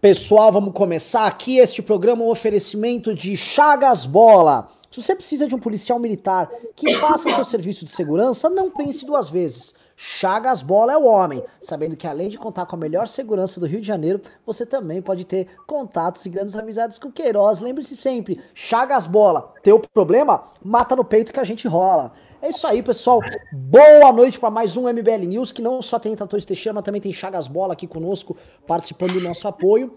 Pessoal, vamos começar aqui este programa um oferecimento de Chagas Bola. Se você precisa de um policial militar que faça seu serviço de segurança, não pense duas vezes. Chagas Bola é o homem, sabendo que além de contar com a melhor segurança do Rio de Janeiro, você também pode ter contatos e grandes amizades com Queiroz. Lembre-se sempre, Chagas Bola, teu problema? Mata no peito que a gente rola. É isso aí, pessoal. Boa noite para mais um MBL News, que não só tem Tratores Teixeira, mas também tem Chagas Bola aqui conosco, participando do nosso apoio.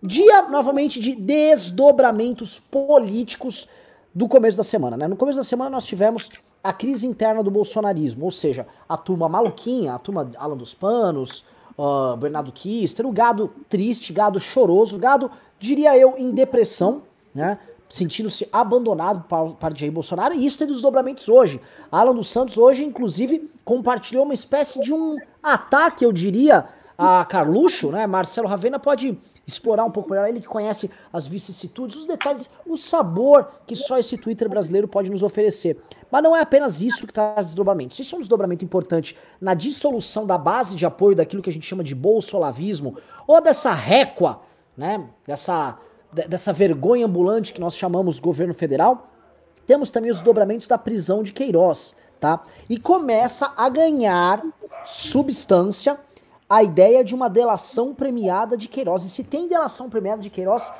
Dia, novamente, de desdobramentos políticos do começo da semana, né? No começo da semana nós tivemos a crise interna do bolsonarismo, ou seja, a turma maluquinha, a turma Alan dos Panos, uh, Bernardo Kister, o gado triste, gado choroso, gado, diria eu, em depressão, né? Sentindo-se abandonado para Jair Bolsonaro, e isso tem desdobramentos hoje. Alan dos Santos hoje, inclusive, compartilhou uma espécie de um ataque, eu diria, a Carluxo, né? Marcelo Ravena pode explorar um pouco melhor, ele que conhece as vicissitudes, os detalhes, o sabor que só esse Twitter brasileiro pode nos oferecer. Mas não é apenas isso que traz desdobramentos. Isso é um desdobramento importante na dissolução da base de apoio daquilo que a gente chama de bolsolavismo, ou dessa récua, né, dessa, dessa vergonha ambulante que nós chamamos governo federal. Temos também os desdobramentos da prisão de Queiroz, tá? E começa a ganhar substância a ideia de uma delação premiada de Queiroz. E se tem delação premiada de Queiroz,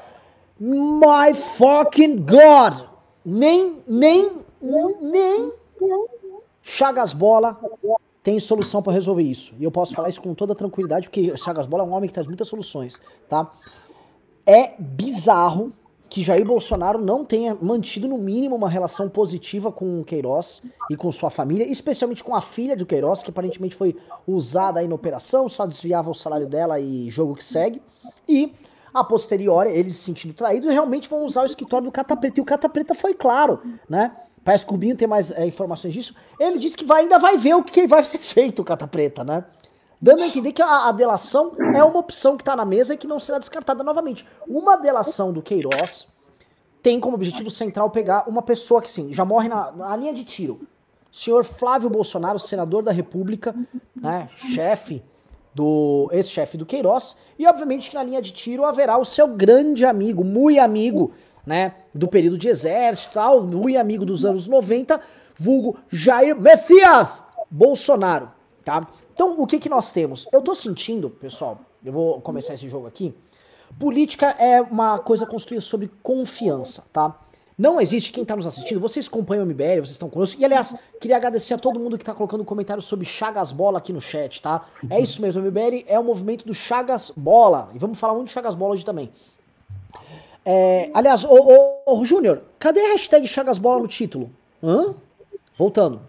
my fucking God! Nem, nem, nem Chagas Bola tem solução para resolver isso. E eu posso falar isso com toda tranquilidade, porque Chagas Bola é um homem que traz muitas soluções, tá? É bizarro que Jair Bolsonaro não tenha mantido, no mínimo, uma relação positiva com o Queiroz e com sua família, especialmente com a filha do Queiroz, que aparentemente foi usada aí na operação, só desviava o salário dela e jogo que segue. E, a posteriori, eles se sentindo traídos, realmente vão usar o escritório do Cata Preta. E o Cata Preta foi claro, né? Parece que o Binho tem mais é, informações disso. Ele disse que vai, ainda vai ver o que vai ser feito, o Cata Preta, né? Dando a entender que a, a, delação é uma opção que está na mesa e que não será descartada novamente. Uma delação do Queiroz tem como objetivo central pegar uma pessoa que, sim, já morre na, na linha de tiro. senhor Flávio Bolsonaro, senador da República, né, chefe do ex-chefe do Queiroz, e obviamente que na linha de tiro haverá o seu grande amigo, muito amigo, né, do período de exército tal, muito amigo dos anos 90, vulgo Jair Messias Bolsonaro, tá? Então, o que que nós temos? Eu tô sentindo, pessoal, eu vou começar esse jogo aqui. Política é uma coisa construída sobre confiança, tá? Não existe quem tá nos assistindo, vocês acompanham o MBL, vocês estão conosco. E aliás, queria agradecer a todo mundo que tá colocando comentários sobre Chagas Bola aqui no chat, tá? É isso mesmo, o MBL é o movimento do Chagas Bola. E vamos falar muito de Chagas Bola hoje também. É, aliás, ô, ô, ô Júnior, cadê a hashtag Chagas Bola no título? Hã? Voltando.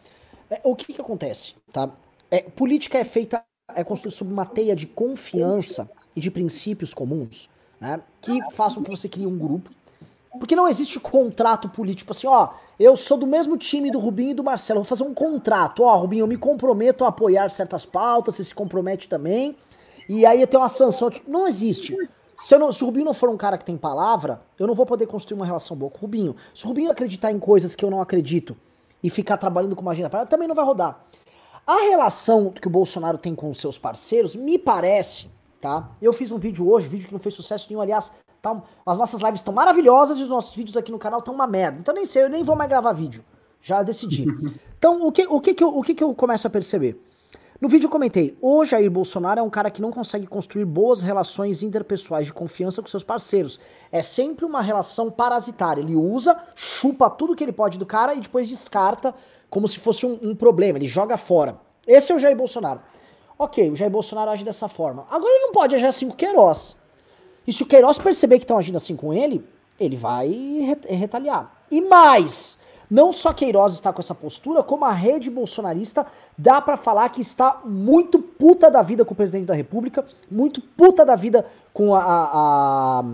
É, o que que acontece, tá? É, política é feita, é construída sobre uma teia de confiança e de princípios comuns, né? Que façam que você crie um grupo. Porque não existe contrato político assim, ó, eu sou do mesmo time do Rubinho e do Marcelo, vou fazer um contrato, ó, Rubinho, eu me comprometo a apoiar certas pautas, você se compromete também, e aí eu tenho uma sanção. Não existe. Se, não, se, o Rubinho não for um cara que tem palavra, eu não vou poder construir uma relação boa com o Rubinho. Se o Rubinho acreditar em coisas que eu não acredito e ficar trabalhando com uma agenda para também não vai rodar. A relação que o Bolsonaro tem com os seus parceiros, me parece, tá? Eu fiz um vídeo hoje, vídeo que não fez sucesso nenhum, aliás, tá, as nossas lives estão maravilhosas e os nossos vídeos aqui no canal estão uma merda. Então nem sei, eu nem vou mais gravar vídeo. Já decidi. Então, o que, o que, que, eu, o que, que eu começo a perceber? No vídeo eu comentei, o Jair Bolsonaro é um cara que não consegue construir boas relações interpessoais de confiança com seus parceiros. É sempre uma relação parasitária. Ele usa, chupa tudo que ele pode do cara e depois descarta como se fosse um, um problema, ele joga fora. Esse é o Jair Bolsonaro. Ok, o Jair Bolsonaro age dessa forma. Agora ele não pode agir assim com o Queiroz. E se o Queiroz perceber que estão agindo assim com ele, ele vai retaliar. E mais, não só Queiroz está com essa postura, como a rede bolsonarista dá para falar que está muito puta da vida com o presidente da República, muito puta da vida com a, a, a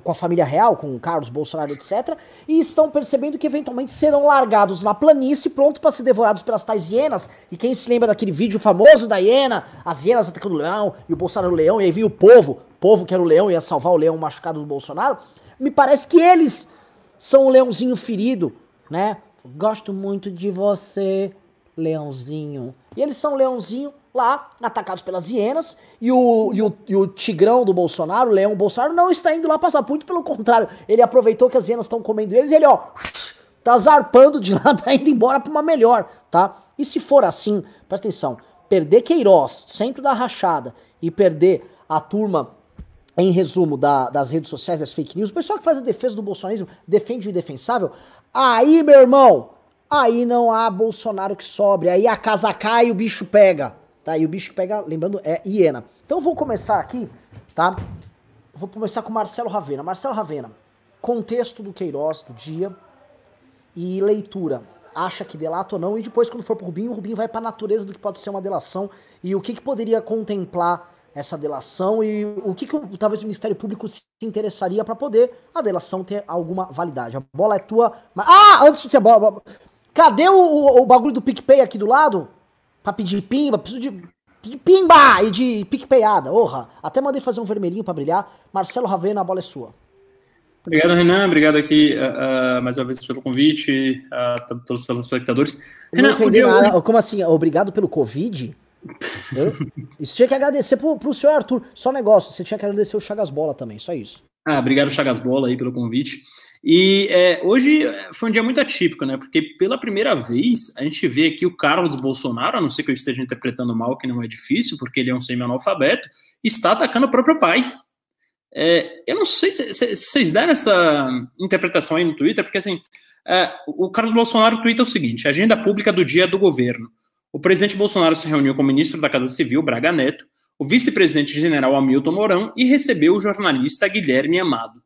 com a família real, com o Carlos Bolsonaro, etc. E estão percebendo que eventualmente serão largados na planície, pronto para ser devorados pelas tais hienas. E quem se lembra daquele vídeo famoso da hiena, as hienas atacando o leão e o Bolsonaro o leão, e aí vinha o povo, povo que era o leão, ia salvar o leão machucado do Bolsonaro, me parece que eles são o leãozinho ferido, né? Gosto muito de você, leãozinho. E eles são leãozinho lá, atacados pelas hienas, e o, e o, e o tigrão do Bolsonaro, o leão Bolsonaro, não está indo lá passar, muito pelo contrário. Ele aproveitou que as hienas estão comendo eles e ele, ó, tá zarpando de lá, tá indo embora pra uma melhor, tá? E se for assim, presta atenção, perder Queiroz, centro da rachada, e perder a turma em resumo da, das redes sociais, das fake news, o pessoal que faz a defesa do bolsonarismo defende o indefensável, aí, meu irmão, aí não há Bolsonaro que sobre, aí a casa cai e o bicho pega, tá? E o bicho pega, lembrando, é hiena. Então vou começar aqui, tá? Vou começar com Marcelo Ravena. Marcelo Ravena, contexto do Queiroz do dia e leitura. Acha que delata ou não, e depois, quando for pro Rubinho, o Rubinho vai pra natureza do que pode ser uma delação e o que, que poderia contemplar essa delação e o que, que talvez o Ministério Público se interessaria para poder a delação ter alguma validade. A bola é tua. Mas... Ah, antes de ser bola. Cadê o, o, o, bagulho do PicPay aqui do lado? Pra pedir pimba, preciso de, de pimba e de PicPayada. Orra, até mandei fazer um vermelhinho para brilhar. Marcelo Ravena, a bola é sua. Obrigado, Renan. Obrigado aqui uh, uh, mais uma vez pelo convite, a uh, todos os telespectadores. Renan, não entendi nada. Como assim? Obrigado pelo Covid? Isso tinha que agradecer pro, pro senhor Arthur. Só negócio, você tinha que agradecer o Chagas Bola também, só isso. Ah, obrigado, Chagas Bola, aí, pelo convite. E é, hoje foi um dia muito atípico, né? Porque pela primeira vez a gente vê aqui o Carlos Bolsonaro, a não ser que eu esteja interpretando mal, que não é difícil, porque ele é um semi-analfabeto, está atacando o próprio pai. É, eu não sei se, se, se, vocês deram essa interpretação aí no Twitter, porque assim, é, o Carlos Bolsonaro twitta o seguinte: agenda pública do dia do governo. O presidente Bolsonaro se reuniu com o ministro da Casa Civil, Braga Neto, o vice-presidente general Hamilton Mourão e recebeu o jornalista Guilherme Amado.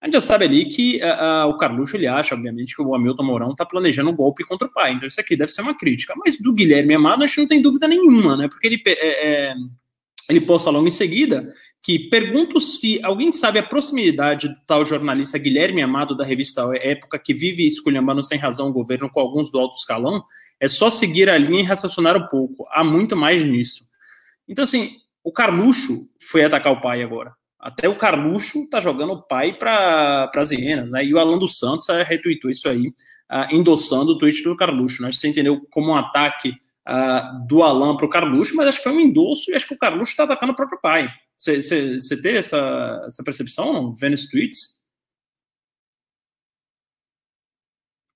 A gente já sabe ali que uh, uh, o Carluxo ele acha, obviamente, que o Hamilton Mourão está planejando um golpe contra o pai. Então isso aqui deve ser uma crítica. Mas do Guilherme Amado a gente não tem dúvida nenhuma, né? Porque ele, é, é, ele posta logo em seguida que pergunto se alguém sabe a proximidade do tal jornalista Guilherme Amado da revista Época, que vive esculhambando sem razão o governo com alguns do alto escalão, é só seguir a linha e raciocinar um pouco. Há muito mais nisso. Então, assim, o Carluxo foi atacar o pai agora. Até o Carluxo tá jogando o pai para as hienas, né? E o Alan dos Santos uh, retweetou isso aí, uh, endossando o tweet do Carluxo. Né? Você entendeu como um ataque uh, do Alan para o Carluxo, mas acho que foi um endosso e acho que o Carluxo está atacando o próprio pai. Você teve essa, essa percepção vendo esses tweets?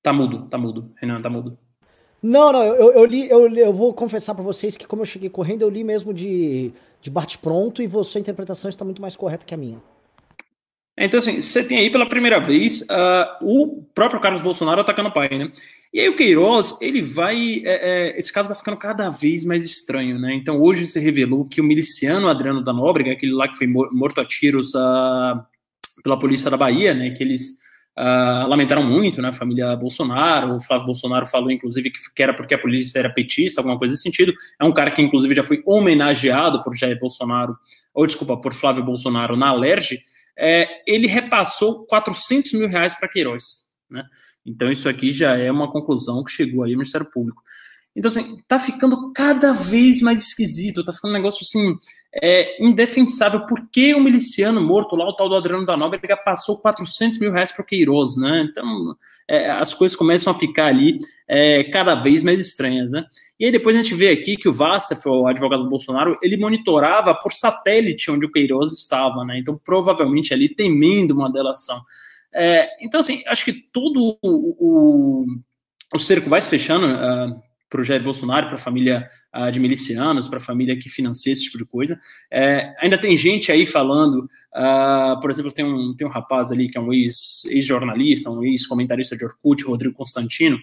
Tá mudo, tá mudo. Renan, tá mudo. Não, não, eu, eu li, eu, eu vou confessar para vocês que como eu cheguei correndo, eu li mesmo de, de bate-pronto e você, a interpretação está muito mais correta que a minha. Então, assim, você tem aí pela primeira vez uh, o próprio Carlos Bolsonaro atacando o pai, né? E aí o Queiroz, ele vai. É, é, esse caso vai ficando cada vez mais estranho, né? Então, hoje se revelou que o miliciano Adriano da Nóbrega, aquele lá que foi morto a tiros uh, pela polícia da Bahia, né? Que eles uh, lamentaram muito, né? A família Bolsonaro, o Flávio Bolsonaro falou, inclusive, que, era porque a polícia era petista, alguma coisa nesse sentido. É um cara que, inclusive, já foi homenageado por Jair Bolsonaro, ou desculpa, por Flávio Bolsonaro na Alerj. É, ele repassou 400 mil reais para Queiroz, né? Então, isso aqui já é uma conclusão que chegou aí ao Ministério Público. Então, assim, tá ficando cada vez mais esquisito, tá ficando um negócio, assim, é, indefensável. Por que o miliciano morto lá, o tal do Adriano da Nóbrega, passou 400 mil reais para o Queiroz, né? Então, é, as coisas começam a ficar ali é, cada vez mais estranhas, né? E aí depois a gente vê aqui que o Vassef, o advogado do Bolsonaro, ele monitorava por satélite onde o Queiroz estava, né? Então, provavelmente ali temendo uma delação. É, então, assim, acho que todo o, o, o cerco vai se fechando. Uh, para o Jair Bolsonaro, para a família uh, de milicianos, para a família que financia esse tipo de coisa. É, ainda tem gente aí falando, uh, por exemplo, tem um, tem um rapaz ali que é um ex-jornalista, ex um ex-comentarista de Orkut, Rodrigo Constantino,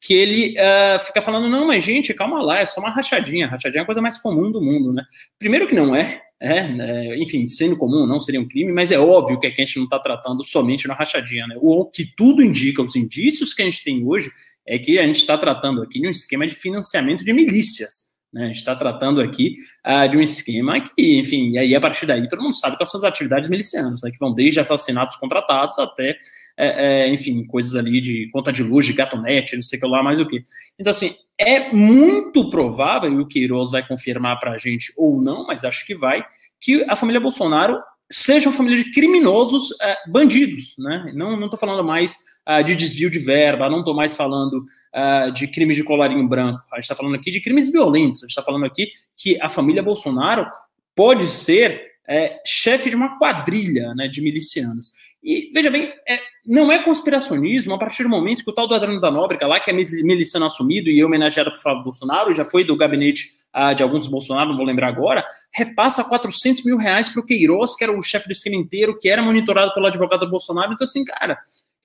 que ele uh, fica falando, não, mas gente, calma lá, é só uma rachadinha, rachadinha é a coisa mais comum do mundo, né? Primeiro que não é, é, é, enfim, sendo comum, não seria um crime, mas é óbvio que aqui a gente não está tratando somente na rachadinha, né? O que tudo indica, os indícios que a gente tem hoje, é que a gente está tratando aqui de um esquema de financiamento de milícias. Né? A gente está tratando aqui uh, de um esquema que, enfim, e aí a partir daí todo mundo sabe quais são as atividades milicianas, né? que vão desde assassinatos contratados até, é, é, enfim, coisas ali de conta de luz, de gatonete, não sei o que lá, mais o que. Então, assim, é muito provável, e o Queiroz vai confirmar para a gente ou não, mas acho que vai, que a família Bolsonaro sejam famílias de criminosos é, bandidos, né? Não estou falando mais uh, de desvio de verba, não estou mais falando uh, de crimes de colarinho branco. A gente está falando aqui de crimes violentos. A gente está falando aqui que a família Bolsonaro pode ser é, chefe de uma quadrilha né, de milicianos. E, veja bem, é, não é conspiracionismo a partir do momento que o tal do Adriano da Nóbrega, lá, que é miliciano assumido e homenageado por Flávio Bolsonaro, já foi do gabinete ah, de alguns Bolsonaro, não vou lembrar agora, repassa 400 mil reais para o Queiroz, que era o chefe do esquema inteiro, que era monitorado pelo advogado do Bolsonaro. Então, assim, cara,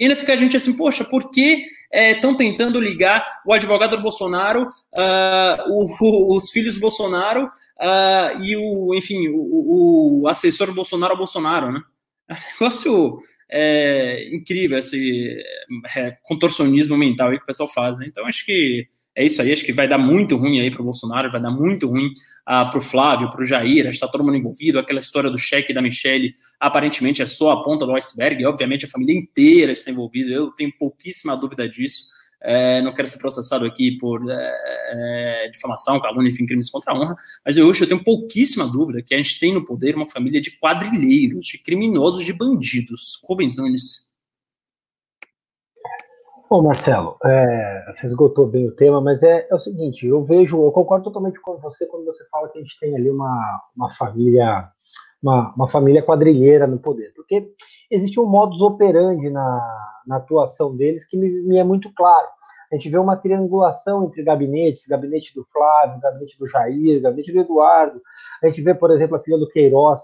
ainda fica a gente assim, poxa, por que estão é, tentando ligar o advogado do Bolsonaro, uh, o, os filhos do Bolsonaro uh, e o, enfim, o, o assessor do Bolsonaro ao Bolsonaro, né? É um negócio é, incrível, esse é, contorcionismo mental aí que o pessoal faz. Né? Então, acho que é isso aí. Acho que vai dar muito ruim aí para o Bolsonaro, vai dar muito ruim uh, ah, para o Flávio, para o Jair. Está todo mundo envolvido. Aquela história do cheque da Michelle aparentemente é só a ponta do iceberg. E, obviamente, a família inteira está envolvida. Eu tenho pouquíssima dúvida disso. É, não quero ser processado aqui por é, é, difamação, calúnia, enfim, crimes contra a honra, mas eu, eu tenho pouquíssima dúvida que a gente tem no poder uma família de quadrilheiros, de criminosos, de bandidos. Rubens Nunes. Bom, Marcelo, é, você esgotou bem o tema, mas é, é, o seguinte, eu vejo, eu concordo totalmente com você quando você fala que a gente tem ali uma, uma família, uma, uma família quadrilheira no poder, porque existe um modus operandi na, na atuação deles que me, me, é muito claro. A gente vê uma triangulação entre gabinetes, gabinete do Flávio, gabinete do Jair, gabinete do Eduardo. A gente vê, por exemplo, a filha do Queiroz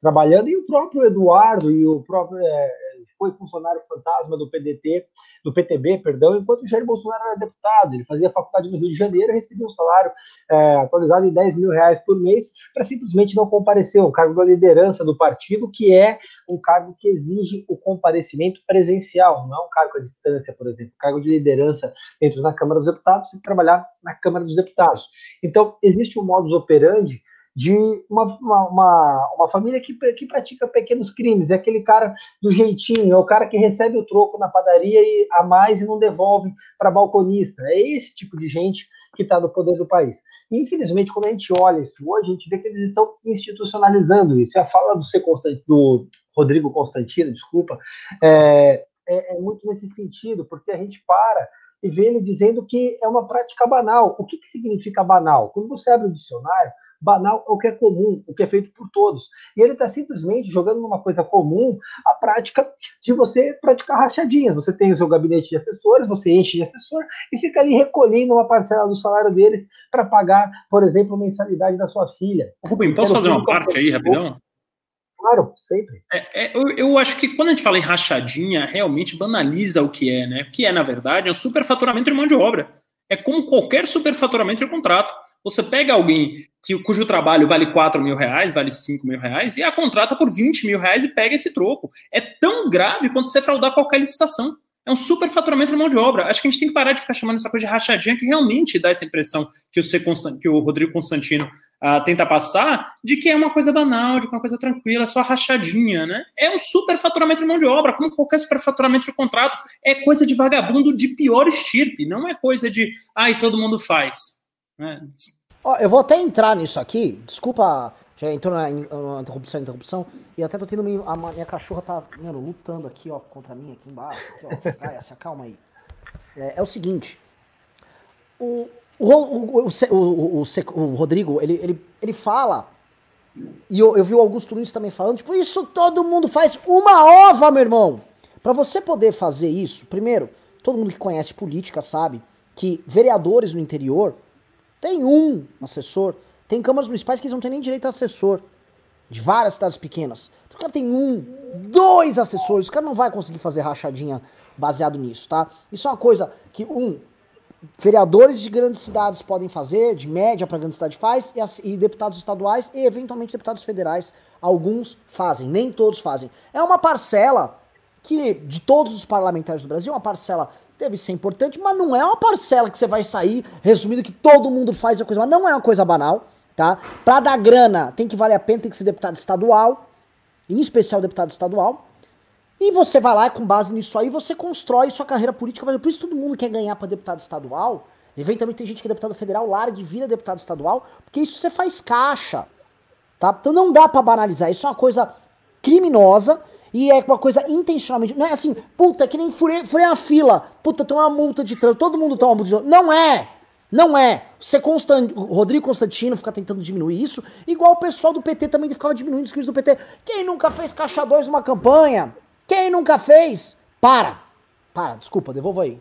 trabalhando, e o próprio Eduardo e o próprio é, foi funcionário fantasma do PDT, do PTB, perdão, enquanto o Jair Bolsonaro era deputado. Ele fazia faculdade no Rio de Janeiro e recebia um salário é, atualizado em 10 mil reais por mês para simplesmente não comparecer, um cargo da liderança do partido, que é um cargo que exige o comparecimento presencial, não é um cargo à distância, por exemplo. cargo de liderança dentro da Câmara dos Deputados, tem que trabalhar na Câmara dos Deputados. Então, existe um modus operandi de uma, uma, uma, família que, que pratica pequenos crimes. É aquele cara do jeitinho, é o cara que recebe o troco na padaria e a mais e não devolve para balconista. É esse tipo de gente que está no poder do país. Infelizmente, quando a gente olha isso hoje, a gente vê que eles estão institucionalizando isso. E a fala do, do Rodrigo Constantino, desculpa, é, é, é muito nesse sentido, porque a gente para e vê ele dizendo que é uma prática banal. O que, que significa banal? Quando você abre o dicionário, banal é o que é comum, o que é feito por todos. E ele está simplesmente jogando numa coisa comum a prática de você praticar rachadinhas. Você tem o seu gabinete de assessores, você enche de assessor e fica ali recolhendo uma parcela do salário deles para pagar, por exemplo, a mensalidade da sua filha. Rubem, posso fazer uma parte aí, rapidão? Claro, sempre. É, é, eu, eu, acho que quando a gente fala em rachadinha, realmente banaliza o que é, né? O que é, na verdade, é um superfaturamento de mão de obra. É como qualquer superfaturamento de contrato. Você pega alguém que, cujo trabalho vale 4 mil reais, vale 5 mil reais, e a contrata por 20 mil reais e pega esse troco. É tão grave quanto você fraudar qualquer licitação. É um super faturamento de mão de obra. Acho que a gente tem que parar de ficar chamando essa coisa de rachadinha, que realmente dá essa impressão que o, C. Que o Rodrigo Constantino uh, tenta passar, de que é uma coisa banal, de que é uma coisa tranquila, só rachadinha, né? É um super faturamento de mão de obra, como qualquer super faturamento de contrato. É coisa de vagabundo de pior estirpe, não é coisa de, ai, todo mundo faz. Né? Ó, eu vou até entrar nisso aqui. Desculpa, já entrou na, na interrupção, interrupção. E até tô tendo meio. A minha cachorra tá mano, lutando aqui, ó, contra mim, aqui embaixo. Aqui, ó. Caia, se acalma aí. É, é o seguinte. O, o, o, o, o, Rodrigo, ele, ele, ele fala. E eu, eu vi o Augusto Nunes também falando, tipo, isso todo mundo faz uma ova, meu irmão. Para você poder fazer isso, primeiro, todo mundo que conhece política sabe que vereadores no interior tem um assessor. Tem câmaras municipais que eles não têm nem direito a assessor. De várias cidades pequenas. Então, o cara tem um, dois assessores. O cara não vai conseguir fazer rachadinha baseado nisso, tá? Isso é uma coisa que, um, vereadores de grandes cidades podem fazer, de média para grande cidade faz, e, e, deputados estaduais e eventualmente deputados federais, alguns fazem, nem todos fazem. É uma parcela que, de todos os parlamentares do Brasil, é uma parcela deve ser importante, mas não é uma parcela que você vai sair resumindo que todo mundo faz a coisa, mas não é uma coisa banal, tá? Para dar grana, tem que valer a pena, tem que ser deputado estadual, em especial deputado estadual. E você vai lá com base nisso aí você constrói sua carreira política, por isso todo mundo quer ganhar para deputado estadual. Eventualmente tem gente que é deputado federal, larga e vira deputado estadual, porque isso você faz caixa. Tá? Então não dá para banalizar, isso é uma coisa criminosa e é uma coisa intencionalmente. Não é assim, puta, é que nem furei, a fila. Puta, tem uma multa de trânsito. Todo mundo toma multa de trânsito. Não é! Não é. Você Constant... Rodrigo Constantino fica tentando diminuir isso, igual o pessoal do PT também ficava diminuindo os crimes do PT. Quem nunca fez caixa 2 numa campanha? Quem nunca fez? Para. Para, desculpa, devolvo aí.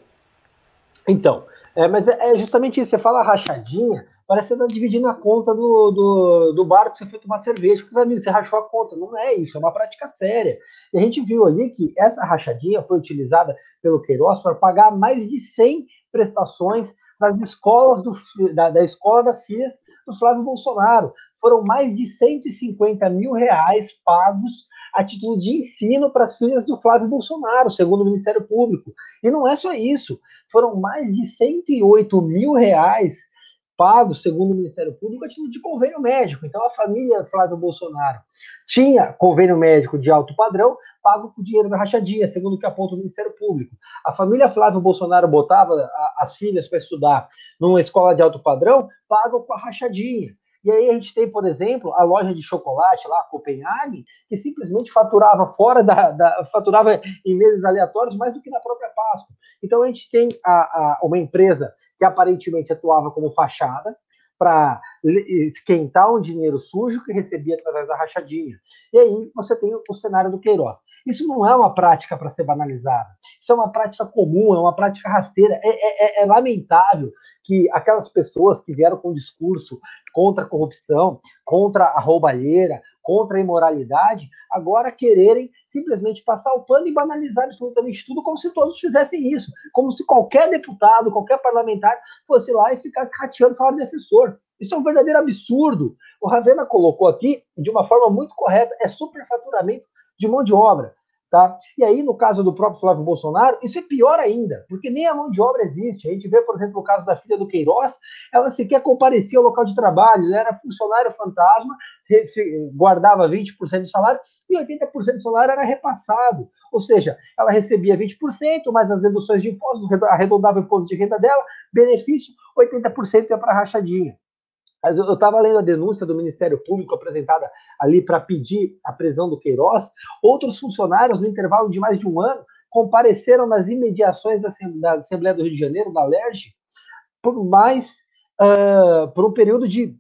Então, é, mas é, é justamente isso. Você fala rachadinha, parece que você tá dividindo a conta do, do, do bar que você foi tomar cerveja com os amigos, você rachou a conta. Não é isso, é uma prática séria. E a gente viu ali que essa rachadinha foi utilizada pelo Queiroz para pagar mais de 100 prestações das escolas do, da, da escola das filhas do Flávio Bolsonaro. Foram mais de 150 mil reais pagos a título de ensino para as filhas do Flávio Bolsonaro, segundo o Ministério Público. E não é só isso, foram mais de 108 mil reais pagos, segundo o Ministério Público, a título de convênio médico. Então, a família Flávio Bolsonaro tinha convênio médico de alto padrão, pago com dinheiro da rachadinha, segundo o que aponta o Ministério Público. A família Flávio Bolsonaro botava as filhas para estudar numa escola de alto padrão, pago com a rachadinha. E aí a gente tem, por exemplo, a loja de chocolate lá, Copenhague, que simplesmente faturava fora da, da, faturava em meses aleatórios mais do que na própria Páscoa. Então a gente tem a, a, uma empresa que aparentemente atuava como fachada, para esquentar um dinheiro sujo que recebia através da rachadinha. E aí você tem o cenário do Queiroz. Isso não é uma prática para ser banalizada. Isso é uma prática comum, é uma prática rasteira. É, é, é, lamentável que aquelas pessoas que vieram com discurso contra a corrupção, contra a roubalheira, contra a imoralidade, agora quererem simplesmente passar o pano e banalizar absolutamente tudo, como se todos fizessem isso, como se qualquer deputado, qualquer parlamentar fosse lá e ficar rateando salário de assessor. Isso é um verdadeiro absurdo. O Ravena colocou aqui de uma forma muito correta: é superfaturamento de mão de obra. Tá? E aí, no caso do próprio Flávio Bolsonaro, isso é pior ainda, porque nem a mão de obra existe. A gente vê, por exemplo, o caso da filha do Queiroz, ela sequer comparecia ao local de trabalho, ela era funcionário fantasma, guardava 20% de salário e 80% do salário era repassado. Ou seja, ela recebia 20%, mais as deduções de impostos, arredondava o imposto de renda dela, benefício, 80% ia para a rachadinha. Mas eu estava lendo a denúncia do Ministério Público apresentada ali para pedir a prisão do Queiroz. Outros funcionários, no intervalo de mais de um ano, compareceram nas imediações da Assembleia do Rio de Janeiro, da LERJ, por mais uh, por um período de.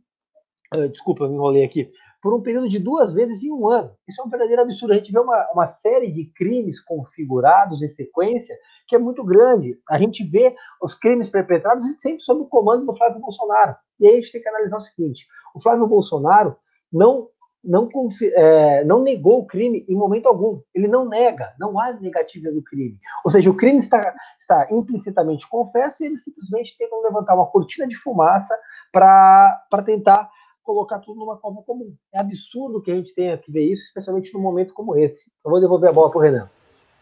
Uh, desculpa, eu me enrolei aqui. Por um período de duas vezes em um ano. Isso é um verdadeiro absurdo. A gente vê uma, uma série de crimes configurados em sequência que é muito grande. A gente vê os crimes perpetrados sempre sob o comando do Flávio Bolsonaro. E aí a gente tem que analisar o seguinte: o Flávio Bolsonaro não não, é, não negou o crime em momento algum. Ele não nega, não há negativa do crime. Ou seja, o crime está, está implicitamente confesso e ele simplesmente tentam levantar uma cortina de fumaça para tentar colocar tudo numa forma comum. É absurdo que a gente tenha que ver isso, especialmente num momento como esse. Eu vou devolver a bola para o Renan.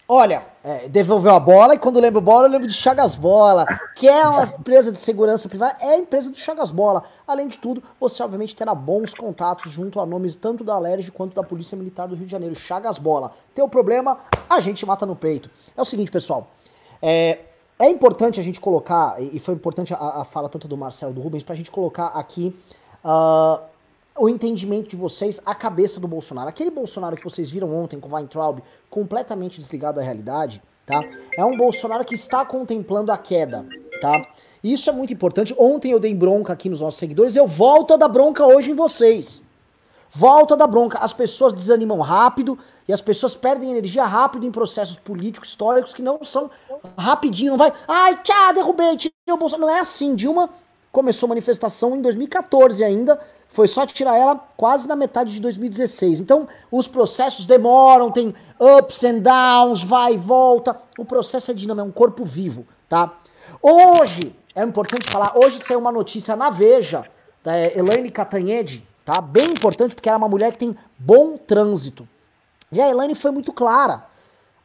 Olha, é, devolveu a bola e quando lembro bola, eu lembro de Chagas Bola, que é uma empresa de segurança privada, é a empresa do Chagas Bola. Além de tudo, você obviamente terá bons contatos junto a nomes tanto da LERJ quanto da Polícia Militar do Rio de Janeiro. Chagas Bola. Teu problema, a gente mata no peito. É o seguinte, pessoal. É, é importante a gente colocar, e foi importante a, a fala tanto do Marcelo do Rubens, pra gente colocar aqui. Uh, o entendimento de vocês, a cabeça do Bolsonaro. Aquele Bolsonaro que vocês viram ontem com o Weintraub completamente desligado da realidade, tá? É um Bolsonaro que está contemplando a queda, tá? Isso é muito importante. Ontem eu dei bronca aqui nos nossos seguidores, eu volto a dar bronca hoje em vocês. Volta da bronca. As pessoas desanimam rápido e as pessoas perdem energia rápido em processos políticos, históricos que não são rapidinho, não vai. Ai, tchau, derrubei, tirei o Bolsonaro. Não é assim. Dilma começou manifestação em 2014 ainda, foi só tirar ela quase na metade de 2016. Então, os processos demoram, tem ups and downs, vai e volta. O processo é dinâmico, é um corpo vivo, tá? Hoje, é importante falar, hoje saiu uma notícia na Veja, da Elaine Catanhede, tá? Bem importante, porque ela é uma mulher que tem bom trânsito. E a Elaine foi muito clara.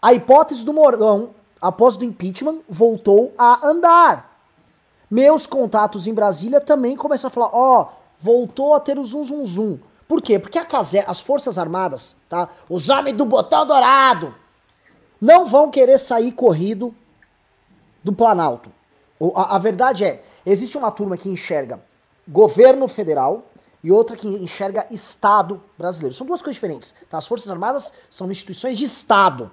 A hipótese do Morgão, após o impeachment, voltou a andar. Meus contatos em Brasília também começaram a falar, ó, oh, voltou a ter o zum zum zum. Por quê? Porque a caser, as Forças Armadas, tá? Os homens do botão dourado não vão querer sair corrido do Planalto. A, a verdade é, existe uma turma que enxerga governo federal, e outra que enxerga Estado brasileiro. São duas coisas diferentes. Tá? As Forças Armadas são instituições de Estado.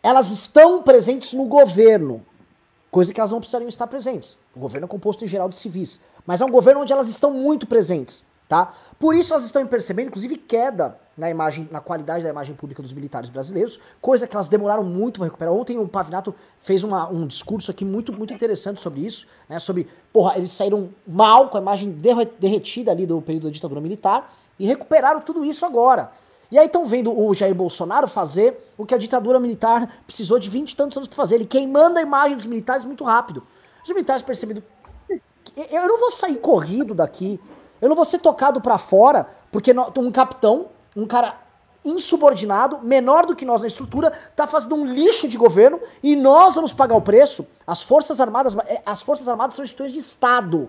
Elas estão presentes no governo, coisa que elas não precisariam estar presentes. O governo é composto em geral de civis, mas é um governo onde elas estão muito presentes, tá? Por isso elas estão percebendo, inclusive, queda na imagem, na qualidade da imagem pública dos militares brasileiros, coisa que elas demoraram muito para recuperar. Ontem o Pavinato fez uma, um discurso aqui muito, muito interessante sobre isso, né? Sobre, porra, eles saíram mal com a imagem derretida ali do período da ditadura militar e recuperaram tudo isso agora. E aí estão vendo o Jair Bolsonaro fazer o que a ditadura militar precisou de 20 e tantos anos para fazer, ele queimando a imagem dos militares muito rápido. Os militares percebendo, eu não vou sair corrido daqui, eu não vou ser tocado para fora, porque um capitão um cara insubordinado, menor do que nós na estrutura, tá fazendo um lixo de governo e nós vamos pagar o preço. As Forças Armadas, é, as Forças Armadas são instituições de Estado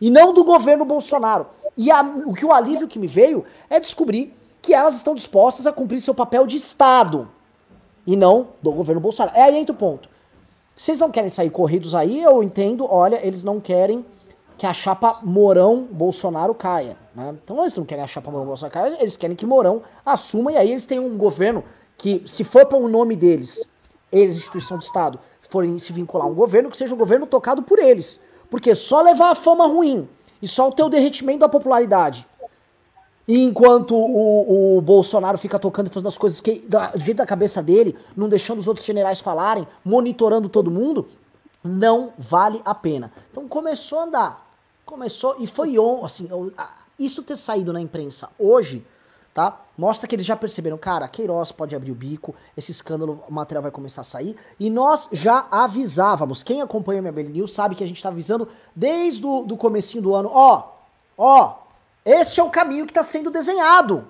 e não do governo Bolsonaro. E a, o que o alívio que me veio é descobrir que elas estão dispostas a cumprir seu papel de Estado e não do governo Bolsonaro. É aí entra o ponto. Vocês não querem sair corridos aí, eu entendo, olha, eles não querem que a chapa Mourão-Bolsonaro caia. Né? Então eles não querem a chapa Mourão-Bolsonaro caia, eles querem que Mourão assuma e aí eles têm um governo que, se for para o nome deles, eles, instituição de Estado, forem se vincular a um governo, que seja um governo tocado por eles. Porque só levar a fama ruim e só o teu derretimento da popularidade. Enquanto o, o Bolsonaro fica tocando e fazendo as coisas que, da, do jeito da cabeça dele, não deixando os outros generais falarem, monitorando todo mundo, não vale a pena. Então começou a andar. Começou e foi on, assim, isso ter saído na imprensa hoje, tá? Mostra que eles já perceberam, cara, Queiroz pode abrir o bico, esse escândalo, o material vai começar a sair, e nós já avisávamos. Quem acompanha minha Belly News sabe que a gente tá avisando desde o do comecinho do ano, ó, ó, este é o caminho que está sendo desenhado.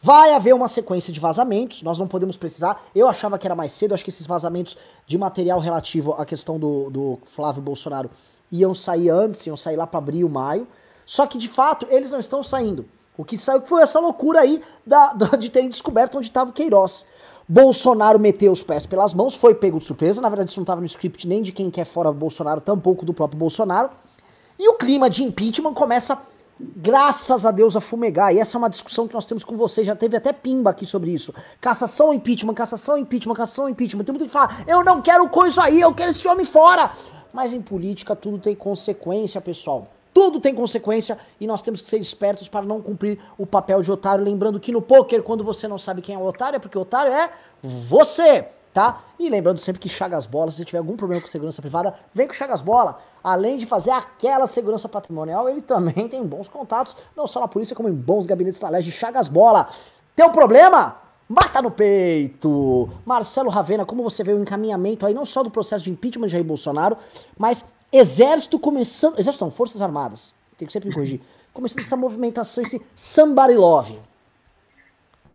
Vai haver uma sequência de vazamentos, nós não podemos precisar. Eu achava que era mais cedo, acho que esses vazamentos de material relativo à questão do, do Flávio Bolsonaro iam sair antes, iam sair lá para abril, maio. Só que de fato eles não estão saindo. O que saiu foi essa loucura aí da, da de terem descoberto onde estava o Queiroz. Bolsonaro meteu os pés pelas mãos, foi pego de surpresa. Na verdade, isso não estava no script nem de quem quer fora Bolsonaro, tampouco do próprio Bolsonaro. E o clima de impeachment começa, graças a Deus, a fumegar. E essa é uma discussão que nós temos com vocês. Já teve até pimba aqui sobre isso. Cassação, impeachment, cassação, impeachment, cassação, impeachment. Tem gente que fala, eu não quero coisa aí, eu quero esse homem fora. Mas em política tudo tem consequência, pessoal. Tudo tem consequência e nós temos que ser espertos para não cumprir o papel de otário. Lembrando que no poker, quando você não sabe quem é o otário, é porque o otário é você, tá? E lembrando sempre que Chagas Bola, se você tiver algum problema com segurança privada, vem com Chagas Bola. Além de fazer aquela segurança patrimonial, ele também tem bons contatos, não só na polícia, como em bons gabinetes da de Chagas Bola. Teu problema? Mata no peito! Marcelo Ravena, como você vê o encaminhamento aí, não só do processo de impeachment de Jair Bolsonaro, mas exército começando. Exército não, Forças Armadas. Tem que sempre me corrigir. Começando essa movimentação, esse somebody love.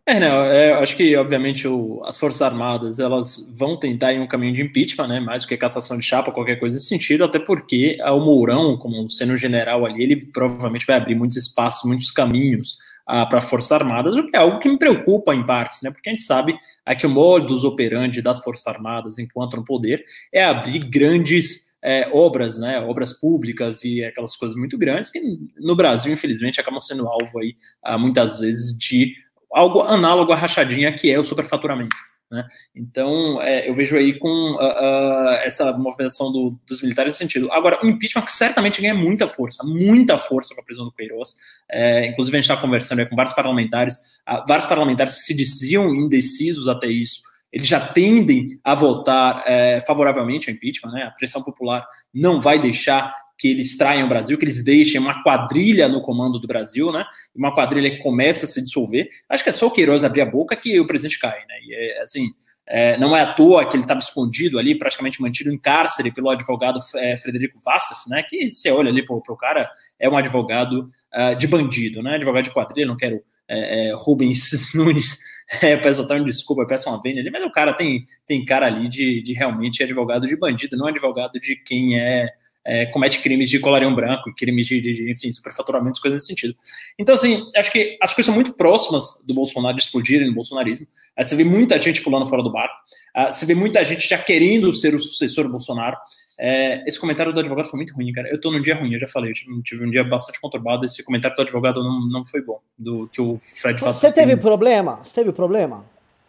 É, não, é, acho que, obviamente, o, as Forças Armadas elas vão tentar ir um caminho de impeachment, né? Mais do que cassação de chapa, qualquer coisa nesse sentido, até porque o Mourão, como sendo general ali, ele provavelmente vai abrir muitos espaços, muitos caminhos para Forças Armadas, o que é algo que me preocupa em partes, né? Porque a gente sabe é que o modus operandi das Forças Armadas enquanto no poder é abrir grandes é, obras, né? Obras públicas e aquelas coisas muito grandes que no Brasil, infelizmente, acabam sendo alvo aí ah, muitas vezes de algo análogo à rachadinha que é o superfaturamento. Né? Então, é, eu vejo aí com uh, uh, essa movimentação do, dos militares nesse sentido. Agora, o impeachment certamente ganha muita força, muita força com a prisão do Queiroz. É, inclusive, a gente está conversando com vários parlamentares, uh, vários parlamentares que se diziam indecisos até isso, eles já tendem a votar é, favoravelmente ao impeachment, né? A pressão popular não vai deixar que eles traiam o Brasil, que eles deixem uma quadrilha no comando do Brasil, né? Uma quadrilha que começa a se dissolver. Acho que é só o Queiroz abrir a boca que o presidente cai, né? E é assim, é, não é à toa que ele estava escondido ali, praticamente mantido em cárcere pelo advogado é, Frederico Vassaf, né? Que você olha ali para o cara, é um advogado uh, de bandido, né? Advogado de quadrilha, não quero é, é Rubens Nunes, é, peço até desculpa, peço uma venda ali, mas o cara tem, tem cara ali de, de realmente advogado de bandido, não advogado de quem é é, comete crimes de colarião branco, crimes de, de, enfim, superfaturamentos, coisas nesse sentido. Então, assim, acho que as coisas são muito próximas do Bolsonaro de explodirem no bolsonarismo. Aí você vê muita gente pulando fora do barco, uh, você vê muita gente já querendo ser o sucessor do Bolsonaro. É, esse comentário do advogado foi muito ruim, cara. Eu tô num dia ruim, eu já falei, eu tive, tive um dia bastante conturbado. Esse comentário do advogado não, não foi bom, do que o Fred faz. Você teve problema? Você teve problema?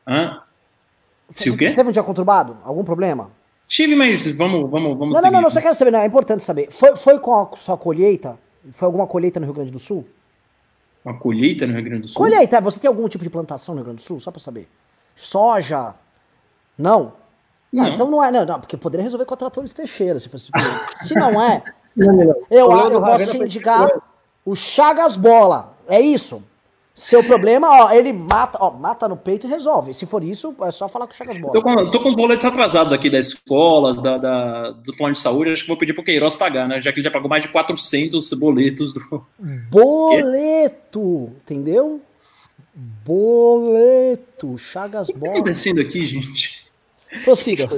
Hã? Se o quê? Você teve um dia conturbado? Algum problema? Tive, mas vamos, vamos, vamos. Não, não, não, não, só quero saber, não, é importante saber. Foi, foi com a sua colheita? Foi alguma colheita no Rio Grande do Sul? Uma colheita no Rio Grande do Sul? Colheita, você tem algum tipo de plantação no Rio Grande do Sul? Só pra saber. Soja? Não? Não, então não é, não, não, porque poderia resolver com a Tratores Teixeira, se fosse. se não é, não, não, eu, eu, eu posso te indicar o Chagas Bola. É isso. Seu problema, ó, ele mata, ó, mata no peito e resolve. Se for isso, é só falar com o Chagas Bola. Tô com, tô com os boletos atrasados aqui das escolas, da, da, do plano de saúde. Acho que vou pedir pro Queiroz pagar, né? Já que ele já pagou mais de 400 boletos do. Boleto! Entendeu? Boleto! Chagas Bola. O que tá acontecendo aqui, gente? Prossiga.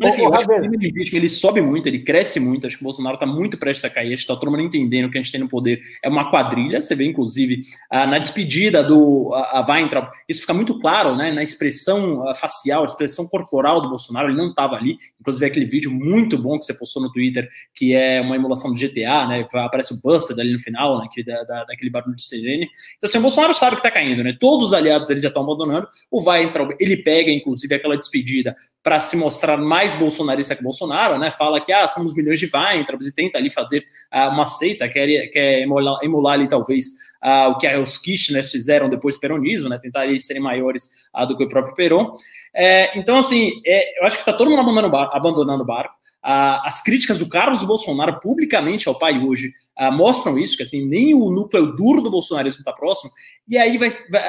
Mas, enfim, eu acho que o ele sobe muito, ele cresce muito. Acho que o Bolsonaro está muito prestes a cair. Está todo mundo entendendo que a gente tem no poder é uma quadrilha. Você vê, inclusive, ah, na despedida do a, a Weintraub, isso fica muito claro, né? Na expressão ah, facial, expressão corporal do Bolsonaro, ele não estava ali. Inclusive, aquele vídeo muito bom que você postou no Twitter, que é uma emulação do GTA, né? Aparece o Buster ali no final, né? Que, da, da, daquele barulho de sirene. Então, assim, o Bolsonaro sabe que está caindo, né? Todos os aliados ele já estão abandonando. O Weintraub, ele pega, inclusive, aquela despedida para se mostrar mais bolsonarista que Bolsonaro, né? Fala que ah, somos milhões de Weintraub e tenta ali fazer ah, uma seita, quer, quer emular, emular ali talvez ah, o que os Kirchners fizeram depois do peronismo, né? Tentar ali serem maiores ah, do que o próprio Peron. É, então, assim, é, eu acho que está todo mundo abandonando o barco. Abandonando o barco. Ah, as críticas do Carlos Bolsonaro publicamente ao pai hoje ah, mostram isso, que assim, nem o núcleo duro do bolsonarismo está próximo, e aí vai, vai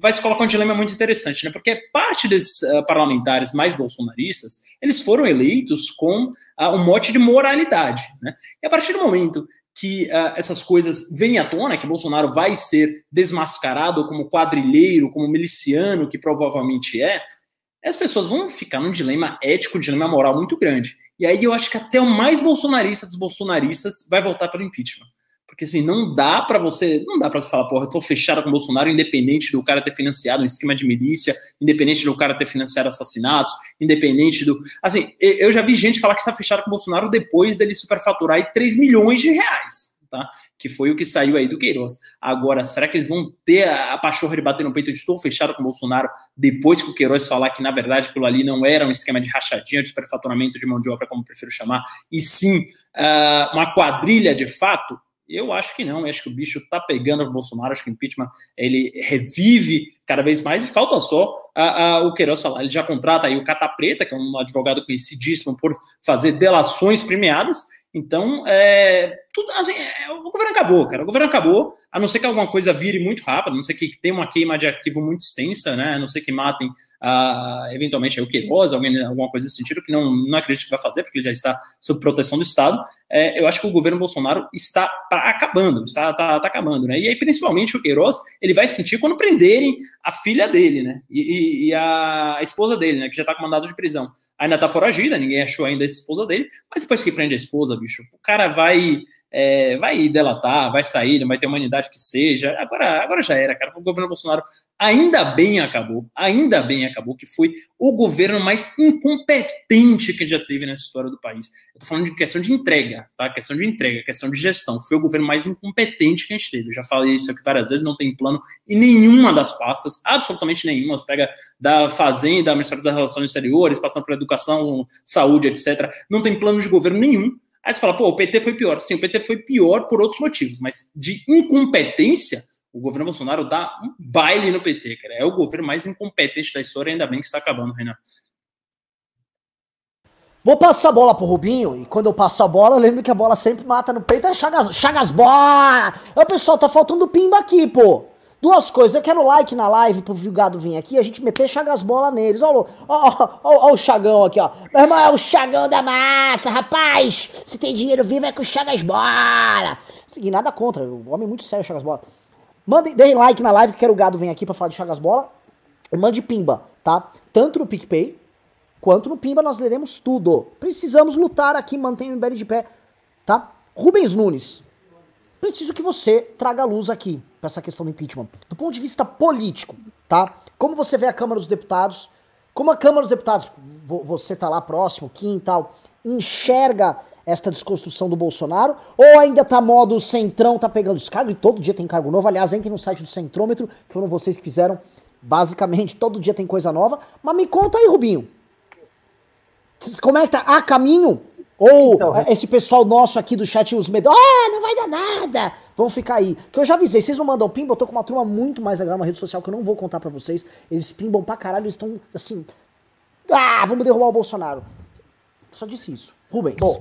vai se colocar um dilema muito interessante, né? Porque parte desses uh, parlamentares mais bolsonaristas, eles foram eleitos com uh, um mote de moralidade, né? E a partir do momento que uh, essas coisas vêm à tona, que Bolsonaro vai ser desmascarado como quadrilheiro, como miliciano, que provavelmente é, as pessoas vão ficar num dilema ético, um dilema moral muito grande. E aí eu acho que até o mais bolsonarista dos bolsonaristas vai voltar pelo impeachment. Porque assim, não dá para você, não dá para você falar, porra, eu tô fechado com o Bolsonaro, independente do cara ter financiado um esquema de milícia, independente do cara ter financiado assassinatos, independente do. Assim, eu já vi gente falar que está fechado com o Bolsonaro depois dele superfaturar aí 3 milhões de reais, tá? Que foi o que saiu aí do Queiroz. Agora, será que eles vão ter a pachorra de bater no peito de estou fechado com o Bolsonaro depois que o Queiroz falar que, na verdade, aquilo ali não era um esquema de rachadinha, de superfaturamento de mão de obra, como prefiro chamar, e sim uh, uma quadrilha de fato? Eu acho que não, eu acho que o bicho tá pegando o Bolsonaro, acho que o impeachment ele revive cada vez mais e falta só a, a, o Queiroz falar. Ele já contrata aí o Cata Preta, que é um advogado conhecidíssimo por fazer delações premiadas. Então, é, tudo, assim, é, o governo acabou, cara. O governo acabou, a não ser que alguma coisa vire muito rápido, a não ser que tenha uma queima de arquivo muito extensa, né? A não ser que matem eventualmente o Queiroz, alguém, alguma coisa nesse sentido, que não, não acredito que vai fazer, porque ele já está sob proteção do Estado, é, eu acho que o governo Bolsonaro está acabando, está tá, tá, acabando, né? E aí, principalmente, o Queiroz, ele vai sentir quando prenderem a filha dele, né? E, e, e a, a, esposa dele, né? Que já está com mandado de prisão. Ainda está foragida, ninguém achou ainda a esposa dele, mas depois que prende a esposa, bicho, o cara vai é, vai delatar, vai sair, não vai ter humanidade que seja. Agora, agora já era, cara. O governo Bolsonaro ainda bem acabou, ainda bem acabou, que foi o governo mais incompetente que já teve nessa história do país. Eu tô falando de questão de entrega, tá? Questão de entrega, questão de gestão. Foi o governo mais incompetente que a gente teve. Eu já falei isso aqui várias vezes, não tem plano em nenhuma das pastas, absolutamente nenhuma. Você pega da Fazenda, Ministério das Relações Exteriores, passando por educação, saúde, etc. Não tem plano de governo nenhum Aí você fala, pô, o PT foi pior. Sim, o PT foi pior por outros motivos, mas de incompetência, o governo Bolsonaro dá um baile no PT, cara. É o governo mais incompetente da história, ainda bem que está acabando, Renan. Vou passar a bola pro Rubinho, e quando eu passo a bola, lembro que a bola sempre mata no peito, é Chagas, Chagas Bola! Ô, pessoal, tá faltando pimba aqui, pô. Duas coisas, eu quero like na live pro Vilgado vir aqui, a gente meter chagas bola neles. Ó, o Chagão aqui, ó. Meu irmão, é o Chagão da massa, rapaz. Se tem dinheiro vivo é com Chagas Bola. Seguir nada contra, o homem é muito sério, Chagas Bola. Mandem, deem like na live que quero o Gado vir aqui pra falar de Chagas Bola. Mande pimba, tá? Tanto no PicPay, quanto no Pimba nós leremos tudo. Precisamos lutar aqui, mantenha o MBL de pé, tá? Rubens Nunes, preciso que você traga luz aqui para essa questão do impeachment. Do ponto de vista político, tá? Como você vê a Câmara dos Deputados, como a Câmara dos Deputados, você tá lá próximo, Kim e tal, enxerga esta desconstrução do Bolsonaro, ou ainda tá modo centrão, tá pegando os cargos, e todo dia tem cargo novo, aliás, entrem no site do Centrômetro, que foram vocês que fizeram, basicamente, todo dia tem coisa nova, mas me conta aí, Rubinho, como é que tá? Há caminho? Ou então, é, esse pessoal nosso aqui do chat, os medos, ah, não vai dar nada, vão ficar aí. Que eu já avisei, vocês não mandam pimba, eu tô com uma turma muito mais legal na rede social que eu não vou contar pra vocês. Eles pimbam pra caralho, eles estão assim, ah, vamos derrubar o Bolsonaro. Só disse isso. Rubens. Bom,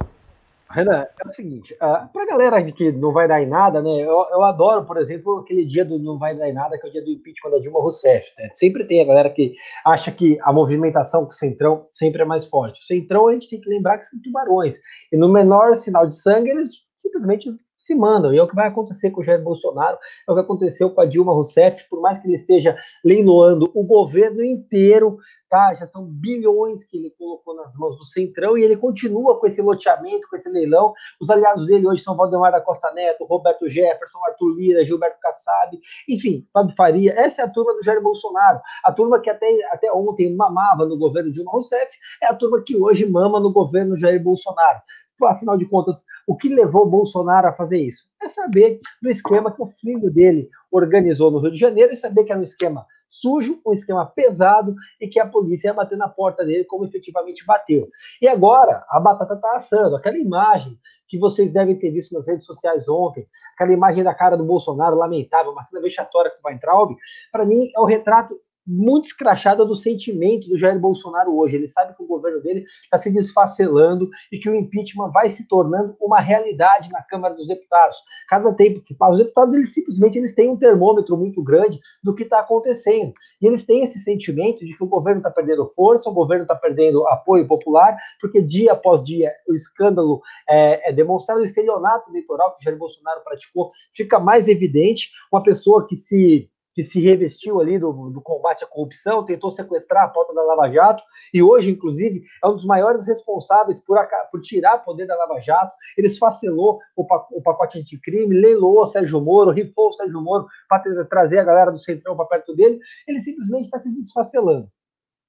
Renan, é o seguinte, uh, pra galera que não vai dar em nada, né, eu, eu, adoro, por exemplo, aquele dia do não vai dar em nada, que é o dia do impeachment da Dilma Rousseff, né? Sempre tem a galera que acha que a movimentação com o Centrão sempre é mais forte. O Centrão a gente tem que lembrar que são tubarões, e no menor sinal de sangue eles simplesmente se mandam. E é o que vai acontecer com o Jair Bolsonaro, é o que aconteceu com a Dilma Rousseff, por mais que ele esteja leiloando o governo inteiro, tá? Já são bilhões que ele colocou nas mãos do Centrão e ele continua com esse loteamento, com esse leilão. Os aliados dele hoje são Valdemar da Costa Neto, Roberto Jefferson, Arthur Lira, Gilberto Kassab, enfim, Fábio Faria. Essa é a turma do Jair Bolsonaro. A turma que até, até ontem mamava no governo Dilma Rousseff, é a turma que hoje mama no governo Jair Bolsonaro afinal de contas, o que levou Bolsonaro a fazer isso? É saber do esquema que o filho dele organizou no Rio de Janeiro e saber que era um esquema sujo, um esquema pesado e que a polícia ia bater na porta dele como efetivamente bateu. E agora a batata está assando. Aquela imagem que vocês devem ter visto nas redes sociais ontem, aquela imagem da cara do Bolsonaro, lamentável, uma cena vexatória com o Weintraub, para mim é o retrato muito escrachada do sentimento do Jair Bolsonaro hoje. Ele sabe que o governo dele está se desfacelando e que o impeachment vai se tornando uma realidade na Câmara dos Deputados. Cada tempo que passa, os deputados eles simplesmente eles têm um termômetro muito grande do que está acontecendo. E eles têm esse sentimento de que o governo está perdendo força, o governo está perdendo apoio popular, porque dia após dia o escândalo é, é demonstrado, o estelionato eleitoral que o Jair Bolsonaro praticou fica mais evidente. Uma pessoa que se que se revestiu ali do, do, combate à corrupção, tentou sequestrar a pauta da Lava Jato, e hoje, inclusive, é um dos maiores responsáveis por, por tirar poder da Lava Jato. Ele esfacelou o, o pacote anticrime, leiloou Sérgio Moro, rifou o Sérgio Moro para trazer a galera do Centrão para perto dele. Ele simplesmente está se desfacelando.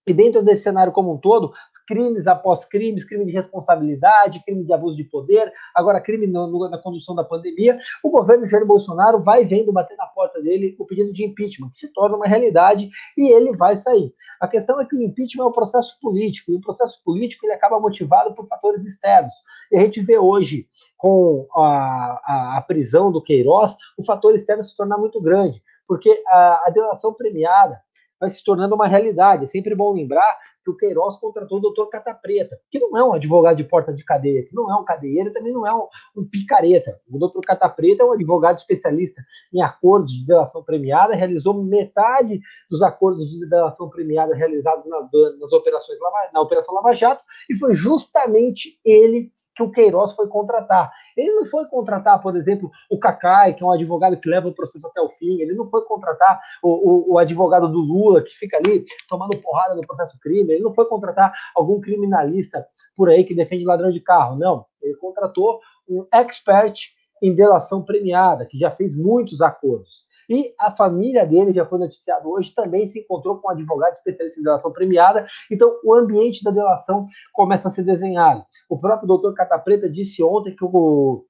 E dentro desse cenário como um todo, crimes após crimes, crime de responsabilidade, crime de abuso de poder, agora crime no, no, na condução da pandemia, o governo Jair Bolsonaro vai vendo bater na porta dele o pedido de impeachment, que se torna uma realidade e ele vai sair. A questão é que o impeachment é um processo político, e o processo político ele acaba motivado por fatores externos. E a gente vê hoje, com a, a, a prisão do Queiroz, o fator externo se tornar muito grande, porque a, a delação premiada vai se tornando uma realidade. É sempre bom lembrar que o Queiroz contratou o doutor Catapreta, que não é um advogado de porta de cadeia, que não é um cadeieiro, também não é um, um picareta. O doutor Catapreta é um advogado especialista em acordos de delação premiada, realizou metade dos acordos de delação premiada realizados nas, nas operações na Operação Lava Jato, e foi justamente ele que o Queiroz foi contratar. Ele não foi contratar, por exemplo, o Cacai, que é um advogado que leva o processo até o fim, ele não foi contratar o, o, o advogado do Lula, que fica ali tomando porrada no processo crime, ele não foi contratar algum criminalista por aí que defende ladrão de carro, não. Ele contratou um expert em delação premiada, que já fez muitos acordos. E a família dele, já foi noticiado hoje, também se encontrou com um advogado especialista em delação premiada. Então, o ambiente da delação começa a ser desenhado. O próprio doutor Catapreta disse ontem que o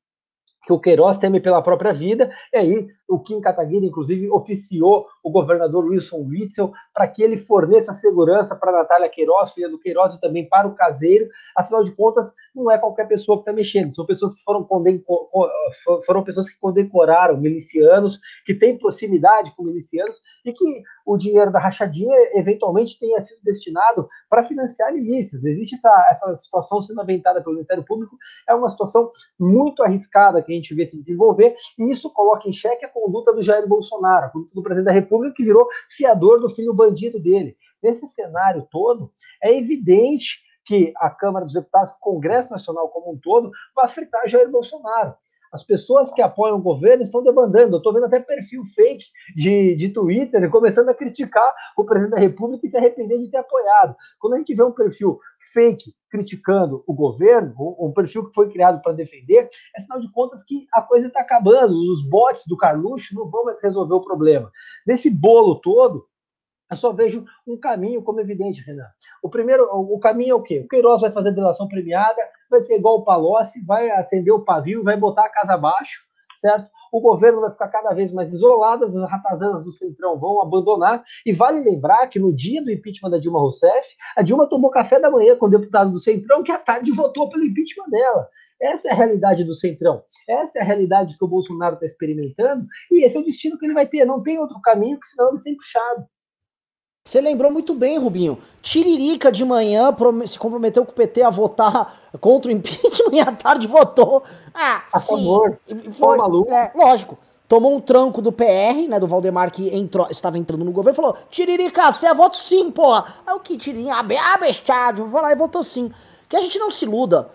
que o Queiroz teme pela própria vida, e aí o Kim Kataguiri, inclusive, oficiou o governador Wilson Witzel para que ele forneça segurança para Natália Queiroz, filha do Queiroz, e também para o caseiro. Afinal de contas, não é qualquer pessoa que está mexendo, são pessoas que foram, foram pessoas que condecoraram milicianos, que têm proximidade com milicianos e que o dinheiro da rachadinha eventualmente tenha sido destinado para financiar milícias. Existe essa, essa situação sendo aventada pelo Ministério Público, é uma situação muito arriscada que a gente vê se desenvolver, e isso coloca em xeque a conduta do Jair Bolsonaro, a conduta do presidente da República, que virou fiador do filho bandido dele. Nesse cenário todo, é evidente que a Câmara dos Deputados, o Congresso Nacional como um todo, vai fritar Jair Bolsonaro. As pessoas que apoiam o governo estão demandando. Eu estou vendo até perfil fake de, de Twitter começando a criticar o presidente da República e se arrepender de ter apoiado. Quando a gente vê um perfil fake criticando o governo, um perfil que foi criado para defender, é sinal de contas que a coisa está acabando. Os bots do Carluxo não vão mais resolver o problema. Nesse bolo todo, eu só vejo um caminho como evidente, Renan. O primeiro, o caminho é o quê? O Queiroz vai fazer delação premiada, vai ser igual o Palocci, vai acender o pavio, vai botar a casa abaixo, certo? O governo vai ficar cada vez mais isolado, as ratazanas do Centrão vão abandonar. E vale lembrar que no dia do impeachment da Dilma Rousseff, a Dilma tomou café da manhã com o deputado do Centrão, que à tarde votou pelo impeachment dela. Essa é a realidade do Centrão. Essa é a realidade que o Bolsonaro está experimentando. E esse é o destino que ele vai ter. Não tem outro caminho, que senão ele é puxado. Você lembrou muito bem, Rubinho. Tiririca de manhã se comprometeu com o PT a votar contra o impeachment e à tarde votou. Ah, a sim. favor. Foi, maluco. É, lógico. Tomou um tranco do PR, né, do Valdemar, que entrou, estava entrando no governo, falou: Tiririca, você é voto sim, porra. Aí o que Tiririca? Ah, bestado. Vou lá e votou sim. Que a gente não se iluda.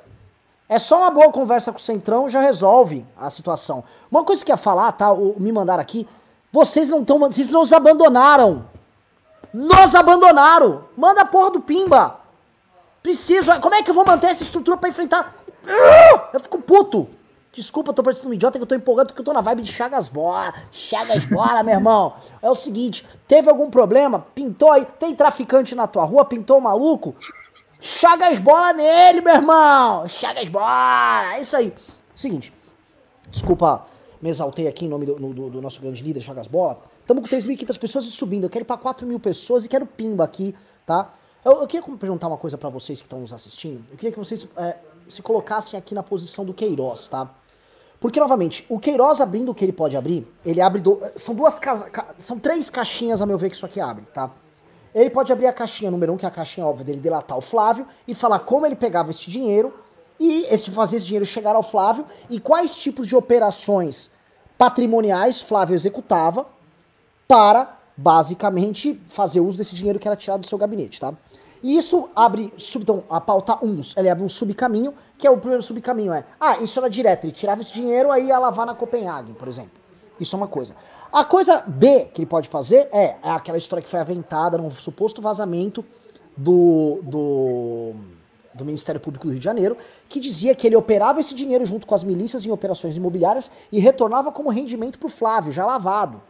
É só uma boa conversa com o Centrão já resolve a situação. Uma coisa que eu ia falar, tá? O, me mandaram aqui. Vocês não estão. Vocês não os abandonaram. Nos abandonaram. Manda a porra do Pimba. Preciso. Como é que eu vou manter essa estrutura para enfrentar? Eu fico puto. Desculpa, tô parecendo um idiota que eu tô empolgado porque eu tô na vibe de Chagas Bola. Chagas Bola, meu irmão. É o seguinte, teve algum problema? Pintou aí, tem traficante na tua rua, pintou um maluco? Chagas Bola nele, meu irmão. Chagas Bola. É isso aí. Seguinte, desculpa, me exaltei aqui em nome do, do, do nosso grande líder, Chagas Bola. Estamos com 3.500 pessoas e subindo. Eu quero ir para 4 mil pessoas e quero pimba aqui, tá? Eu, eu queria perguntar uma coisa para vocês que estão nos assistindo. Eu queria que vocês é, se colocassem aqui na posição do Queiroz, tá? Porque, novamente, o Queiroz abrindo o que ele pode abrir, ele abre. Do, são duas ca, São três caixinhas, a meu ver, que isso aqui abre, tá? Ele pode abrir a caixinha número um, que é a caixinha óbvia dele delatar o Flávio, e falar como ele pegava esse dinheiro e esse, fazer esse dinheiro chegar ao Flávio e quais tipos de operações patrimoniais Flávio executava para, basicamente, fazer uso desse dinheiro que era tirado do seu gabinete, tá? E isso abre, então, a pauta 1, ele abre um subcaminho, que é o primeiro subcaminho, é, ah, isso era direto, ele tirava esse dinheiro aí ia lavar na Copenhague, por exemplo. Isso é uma coisa. A coisa B que ele pode fazer é, é aquela história que foi aventada num suposto vazamento do, do, do Ministério Público do Rio de Janeiro, que dizia que ele operava esse dinheiro junto com as milícias em operações imobiliárias e retornava como rendimento para o Flávio, já lavado.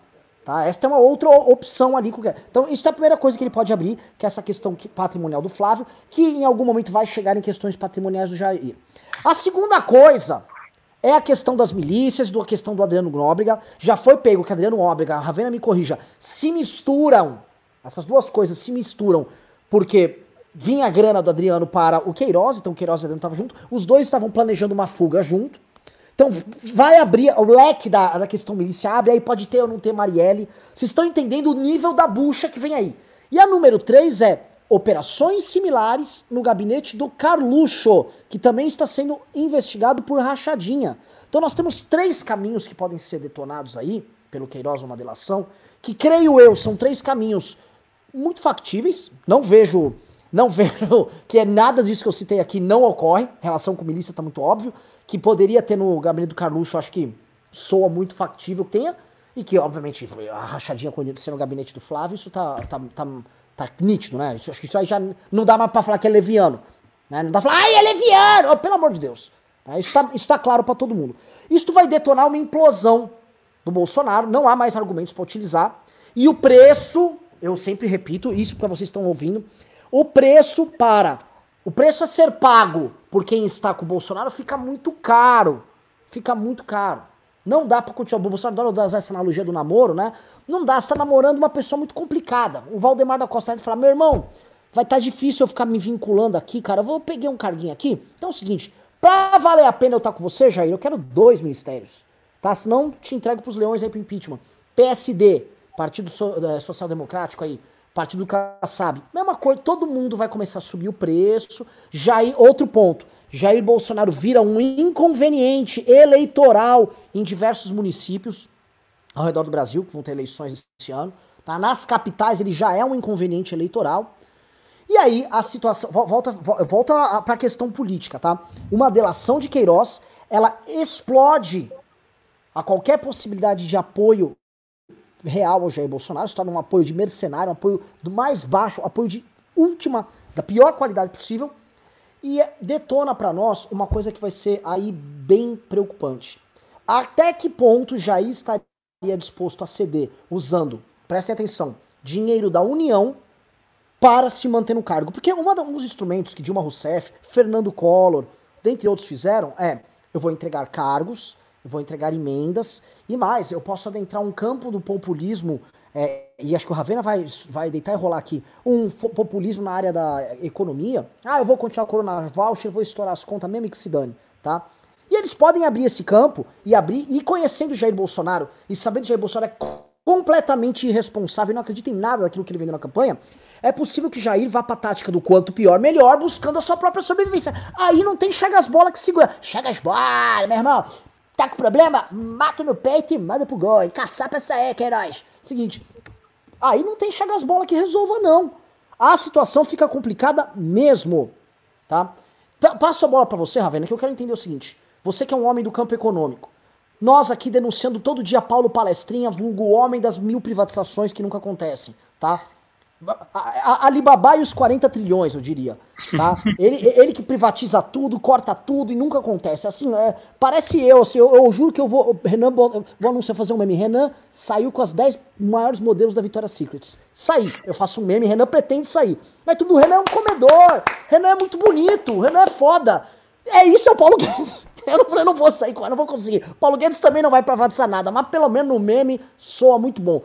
Tá? Esta é uma outra opção ali. Então, isso é a primeira coisa que ele pode abrir, que é essa questão patrimonial do Flávio, que em algum momento vai chegar em questões patrimoniais do Jair. A segunda coisa é a questão das milícias, a questão do Adriano Nóbrega. Já foi pego que Adriano Nóbrega, a Ravena me corrija, se misturam. Essas duas coisas se misturam, porque vinha a grana do Adriano para o Queiroz, então o Queiroz e o Adriano estavam junto. Os dois estavam planejando uma fuga junto. Então vai abrir, o leque da, da questão milícia abre, aí pode ter ou não ter Marielle. Vocês estão entendendo o nível da bucha que vem aí. E a número 3 é operações similares no gabinete do Carluxo, que também está sendo investigado por rachadinha. Então nós temos três caminhos que podem ser detonados aí, pelo Queiroz uma delação, que creio eu são três caminhos muito factíveis. Não vejo não vejo que é nada disso que eu citei aqui não ocorre. Relação com milícia tá muito óbvio que poderia ter no gabinete do Carluxo, acho que soa muito factível que tenha, e que, obviamente, a rachadinha acontecendo no gabinete do Flávio, isso tá, tá, tá, tá nítido, né? Acho que isso aí já não dá mais pra falar que é leviano. Né? Não dá pra falar, ai, é leviano! Oh, pelo amor de Deus. Né? Isso, tá, isso tá claro para todo mundo. Isso vai detonar uma implosão do Bolsonaro, não há mais argumentos para utilizar. E o preço, eu sempre repito, isso para vocês estão ouvindo, o preço para o preço a ser pago por quem está com o Bolsonaro fica muito caro. Fica muito caro. Não dá pra continuar. O Bolsonaro adora usar essa analogia do namoro, né? Não dá, você tá namorando uma pessoa muito complicada. O Valdemar da Costa Neto fala: meu irmão, vai estar tá difícil eu ficar me vinculando aqui, cara. Eu vou pegar um carguinho aqui. Então é o seguinte: pra valer a pena eu estar tá com você, Jair, eu quero dois ministérios. Tá? Senão te entrego pros leões aí pro impeachment. PSD, Partido eh, Social Democrático aí. Partido do Kassab. Mesma coisa, todo mundo vai começar a subir o preço. Jair, outro ponto. Jair Bolsonaro vira um inconveniente eleitoral em diversos municípios ao redor do Brasil, que vão ter eleições esse ano. Tá? Nas capitais ele já é um inconveniente eleitoral. E aí a situação. Volta, volta para a questão política, tá? Uma delação de Queiroz ela explode a qualquer possibilidade de apoio real ao Jair Bolsonaro, se torna um apoio de mercenário, um apoio do mais baixo, apoio de última, da pior qualidade possível, e detona para nós uma coisa que vai ser aí bem preocupante. Até que ponto Jair estaria disposto a ceder usando, prestem atenção, dinheiro da União para se manter no cargo? Porque uma, um dos instrumentos que Dilma Rousseff, Fernando Collor, dentre outros fizeram é eu vou entregar cargos, eu vou entregar emendas e mais, eu posso adentrar um campo do populismo, é, e acho que o Ravena vai, vai deitar e rolar aqui, um populismo na área da economia. Ah, eu vou continuar o Corona Voucher, vou estourar as contas mesmo que se dane, tá? E eles podem abrir esse campo e abrir, e conhecendo Jair Bolsonaro, e sabendo que Jair Bolsonaro é completamente irresponsável e não acredita em nada daquilo que ele vendeu na campanha, é possível que Jair vá pra tática do quanto pior, melhor, buscando a sua própria sobrevivência. Aí não tem Chagas Bola que segura. Chagas Bola, meu irmão. Tá com problema? Mata no peito e manda pro gol. Caçar pra essa é, Queiroz. Seguinte, aí não tem Chagas Bola que resolva, não. A situação fica complicada mesmo, tá? Passo a bola para você, Ravena, que eu quero entender o seguinte. Você que é um homem do campo econômico. Nós aqui denunciando todo dia Paulo Palestrinha, vulgo homem das mil privatizações que nunca acontecem, tá? A, Alibaba e os 40 trilhões, eu diria. Tá? Ele, ele que privatiza tudo, corta tudo e nunca acontece. Assim, é, parece eu, assim, eu, eu, juro que eu vou. Renan, vou anunciar fazer um meme. Renan saiu com as 10 maiores modelos da Victoria's Secrets. Saí. Eu faço um meme, Renan pretende sair. Mas tudo, Renan é um comedor. Renan é muito bonito. Renan é foda. É isso, é o Paulo Guedes. Eu não, eu não vou sair com ela, não vou conseguir. Paulo Guedes também não vai privatizar nada, mas pelo menos no meme soa muito bom.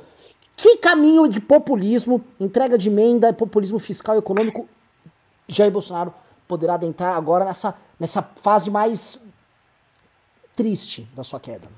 Que caminho de populismo, entrega de emenda, populismo fiscal e econômico Jair Bolsonaro poderá adentrar agora nessa, nessa fase mais triste da sua queda?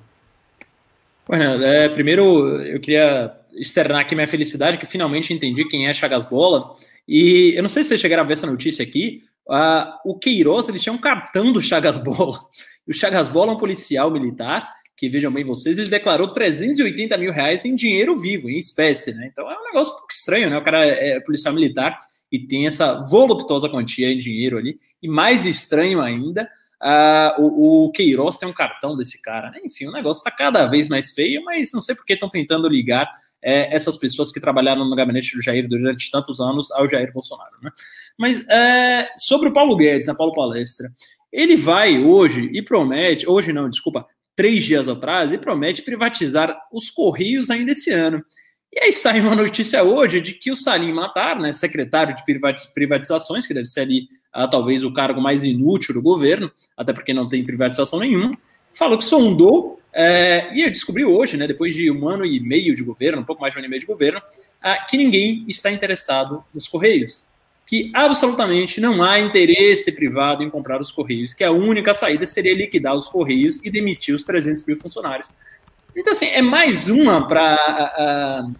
Bueno, é, primeiro eu queria externar aqui minha felicidade que finalmente entendi quem é Chagas Bola. E eu não sei se vocês chegaram a ver essa notícia aqui. Uh, o Queiroz ele tinha um cartão do Chagas Bola. E o Chagas Bola é um policial militar que vejam bem vocês, ele declarou 380 mil reais em dinheiro vivo, em espécie, né? Então é um negócio um pouco estranho, né? O cara é, é policial militar e tem essa voluptuosa quantia em dinheiro ali. E mais estranho ainda, uh, o, o, Queiroz tem um cartão desse cara, né? Enfim, o negócio está cada vez mais feio, mas não sei por que estão tentando ligar é, essas pessoas que trabalharam no gabinete do Jair durante tantos anos ao Jair Bolsonaro, né? Mas é, sobre o Paulo Guedes, na Paulo Palestra, ele vai hoje e promete, hoje não, desculpa, três dias atrás e promete privatizar os Correios ainda esse ano. E aí sai uma notícia hoje de que o Salim Matar, né, secretário de privatizações, que deve ser ali ah, talvez o cargo mais inútil do governo, até porque não tem privatização nenhuma, falou que sondou, é, e eu descobri hoje, né, depois de um ano e meio de governo, um pouco mais de um ano e meio de governo, ah, que ninguém está interessado nos Correios que absolutamente não há interesse privado em comprar os Correios, que a única saída seria liquidar os Correios e demitir os 300 mil funcionários. Então, assim, é mais uma para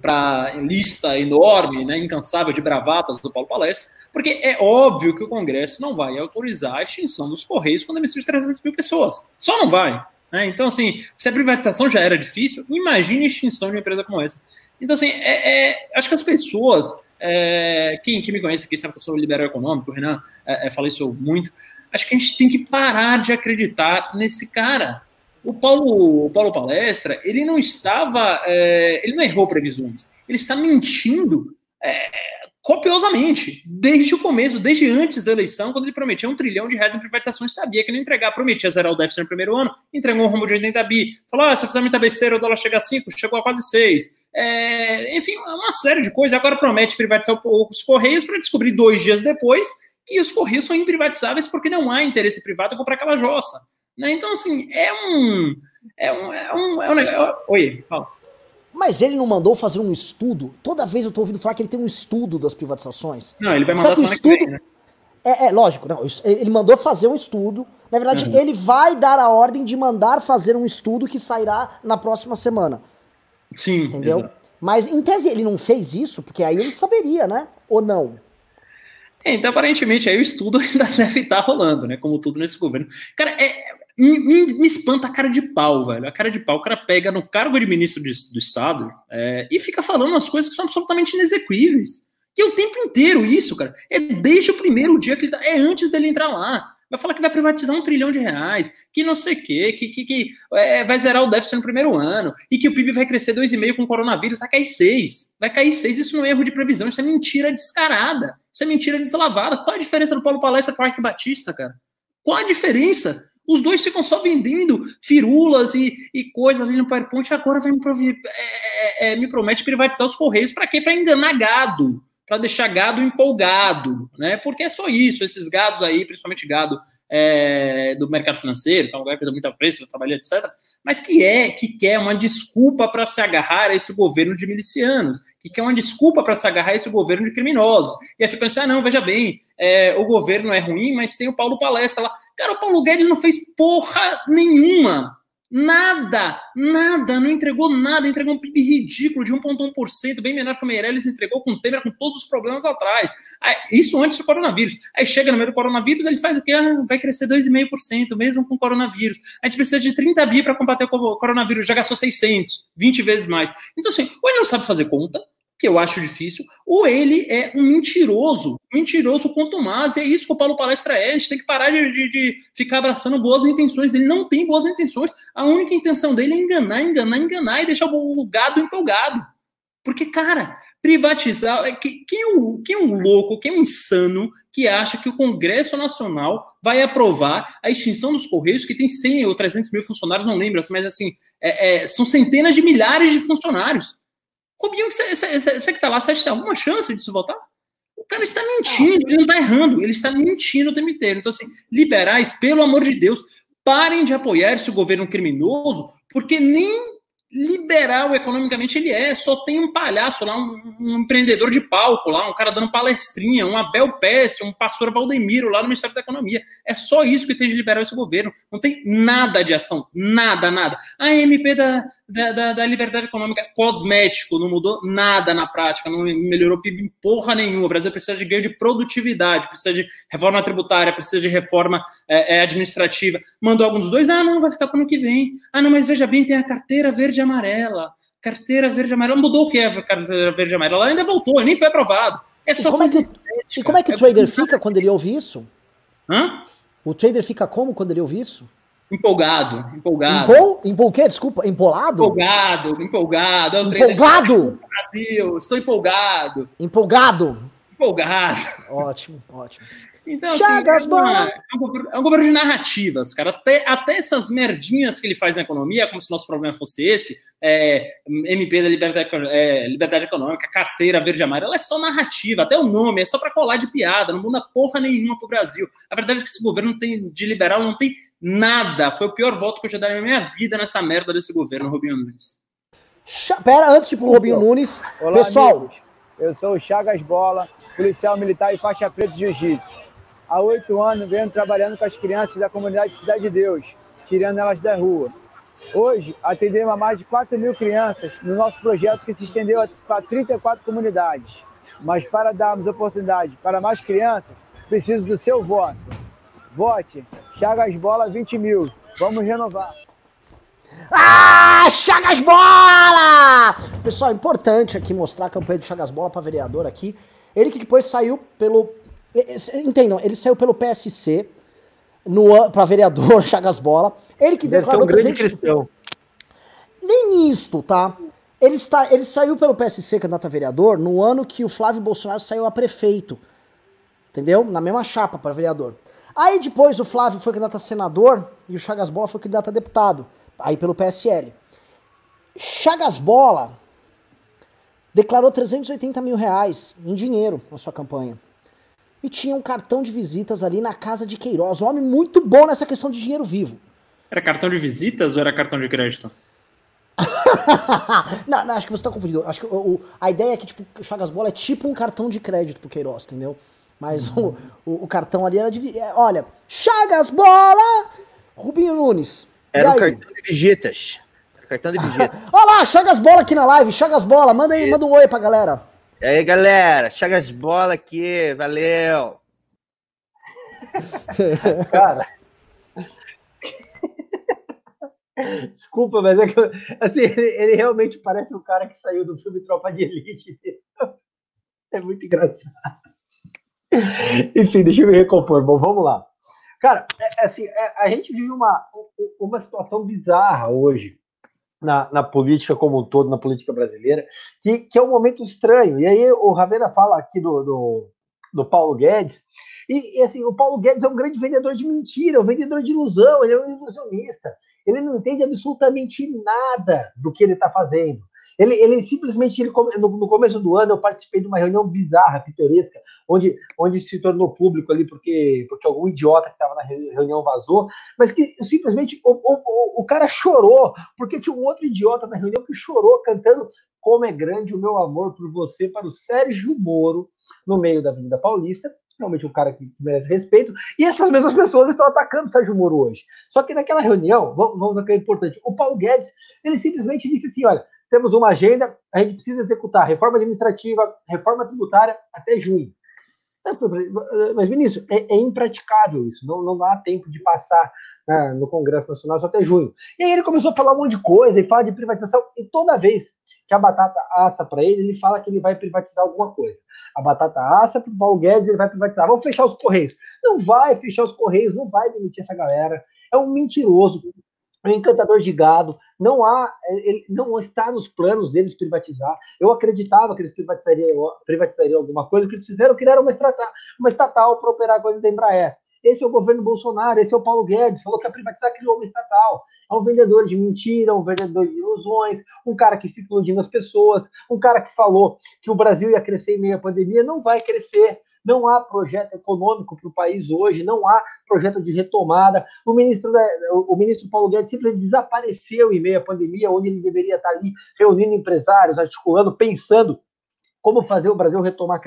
para lista enorme, né, incansável de bravatas do Paulo Palestra, porque é óbvio que o Congresso não vai autorizar a extinção dos Correios com demissão de 300 mil pessoas. Só não vai. Né? Então, assim, se a privatização já era difícil, imagine a extinção de uma empresa como essa. Então, assim, é, é, acho que as pessoas é, quem, quem, me conhece aqui sabe que eu sou liberal econômico, o Renan é, é, fala isso muito. Acho que a gente tem que parar de acreditar nesse cara. O Paulo, o Paulo Palestra, ele não estava, é, ele não errou previsões, ele está mentindo é, copiosamente, desde o começo, desde antes da eleição, quando ele prometia um trilhão de reais em privatizações, sabia que não ia entregar, prometia zerar o déficit no primeiro ano, entregou um rumo de 80 bi, falou, ah, se eu fizer muita besteira, o dólar chega a 5, chegou a quase 6, é, enfim, uma série de coisas, agora promete privatizar os Correios para descobrir dois dias depois que os Correios são imprivatizáveis porque não há interesse privado em comprar aquela jossa. Né? Então, assim, é um... É um, é um, é um, Oi, fala. Mas ele não mandou fazer um estudo? Toda vez eu tô ouvindo falar que ele tem um estudo das privatizações. Não, ele vai mandar semana estudo... que vem, né? É, é, lógico, não, ele mandou fazer um estudo. Na verdade, uhum. ele vai dar a ordem de mandar fazer um estudo que sairá na próxima semana. Sim. Entendeu? Exato. Mas em tese ele não fez isso, porque aí ele saberia, né? Ou não? É, então, aparentemente, aí o estudo ainda deve estar rolando, né? Como tudo nesse governo. Cara, é, me, me, espanta a cara de pau, velho. A cara de pau. O cara pega no cargo de ministro de, do Estado é, e fica falando umas coisas que são absolutamente inexequíveis. E é o tempo inteiro isso, cara. É desde o primeiro dia que ele tá. É antes dele entrar lá. Vai falar que vai privatizar um trilhão de reais, que não sei o quê, que, que, que é, vai zerar o déficit no primeiro ano, e que o PIB vai crescer 2,5% com o coronavírus, vai cair 6%. Vai cair 6%, isso não é erro de previsão, isso é mentira descarada, isso é mentira deslavada. Qual a diferença do Paulo Palestra para o Arque Batista, cara? Qual a diferença? Os dois ficam só vendendo firulas e, e coisas ali no PowerPoint, agora vai me, é, é, me promete privatizar os Correios, para quê? Para enganar gado para deixar gado empolgado, né? Porque é só isso, esses gados aí, principalmente gado é, do mercado financeiro, que é um lugar que dá muito apreço, eu trabalhei, etc., mas que é, que quer uma desculpa para se agarrar a esse governo de milicianos, que quer uma desculpa para se agarrar a esse governo de criminosos. E aí fica pensando, ah, não, veja bem, é, o governo é ruim, mas tem o Paulo Palestra lá. Cara, o Paulo Guedes não fez porra nenhuma Nada, nada, não entregou nada, entregou um PIB ridículo de 1,1%, bem menor que o Meirelles entregou com o Temer, com todos os problemas lá atrás. Isso antes do coronavírus. Aí chega no meio do coronavírus, ele faz o quê? Ah, vai crescer 2,5%, mesmo com o coronavírus. A gente precisa de 30 bi para combater o coronavírus, já gastou 600, 20 vezes mais. Então, assim, ou ele não sabe fazer conta, que eu acho difícil, ou ele é um mentiroso, mentiroso quanto mais, e é isso que o Paulo Palestra é, a gente tem que parar de, de, de, ficar abraçando boas intenções, ele não tem boas intenções, a única intenção dele é enganar, enganar, enganar e deixar o gado empolgado, porque, cara, privatizar, é quem é, um, quem é um louco, quem é um insano que acha que o Congresso Nacional vai aprovar a extinção dos Correios, que tem 100 ou 300 mil funcionários, não lembro, mas assim, é, é, são centenas de milhares de funcionários, Rubinho, você que tá lá, você acha que tem alguma chance disso voltar? O cara está mentindo, ele não está errando, ele está mentindo o tempo inteiro. Então, assim, liberais, pelo amor de Deus, parem de apoiar esse governo criminoso, porque nem liberal economicamente ele é, só tem um palhaço lá, um, um, empreendedor de palco lá, um cara dando palestrinha, um Abel Pesce, um pastor Valdemiro lá no Ministério da Economia. É só isso que tem de liberal esse governo. Não tem nada de ação, nada, nada. A MP da, da, da, da liberdade econômica, cosmético, não mudou nada na prática, não melhorou PIB porra nenhuma. O Brasil precisa de ganho de produtividade, precisa de reforma tributária, precisa de reforma é, administrativa. Mandou alguns dois, ah, não, vai ficar para o ano que vem. Ah, não, mas veja bem, tem a carteira verde amarela. Carteira verde amarela. Mudou o que é a carteira verde amarela? Ela ainda voltou, nem foi aprovado. É só e como, é que, e como é que o trader fica quando ele ouve isso? Hã? O trader fica como quando ele ouve isso? Empolgado, empolgado. Empol, empol quê? Desculpa, empolado? Empolgado, empolgado. É empolgado? Brasil, estou empolgado. Empolgado? Empolgado. Ótimo, ótimo. Então, Chagas assim, é, uma, é, um governo, é, um governo, de narrativas, cara. Até, até essas merdinhas que ele faz na economia, como se nosso problema fosse esse, é, MP da liberdade, é, liberdade econômica, carteira verde e amarela, é só narrativa. Até o nome é só para colar de piada, não muda porra nenhuma pro Brasil. A verdade é que esse governo não tem, de liberal não tem nada. Foi o pior voto que eu já dei na minha vida nessa merda desse governo, Rubinho Nunes. Pera, antes de ir pro Rubinho Nunes, Olá, pessoal. Amigos. Eu sou o Chagas Bola, policial militar e faixa preta de jiu-jitsu há oito anos venho trabalhando com as crianças da comunidade Cidade de Deus, tirando elas da rua. Hoje, atendemos a mais de 4 mil crianças no nosso projeto que se estendeu para 34 comunidades. Mas para darmos oportunidade para mais crianças, preciso do seu voto. Vote Chagas Bola 20 mil. Vamos renovar. Ah, Chagas Bola! Pessoal, importante aqui mostrar a campanha do Chagas Bola para vereador aqui. Ele que depois saiu pelo Entendam, ele saiu pelo PSC para vereador Chagas Bola. Ele que declarou um grande cristão. Nem isto, tá? Ele, está, ele saiu pelo PSC, candidato a vereador, no ano que o Flávio Bolsonaro saiu a prefeito. Entendeu? Na mesma chapa para vereador. Aí depois o Flávio foi candidato a senador e o Chagas Bola foi candidato a deputado. Aí pelo PSL. Chagas Bola declarou 380 mil reais em dinheiro na sua campanha e tinha um cartão de visitas ali na casa de Queiroz. Um homem muito bom nessa questão de dinheiro vivo. Era cartão de visitas ou era cartão de crédito? não, não, acho que você tá confundindo. Acho que o, o, a ideia é que, tipo, Chagas Bola é tipo um cartão de crédito pro Queiroz, entendeu? Mas uhum. o, o, o, cartão ali era de. É, olha, Chagas Bola! Rubinho Nunes. Era um cartão de visitas. Cartão de visitas. olha lá, Chagas Bola aqui na live. Chagas Bola, manda aí, manda um oi pra galera. E aí, galera, chega as bolas aqui, valeu! Cara. Desculpa, mas é que assim, ele, ele, realmente parece um cara que saiu do filme Tropa de Elite. É muito engraçado. Enfim, deixa eu me recompor. Bom, vamos lá. Cara, é, é assim, é, a gente vive uma, uma situação bizarra hoje na, na, política como um todo, na política brasileira, que, que é um momento estranho. E aí o Ravena fala aqui do, do, do Paulo Guedes, e, e, assim, o Paulo Guedes é um grande vendedor de mentira, um vendedor de ilusão, ele é um ilusionista. Ele não entende absolutamente nada do que ele está fazendo. Ele, ele simplesmente, ele, no, no, começo do ano, eu participei de uma reunião bizarra, pitoresca, onde, onde se tornou público ali porque, porque algum idiota que estava na reunião vazou, mas que simplesmente o, o, o cara chorou, porque tinha um outro idiota na reunião que chorou cantando Como é Grande o Meu Amor por Você para o Sérgio Moro, no meio da Avenida Paulista, realmente um cara que merece respeito, e essas mesmas pessoas estão atacando o Sérgio Moro hoje. Só que naquela reunião, vamos a que é importante, o Paulo Guedes, ele simplesmente disse assim, olha, temos uma agenda, a gente precisa executar reforma administrativa, reforma tributária até junho. Mas, Vinícius, é, é impraticável isso, não, não dá tempo de passar né, no Congresso Nacional só até junho. E aí ele começou a falar um monte de coisa, e fala de privatização, e toda vez que a batata assa para ele, ele fala que ele vai privatizar alguma coisa. A batata assa para o Paulo Guedes, ele vai privatizar. Vamos fechar os Correios. Não vai fechar os Correios, não vai demitir essa galera. É um mentiroso, um encantador de gado, não há, ele não está nos planos deles privatizar. Eu acreditava que eles privatizariam, privatizariam alguma coisa, que eles fizeram, criaram uma, estatal, uma estatal para operar coisas da Embraer. Esse é o governo Bolsonaro, esse é o Paulo Guedes, falou que a privatizar criou uma estatal. É um vendedor de mentira, um vendedor de ilusões, um cara que fica iludindo as pessoas, um cara que falou que o Brasil ia crescer em meio à pandemia, não vai crescer. Não há projeto econômico para o país hoje, não há projeto de retomada. O ministro, o ministro Paulo Guedes simplesmente desapareceu em meio à pandemia, onde ele deveria estar ali reunindo empresários, articulando, pensando como fazer o Brasil retomar,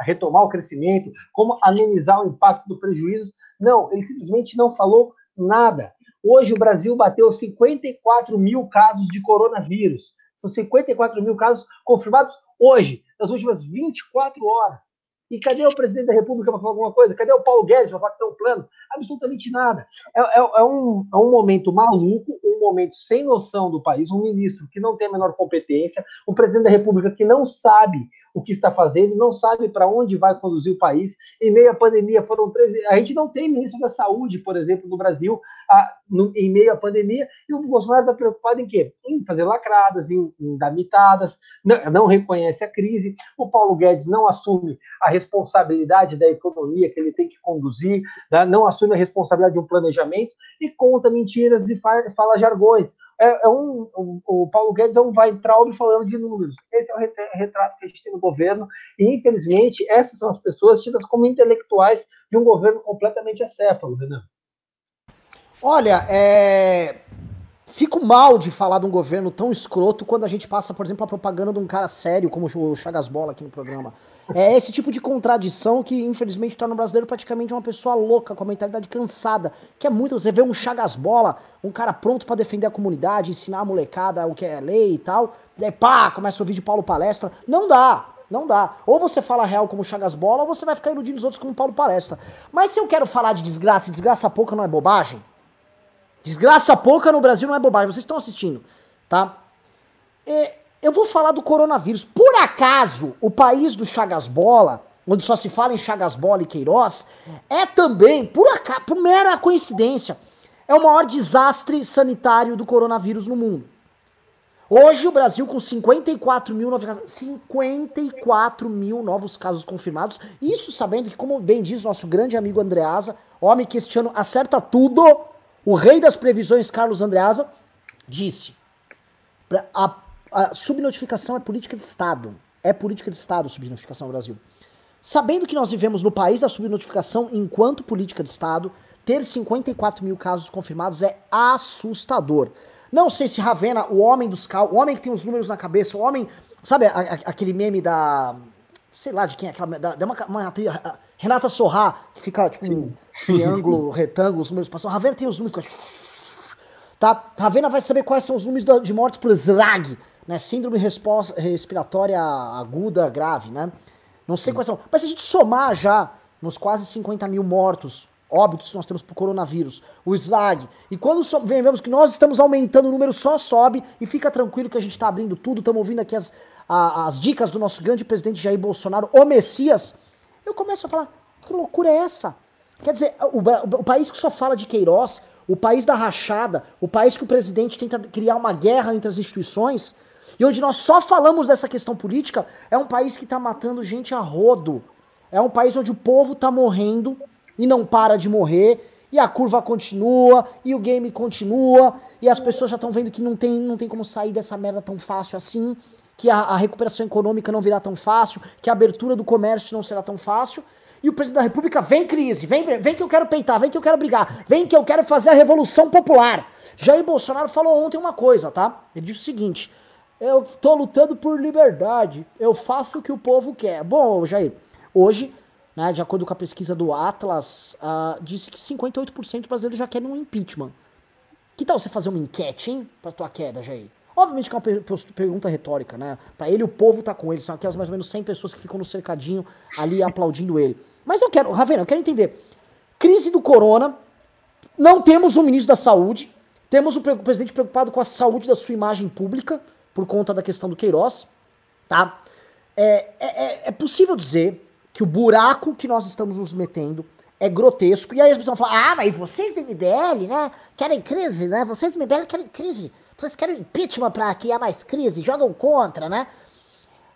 retomar o crescimento, como amenizar o impacto do prejuízo. Não, ele simplesmente não falou nada. Hoje o Brasil bateu 54 mil casos de coronavírus. São 54 mil casos confirmados hoje, nas últimas 24 horas. E cadê o presidente da República para falar alguma coisa? Cadê o Paulo Guedes para falar que tem um plano? Absolutamente nada. É, é, é, um, é um momento maluco, um momento sem noção do país, um ministro que não tem a menor competência, um presidente da República que não sabe o que está fazendo, não sabe para onde vai conduzir o país. Em meio à pandemia, foram três. A gente não tem ministro da Saúde, por exemplo, no Brasil, a, no, em meio à pandemia, e o Bolsonaro está preocupado em quê? Em fazer lacradas, em, em dar mitadas, não, não reconhece a crise. O Paulo Guedes não assume a responsabilidade da economia que ele tem que conduzir, né? não assume a responsabilidade de um planejamento e conta mentiras e fala, fala jargões. É, é um, um, o Paulo Guedes é um Weintraub falando de números. Esse é o retrato que a gente tem no governo, e infelizmente essas são as pessoas tidas como intelectuais de um governo completamente acéfalo, Renan. Olha, é... fico mal de falar de um governo tão escroto quando a gente passa, por exemplo, a propaganda de um cara sério como o Chagas Bola aqui no programa. É esse tipo de contradição que, infelizmente, torna o brasileiro praticamente uma pessoa louca, com a mentalidade cansada. Que é muito. Você vê um Chagas Bola, um cara pronto para defender a comunidade, ensinar a molecada o que é lei e tal. Daí pá, começa ouvir de Paulo Palestra. Não dá. Não dá. Ou você fala real como Chagas Bola, ou você vai ficar iludindo os outros como Paulo Palestra. Mas se eu quero falar de desgraça, e desgraça pouca não é bobagem. Desgraça pouca no Brasil não é bobagem. Vocês estão assistindo, tá? E eu vou falar do coronavírus. Por acaso, o país do Chagas Bola, onde só se fala em Chagas Bola e Queiroz, é também, por, acaso, por mera coincidência, é o maior desastre sanitário do coronavírus no mundo. Hoje o Brasil com 54 mil novos casos, 54 mil novos casos confirmados. Isso sabendo que, como bem diz nosso grande amigo Andreasa, homem que este ano acerta tudo, o rei das previsões, Carlos Andreasa, disse: a a subnotificação é política de Estado. É política de Estado subnotificação no Brasil. Sabendo que nós vivemos no país da subnotificação enquanto política de Estado, ter 54 mil casos confirmados é assustador. Não sei se Ravena, o homem dos cal, o homem que tem os números na cabeça, o homem. Sabe a, a, aquele meme da. Sei lá de quem é aquela. Da, uma, uma atriz, Renata Sorrá, que fica tipo um triângulo, retângulo, os números passam. Ravena tem os números. Tá? Ravena vai saber quais são os números de mortes por SRAG né? Síndrome respiratória aguda grave, né? Não sei quais são. Mas se a gente somar já nos quase 50 mil mortos, óbitos que nós temos por coronavírus, o SLAG, e quando so vemos que nós estamos aumentando, o número só sobe, e fica tranquilo que a gente está abrindo tudo, estamos ouvindo aqui as, a, as dicas do nosso grande presidente Jair Bolsonaro, o Messias, eu começo a falar, que loucura é essa? Quer dizer, o, o, o país que só fala de Queiroz, o país da rachada, o país que o presidente tenta criar uma guerra entre as instituições, e onde nós só falamos dessa questão política, é um país que está matando gente a rodo. É um país onde o povo está morrendo e não para de morrer, e a curva continua, e o game continua, e as pessoas já estão vendo que não tem, não tem como sair dessa merda tão fácil assim, que a, a recuperação econômica não virá tão fácil, que a abertura do comércio não será tão fácil. E o presidente da República vem crise, vem, vem que eu quero peitar, vem que eu quero brigar, vem que eu quero fazer a revolução popular. Jair Bolsonaro falou ontem uma coisa, tá? Ele disse o seguinte: eu tô lutando por liberdade, eu faço o que o povo quer. Bom, Jair, hoje, né, de acordo com a pesquisa do Atlas, uh, disse que 58% dos brasileiros já querem um impeachment. Que tal você fazer uma enquete, hein, pra tua queda, Jair? Obviamente que é uma pergunta retórica, né? Pra ele, o povo tá com ele. São aquelas mais ou menos 100 pessoas que ficam no cercadinho ali aplaudindo ele. Mas eu quero, Ravena, eu quero entender. Crise do corona, não temos um ministro da saúde, temos o presidente preocupado com a saúde da sua imagem pública, por conta da questão do Queiroz, tá? É, é, é, é possível dizer que o buraco que nós estamos nos metendo é grotesco. E aí as pessoas falam, ah, mas vocês do MBL, né, querem crise, né? Vocês do MBL querem crise. Vocês querem impeachment para criar mais crise, jogam contra, né?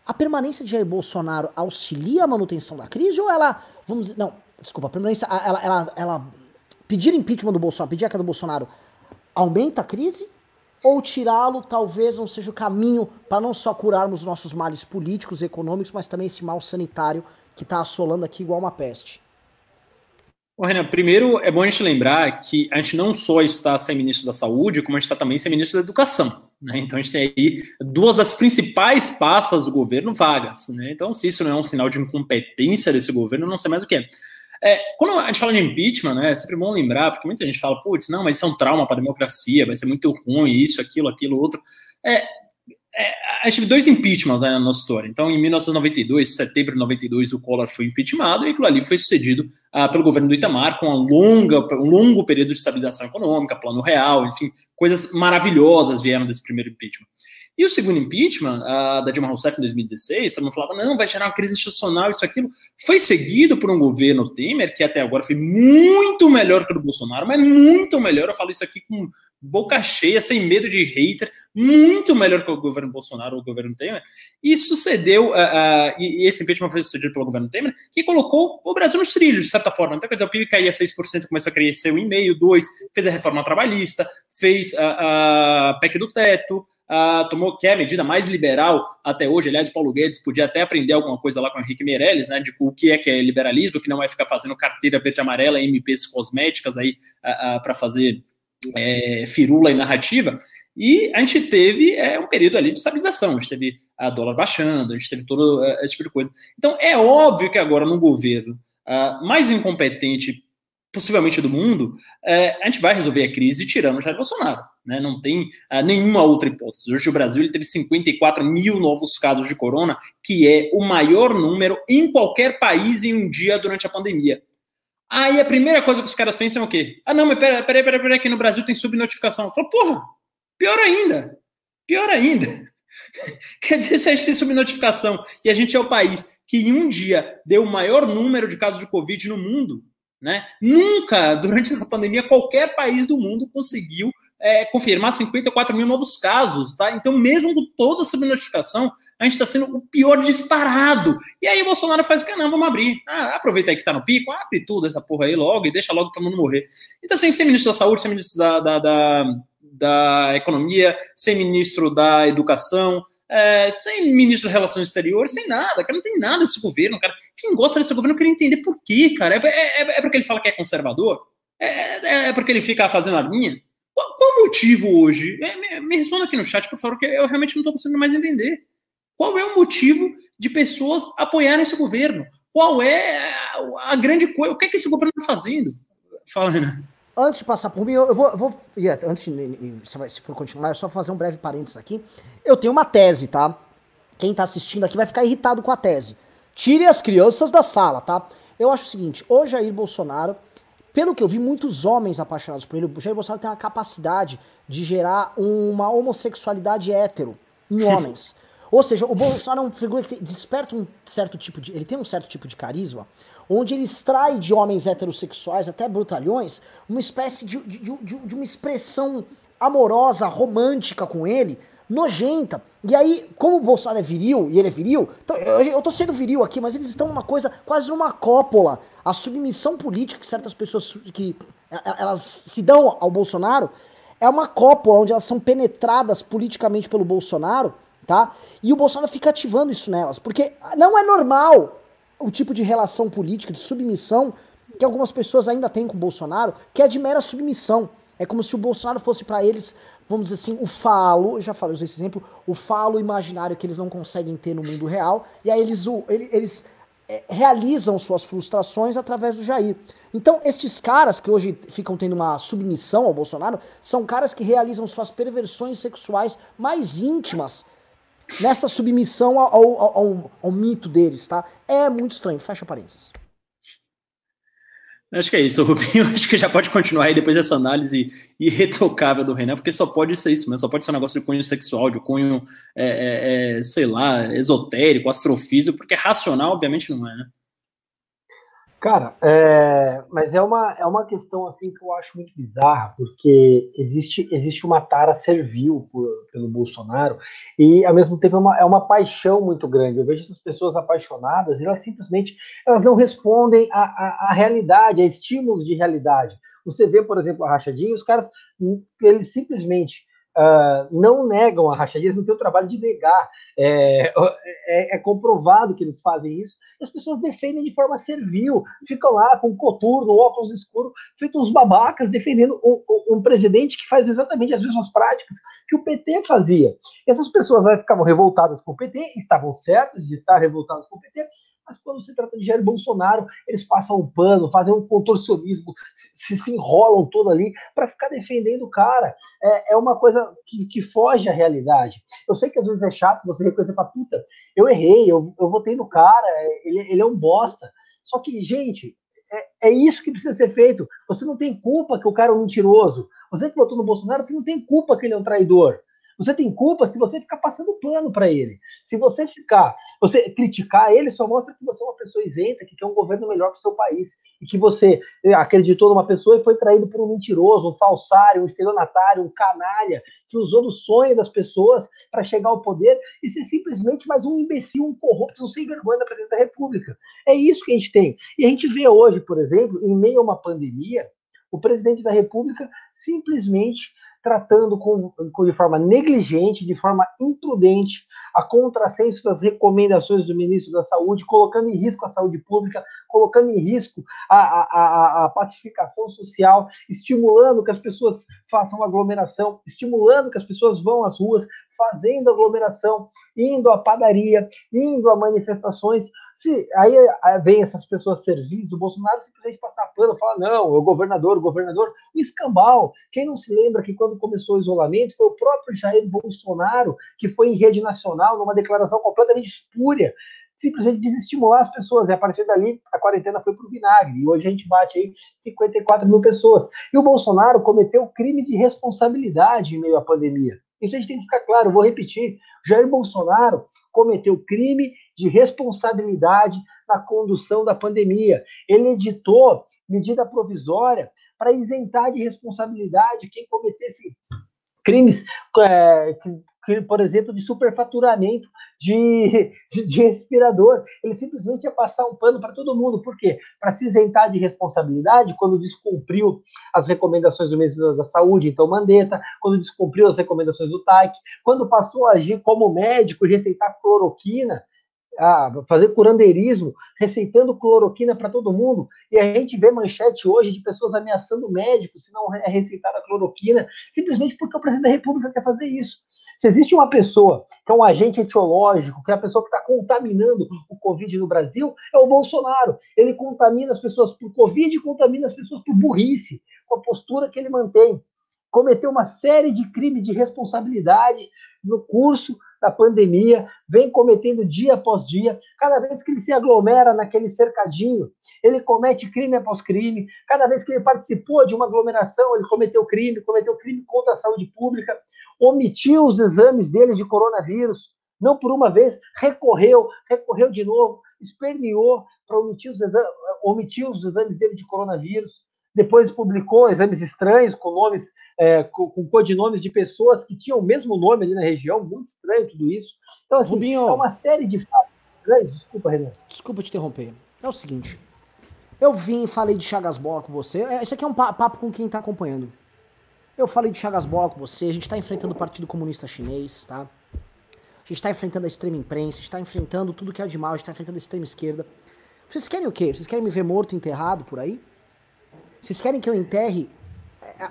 A permanência de Jair Bolsonaro auxilia a manutenção da crise ou ela, vamos dizer, não, desculpa, a permanência, ela, ela, ela pedir impeachment do Bolsonaro, pedir a queda do Bolsonaro, aumenta a crise? Ou tirá-lo talvez não seja o caminho para não só curarmos nossos males políticos e econômicos, mas também esse mal sanitário que está assolando aqui igual uma peste? Ô, Renan, primeiro é bom a gente lembrar que a gente não só está sem ministro da Saúde, como a gente está também sem ministro da Educação. Né? Então a gente tem aí duas das principais passas do governo vagas. Né? Então, se isso não é um sinal de incompetência desse governo, não sei mais o que é. É, quando a gente fala de impeachment, né, é sempre bom lembrar, porque muita gente fala, putz, não, mas isso é um trauma para a democracia, vai ser muito ruim, isso, aquilo, aquilo, outro. É, é, a gente teve dois impeachments né, na nossa história. Então, em 1992, setembro de 92, o Collor foi impeachmentado e aquilo ali foi sucedido ah, pelo governo do Itamar, com uma longa, um longo período de estabilização econômica, plano real, enfim, coisas maravilhosas vieram desse primeiro impeachment. E o segundo impeachment, uh, da Dilma Rousseff em 2016, todo mundo falava, não, vai gerar uma crise institucional, isso, aquilo. Foi seguido por um governo Temer, que até agora foi muito melhor que o do Bolsonaro, mas muito melhor, eu falo isso aqui com boca cheia, sem medo de hater, muito melhor que o governo Bolsonaro ou o governo Temer, e sucedeu, uh, uh, e esse impeachment foi sucedido pelo governo Temer, que colocou o Brasil nos trilhos, de certa forma. Então, quer dizer, o PIB caía 6%, começou a crescer 1,5%, 2%, fez a reforma trabalhista, fez a, a PEC do teto, Uh, tomou que é a medida mais liberal até hoje. Aliás, Paulo Guedes podia até aprender alguma coisa lá com o Henrique Meirelles, né, de o que é que é liberalismo, que não é ficar fazendo carteira verde amarela, MPs cosméticas aí uh, uh, para fazer é, firula e narrativa. E a gente teve é, um período ali de estabilização, a gente teve a dólar baixando, a gente teve todo é, esse tipo de coisa. Então é óbvio que agora no governo mais incompetente possivelmente do mundo, é, a gente vai resolver a crise tirando o Jair Bolsonaro. Né? Não tem uh, nenhuma outra hipótese. Hoje o Brasil ele teve 54 mil novos casos de corona, que é o maior número em qualquer país em um dia durante a pandemia. Aí a primeira coisa que os caras pensam é o quê? Ah, não, mas peraí, peraí, peraí, peraí, aqui no Brasil tem subnotificação. Eu falo, porra, pior ainda. Pior ainda. Quer dizer, se a gente tem subnotificação e a gente é o país que em um dia deu o maior número de casos de Covid no mundo, né? Nunca, durante essa pandemia, qualquer país do mundo conseguiu é, confirmar 54 mil novos casos, tá? Então, mesmo com toda essa notificação, a gente está sendo o pior disparado. E aí o Bolsonaro faz o que? Não, vamos abrir. Ah, aproveita aí que está no pico, abre tudo essa porra aí logo e deixa logo todo mundo morrer. Então, assim, ser ministro da saúde, ser ministro da, da, da, da economia, ser ministro da educação, é, sem ministro de Relações Exteriores, sem nada, cara, não tem nada desse governo, cara. Quem gosta desse governo quer entender por quê, cara. É, é, é, porque ele fala que é conservador? É, é, é porque ele fica fazendo a linha? Qual, qual o motivo hoje? É, me, me, responda aqui no chat, por favor, que eu realmente não estou conseguindo mais entender. Qual é o motivo de pessoas apoiarem esse governo? Qual é a, a grande coisa? O que é que esse governo está fazendo? Fala, Renan antes de passar por mim, eu vou. Eu vou antes, se for continuar, é só fazer um breve parênteses aqui. Eu tenho uma tese, tá? Quem tá assistindo aqui vai ficar irritado com a tese. Tire as crianças da sala, tá? Eu acho o seguinte: o Jair Bolsonaro, pelo que eu vi, muitos homens apaixonados por ele, o Jair Bolsonaro tem a capacidade de gerar uma homossexualidade hétero em homens. Ou seja, o Bolsonaro é uma figura que desperta um certo tipo de. Ele tem um certo tipo de carisma, onde ele extrai de homens heterossexuais, até brutalhões, uma espécie de, de, de, de uma expressão amorosa, romântica com ele, nojenta. E aí, como o Bolsonaro é viril, e ele é viril, então, eu, tô sendo viril aqui, mas eles estão numa coisa, quase numa cópula. A submissão política que certas pessoas que elas se dão ao Bolsonaro é uma cópula onde elas são penetradas politicamente pelo Bolsonaro, tá? E o Bolsonaro fica ativando isso nelas, porque não é normal o tipo de relação política, de submissão, que algumas pessoas ainda têm com o Bolsonaro, que é de mera submissão. É como se o Bolsonaro fosse para eles, vamos dizer assim, o falo, eu já falei esse exemplo, o falo imaginário que eles não conseguem ter no mundo real, e aí eles, eles, eles é, realizam suas frustrações através do Jair. Então, estes caras que hoje ficam tendo uma submissão ao Bolsonaro, são caras que realizam suas perversões sexuais mais íntimas nessa submissão ao, ao, ao, ao, mito deles, tá? É muito estranho, fecha parênteses. Acho que é isso, Rubinho. Acho que já pode continuar aí depois dessa análise irretocável do Renan, porque só pode ser isso mesmo, só pode ser um negócio de cunho sexual, de cunho, é, é, é sei lá, esotérico, astrofísico, porque racional, obviamente, não é, né? Cara, é, mas é uma, é uma questão assim que eu acho muito bizarra, porque existe, existe uma tara servil por, pelo Bolsonaro e ao mesmo tempo é uma, é uma paixão muito grande. Eu vejo essas pessoas apaixonadas e elas simplesmente elas não respondem à, à, à realidade, a estímulos de realidade. Você vê, por exemplo, a rachadinha, os caras eles simplesmente uh, não negam a rachadinha, eles não têm o trabalho de negar. É, é, é, comprovado que eles fazem isso. As pessoas defendem de forma servil, ficam lá com coturno, óculos escuros, feitos uns babacas, defendendo um, um, presidente que faz exatamente as mesmas práticas que o PT fazia. Essas pessoas ficavam revoltadas com o PT, estavam certas de estar revoltadas com o PT, mas quando se trata de Jair Bolsonaro, eles passam o um pano, fazem um contorcionismo, se, se, enrolam todo ali para ficar defendendo o cara. É, é uma coisa que, que, foge à realidade. Eu sei que às vezes é chato você reconhecer para puta, eu errei, eu, eu votei no cara, ele, ele é um bosta. Só que, gente, é, é, isso que precisa ser feito. Você não tem culpa que o cara é um mentiroso. Você que votou no Bolsonaro, você não tem culpa que ele é um traidor. Você tem culpa se você ficar passando plano para ele. Se você ficar, você criticar ele, só mostra que você é uma pessoa isenta, que quer um governo melhor para o seu país. E que você eh, acreditou numa pessoa e foi traído por um mentiroso, um falsário, um estelionatário, um canalha, que usou do sonho das pessoas para chegar ao poder e ser simplesmente mais um imbecil, um corrupto, um sem vergonha da presidência da República. É isso que a gente tem. E a gente vê hoje, por exemplo, em meio a uma pandemia, o presidente da República simplesmente tratando com, com, de forma negligente, de forma imprudente, a contrassenso das recomendações do ministro da Saúde, colocando em risco a saúde pública, colocando em risco a, a, a, a pacificação social, estimulando que as pessoas façam aglomeração, estimulando que as pessoas vão às ruas, fazendo aglomeração, indo à padaria, indo a manifestações. Se aí vem essas pessoas servis do Bolsonaro simplesmente passar pano, falar não, o governador, o governador, o escambau. Quem não se lembra que quando começou o isolamento foi o próprio Jair Bolsonaro que foi em rede nacional numa declaração completamente espúria, simplesmente desestimular as pessoas. E a partir dali, a quarentena foi para o vinagre. E hoje a gente bate aí 54 mil pessoas. E o Bolsonaro cometeu crime de responsabilidade em meio à pandemia. Isso a gente tem que ficar claro, vou repetir. Jair Bolsonaro cometeu crime de responsabilidade na condução da pandemia. Ele editou medida provisória para isentar de responsabilidade quem cometesse crimes é, por exemplo, de superfaturamento de, de, de, respirador. Ele simplesmente ia passar um pano para todo mundo. Por quê? Para se isentar de responsabilidade quando descumpriu as recomendações do Ministério da Saúde, então Mandetta, quando descumpriu as recomendações do TAC, quando passou a agir como médico receitar cloroquina, a fazer curandeirismo, receitando cloroquina para todo mundo, e a gente vê manchete hoje de pessoas ameaçando médicos se não é receitada cloroquina, simplesmente porque o presidente da República quer fazer isso. Se existe uma pessoa que é um agente etiológico, que é a pessoa que está contaminando o Covid no Brasil, é o Bolsonaro. Ele contamina as pessoas por Covid e contamina as pessoas por burrice, com a postura que ele mantém. Cometeu uma série de crimes de responsabilidade no curso da pandemia, vem cometendo dia após dia. Cada vez que ele se aglomera naquele cercadinho, ele comete crime após crime. Cada vez que ele participou de uma aglomeração, ele cometeu crime, cometeu crime contra a saúde pública omitiu os exames deles de coronavírus. não por uma vez, recorreu, recorreu de novo, esperneou para omitir os, exames, omitir os exames dele de coronavírus, depois publicou exames estranhos com nomes, é, com, com, codinomes de pessoas que tinham o mesmo nome ali na região, muito estranho tudo isso. Então, assim, Rubinho, é uma série de fatos estranhos. Desculpa, Renan. Desculpa te interromper. É o seguinte, eu vim e falei de Chagas Bola com você. É, isso aqui é um papo com quem está acompanhando. Eu falei de Chagas Bola com você. A gente está enfrentando o Partido Comunista Chinês, tá? A gente está enfrentando a extrema imprensa, a gente está enfrentando tudo que é de mal, a gente está enfrentando a extrema esquerda. Vocês querem o quê? Vocês querem me ver morto, enterrado por aí? Vocês querem que eu enterre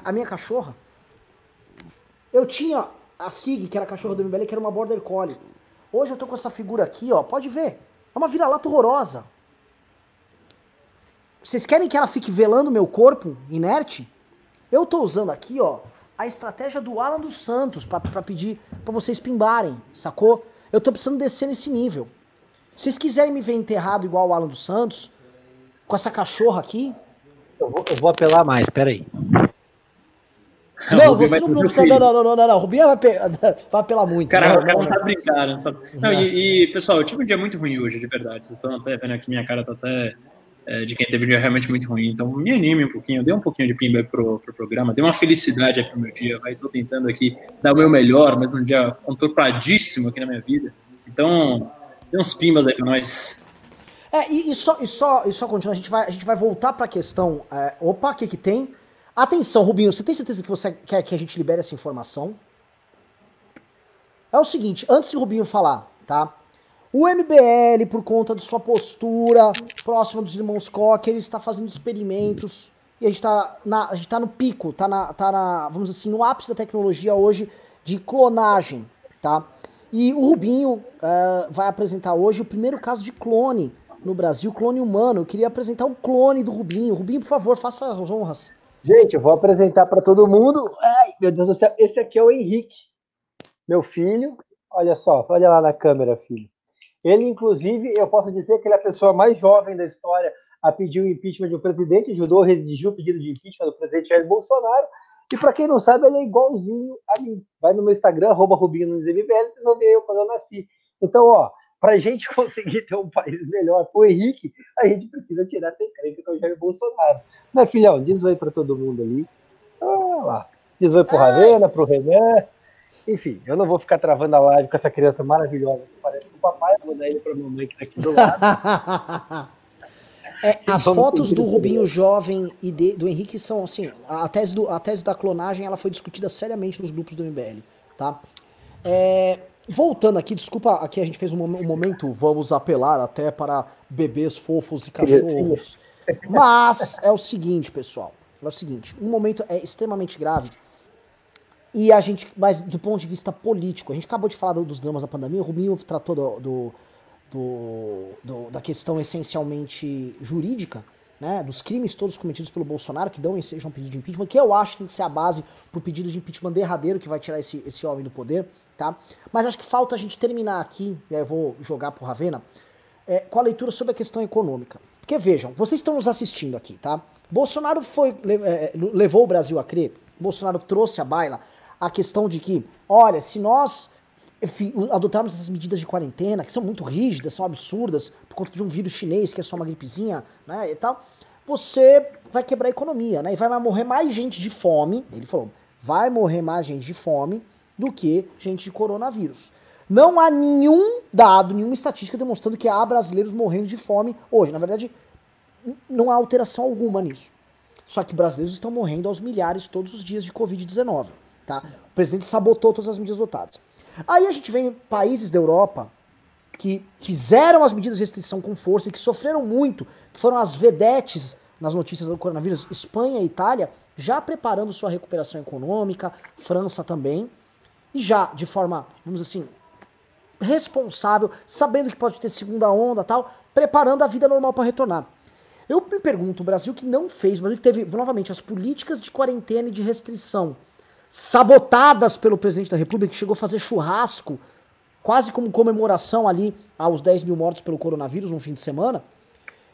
a minha cachorra? Eu tinha a Sig, que era a cachorra do MBL, que era uma Border Collie. Hoje eu tô com essa figura aqui, ó. Pode ver. É uma vira-lata horrorosa. Vocês querem que ela fique velando meu corpo inerte? Eu tô usando aqui, ó, a estratégia do Alan dos Santos para pedir para vocês pimbarem, sacou? Eu tô precisando descer nesse nível. Se vocês quiserem me ver enterrado igual o Alan dos Santos, com essa cachorra aqui. Eu vou, eu vou apelar mais, peraí. Não, você não, precisa. Não, não, não, não, não. Rubinho vai, vai apelar muito. Cara, não, o cara não, sabe brincar, não sabe. Não, e, e, pessoal, eu tive um dia muito ruim hoje, de verdade. Vocês estão até vendo aqui, minha cara tá até é, de quem teve um dia realmente muito ruim. Então, me anime um pouquinho, dê um pouquinho de pimba pro, pro programa, dê uma felicidade pro meu dia. Vai, tô tentando aqui dar o meu melhor, mas num dia conturpadíssimo aqui na minha vida. Então, tem uns pimbas aí pra nós. É, e, e, só, e, só, e só continuar, a gente vai, a gente vai voltar pra questão. É, opa, o que que tem? Atenção, Rubinho, você tem certeza que você quer que a gente libere essa informação? É o seguinte, antes de Rubinho falar, tá? O MBL, por conta de sua postura próxima dos irmãos Koch, ele está fazendo experimentos e a gente está tá no pico, tá na, tá na, vamos assim, no ápice da tecnologia hoje de clonagem, tá? E o Rubinho uh, vai apresentar hoje o primeiro caso de clone no Brasil, clone humano. Eu queria apresentar o clone do Rubinho. Rubinho, por favor, faça as honras. Gente, eu vou apresentar para todo mundo. Ai, meu Deus do céu, esse aqui é o Henrique, meu filho. Olha só, olha lá na câmera, filho. Ele, inclusive, eu posso dizer que ele é a pessoa mais jovem da história a pedir o impeachment de um presidente, ajudou a redigir o pedido de impeachment do presidente Jair Bolsonaro. E para quem não sabe, ele é igualzinho a mim. Vai no meu Instagram, arroba Rubinho no MBL, vocês vão ver eu quando eu nasci. Então, ó, para a gente conseguir ter um país melhor pro Henrique, a gente precisa tirar a encrenca com o Jair Bolsonaro. Né, filhão? Diz oi para todo mundo ali. Olha lá. Diz oi pro Ravena, pro Renan. Enfim, eu não vou ficar travando a live com essa criança maravilhosa que parece com o papai, vou dar ele pra mamãe que tá aqui do lado. É, as fotos do Rubinho jovem e de, do Henrique são assim, a tese, do, a tese da clonagem ela foi discutida seriamente nos grupos do MBL, tá? É, voltando aqui, desculpa, aqui a gente fez um, um, momento, vamos apelar até para bebês fofos e cachorros. Mas é o seguinte, pessoal, é o seguinte, um momento é extremamente grave e a gente, mas do ponto de vista político, a gente acabou de falar dos dramas da pandemia, o Rubinho tratou do, do do, do, da questão essencialmente jurídica, né, dos crimes todos cometidos pelo Bolsonaro, que dão sejam um pedido de impeachment, que eu acho que tem que ser a base pro pedido de impeachment derradeiro que vai tirar esse, esse homem do poder, tá? Mas acho que falta a gente terminar aqui, e aí eu vou jogar pro Ravena, é, com a leitura sobre a questão econômica. Porque vejam, vocês estão nos assistindo aqui, tá? Bolsonaro foi, é, levou o Brasil a crer, Bolsonaro trouxe à baila a questão de que, olha, se nós adotarmos essas medidas de quarentena, que são muito rígidas, são absurdas, por conta de um vírus chinês que é só uma gripezinha, né, e tal, você vai quebrar a economia, né, e vai morrer mais gente de fome, ele falou, vai morrer mais gente de fome do que gente de coronavírus. Não há nenhum dado, nenhuma estatística demonstrando que há brasileiros morrendo de fome hoje. Na verdade, não há alteração alguma nisso. Só que brasileiros estão morrendo aos milhares todos os dias de Covid-19. Tá? O presidente sabotou todas as medidas adotadas. Aí a gente vem países da Europa que fizeram as medidas de restrição com força e que sofreram muito, que foram as vedetes nas notícias do coronavírus, Espanha e Itália, já preparando sua recuperação econômica, França também, e já de forma, vamos dizer assim, responsável, sabendo que pode ter segunda onda tal, preparando a vida normal para retornar. Eu me pergunto, o Brasil que não fez, o Brasil que teve, novamente, as políticas de quarentena e de restrição sabotadas pelo presidente da República, que chegou a fazer churrasco, quase como comemoração ali aos 10 mil mortos pelo coronavírus no fim de semana.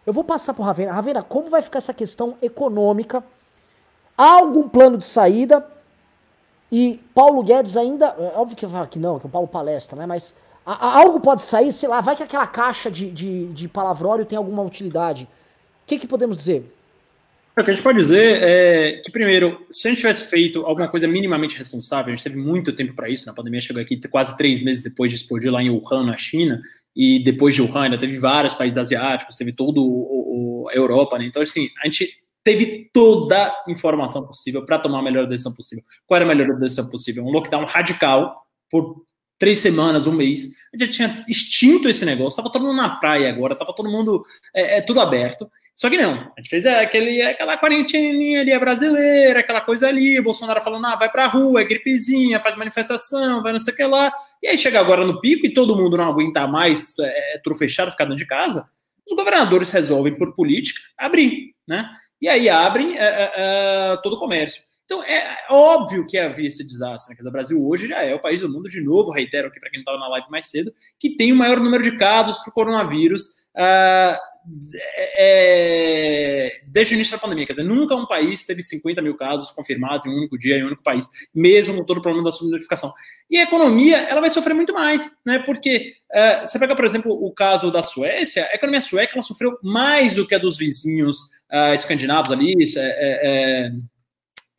Eu vou passar para Ravena. Ravena, como vai ficar essa questão econômica? Há algum plano de saída? E Paulo Guedes ainda, é óbvio que falar que não, que o Paulo palestra, né? Mas algo pode sair, sei lá, vai que aquela caixa de, de, de palavrório tem alguma utilidade. O que, que podemos dizer? O que a gente pode dizer é que, primeiro, se a gente tivesse feito alguma coisa minimamente responsável, a gente teve muito tempo para isso, na pandemia chegou aqui quase três meses depois de explodir lá em Wuhan, na China, e depois de Wuhan ainda teve vários países asiáticos, teve toda a Europa, né? Então, assim, a gente teve toda a informação possível para tomar a melhor decisão possível. Qual era a melhor decisão possível? Um lockdown radical por três semanas, um mês. A gente já tinha extinto esse negócio, estava todo mundo na praia agora, estava todo mundo é, é, tudo aberto. Só que não, a gente fez aquele, aquela quarenteninha ali brasileira, aquela coisa ali, Bolsonaro falando, ah, vai pra rua, é gripezinha, faz manifestação, vai não sei o que lá. E aí chega agora no pico e todo mundo não aguenta mais, é, é tudo fechado, ficar dentro de casa, os governadores resolvem, por política, abrir, né? E aí abrem é, é, é todo o comércio. Então, é óbvio que havia esse desastre. Né? o Brasil hoje já é o país do mundo, de novo, reitero aqui para quem estava na live mais cedo, que tem o maior número de casos para o coronavírus uh, é, desde o início da pandemia. Quer dizer, nunca um país teve 50 mil casos confirmados em um único dia, em um único país, mesmo com todo o problema da subnotificação. E a economia, ela vai sofrer muito mais, né? Porque uh, você pega, por exemplo, o caso da Suécia, a economia sueca ela sofreu mais do que a dos vizinhos uh, escandinavos ali, é, é,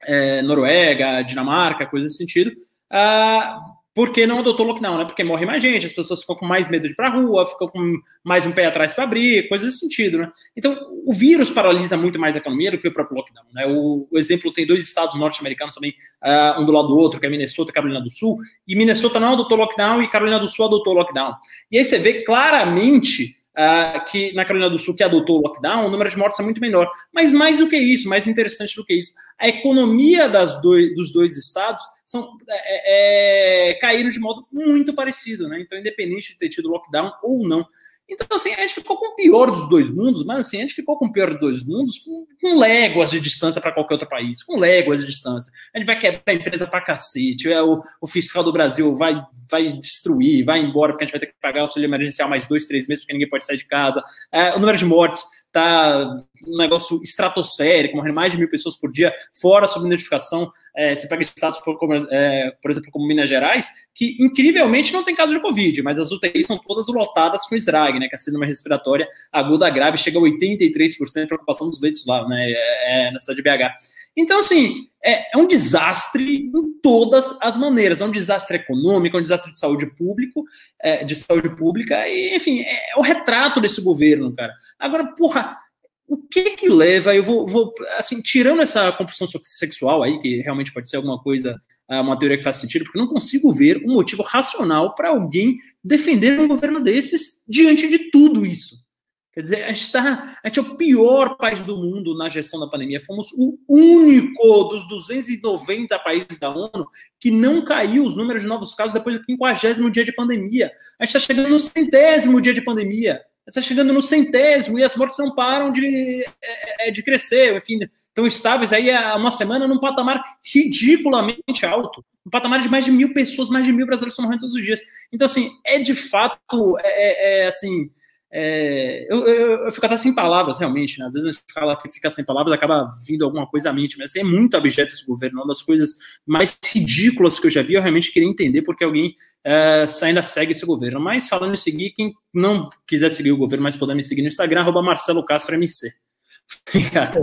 é, Noruega, Dinamarca, coisa desse sentido, uh, porque não adotou lockdown, né? Porque morre mais gente, as pessoas ficam com mais medo de ir para a rua, ficam com mais um pé atrás para abrir, coisas desse sentido, né? Então, o vírus paralisa muito mais a economia do que o próprio lockdown, né? O, o exemplo tem dois estados norte-americanos também, uh, um do lado do outro, que é Minnesota e Carolina do Sul, e Minnesota não adotou lockdown e Carolina do Sul adotou lockdown. E aí você vê claramente uh, que na Carolina do Sul, que adotou o lockdown, o número de mortes é muito menor. Mas mais do que isso, mais interessante do que isso, a economia das dois, dos dois estados são, é, é, caíram de modo muito parecido, né? Então, independente de ter tido lockdown ou não. Então, assim, a gente ficou com o pior dos dois mundos, mas assim, a gente ficou com o pior dos dois mundos com, com léguas de distância para qualquer outro país, com léguas de distância. A gente vai quebrar a empresa para cacete, é, o, o, fiscal do Brasil vai, vai destruir, vai embora, porque a gente vai ter que pagar o auxílio emergencial mais dois, três meses, porque ninguém pode sair de casa. É, o número de mortes está um negócio estratosférico, morrendo mais de mil pessoas por dia, fora a subnotificação. É, você pega estados, por, é, por exemplo, como Minas Gerais, que incrivelmente não tem caso de Covid, mas as UTIs são todas lotadas com SRAG, né, que é a síndrome respiratória aguda grave, chega a 83% de ocupação dos leitos lá, né, é, é, na cidade de BH. Então, assim, é, é, um desastre em todas as maneiras. É um desastre econômico, é um desastre de saúde público, é, de saúde pública, e, enfim, é, é, o retrato desse governo, cara. Agora, porra, o que que leva, eu vou, vou assim, tirando essa compulsão sexual aí, que realmente pode ser alguma coisa, é, uma teoria que faz sentido, porque não consigo ver um motivo racional para alguém defender um governo desses diante de tudo isso. Quer dizer, a gente, tá, a gente é o pior país do mundo na gestão da pandemia. Fomos o único dos 290 países da ONU que não caiu os números de novos casos depois do 50 dia de pandemia. A gente está chegando no centésimo dia de pandemia. Está chegando no centésimo e as mortes não param de, é, é, de crescer. Enfim, estão estáveis aí há uma semana num patamar ridiculamente alto. Um patamar de mais de mil pessoas, mais de mil brasileiros estão morrendo todos os dias. Então, assim, é de fato, é, é, é assim é, eu, eu, eu, fico até sem palavras, realmente. Né? Às vezes a gente fala que fica sem palavras, acaba vindo alguma coisa à mente, mas assim, é muito abjeto esse governo. Uma das coisas mais ridículas que eu já vi, eu realmente queria entender porque alguém é, ainda segue esse governo. Mas falando em seguir, quem não quiser seguir o governo, mas puder me seguir no Instagram, arroba Marcelo Castro MC. Obrigado.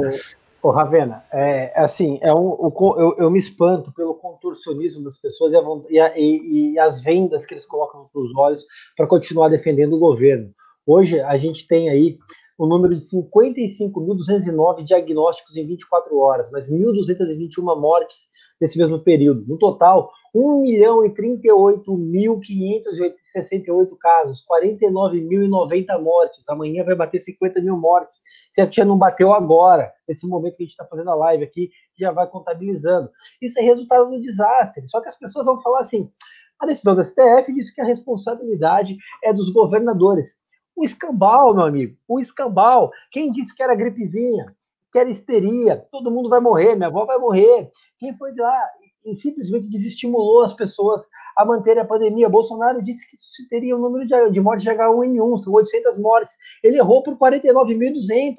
Ô, Ravena, é, assim, é um, eu, eu, me espanto pelo contorcionismo das pessoas e, a, e, e as vendas que eles colocam nos olhos para continuar defendendo o governo. Hoje a gente tem aí o um número de 55.209 diagnósticos em 24 horas, mas 1.221 mortes nesse mesmo período. No total, 1 milhão e 38.568 casos, 49.090 mortes. Amanhã vai bater 50 mil mortes. Se a tia não bateu agora, nesse momento que a gente está fazendo a live aqui, já vai contabilizando. Isso é resultado do desastre. Só que as pessoas vão falar assim: a decisão do STF diz que a responsabilidade é dos governadores. O escambau, meu amigo, o escambau. Quem disse que era gripezinha, que era histeria, todo mundo vai morrer, minha avó vai morrer. Quem foi lá e simplesmente desestimulou as pessoas a manterem a pandemia? Bolsonaro disse que isso teria o um número de, de mortes de H1N1, são 800 mortes. Ele errou por 49.200.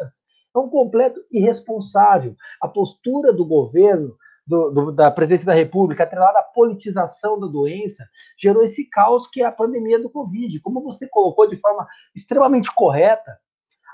É um completo irresponsável. A postura do governo do, do, da presidência da República, atrelada à politização da doença, gerou esse caos que é a pandemia do Covid. Como você colocou de forma extremamente correta,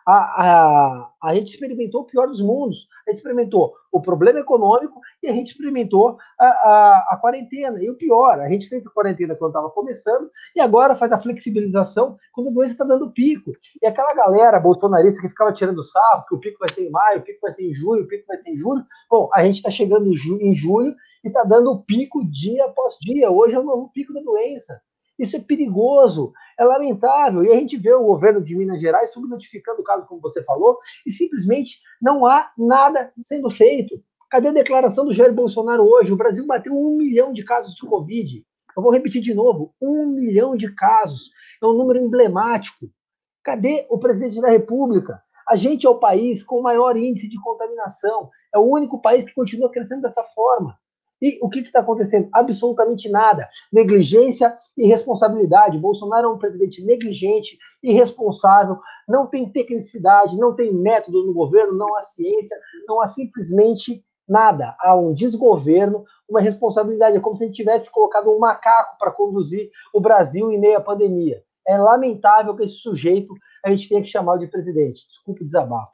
a, a, a gente experimentou o pior dos mundos. A gente experimentou o problema econômico e a gente experimentou a, a, a quarentena. E o pior, a gente fez a quarentena quando estava começando e agora faz a flexibilização quando a doença está dando pico. E aquela galera bolsonarista que ficava tirando sarro, que o pico vai ser em maio, o pico vai ser em junho, o pico vai ser em julho. Bom, a gente está chegando em julho e está dando pico dia após dia. Hoje é o novo pico da doença. Isso é perigoso, é lamentável. E a gente vê o governo de Minas Gerais subnotificando o caso, como você falou, e simplesmente não há nada sendo feito. Cadê a declaração do Jair Bolsonaro hoje? O Brasil bateu um milhão de casos de Covid. Eu vou repetir de novo: um milhão de casos. É um número emblemático. Cadê o presidente da República? A gente é o país com o maior índice de contaminação. É o único país que continua crescendo dessa forma. E o que está acontecendo? Absolutamente nada. Negligência e responsabilidade. Bolsonaro é um presidente negligente, irresponsável, não tem tecnicidade, não tem método no governo, não há ciência, não há simplesmente nada. Há um desgoverno, uma responsabilidade. É como se a gente tivesse colocado um macaco para conduzir o Brasil em meio à pandemia. É lamentável que esse sujeito a gente tenha que chamar de presidente. Desculpe o desabafo.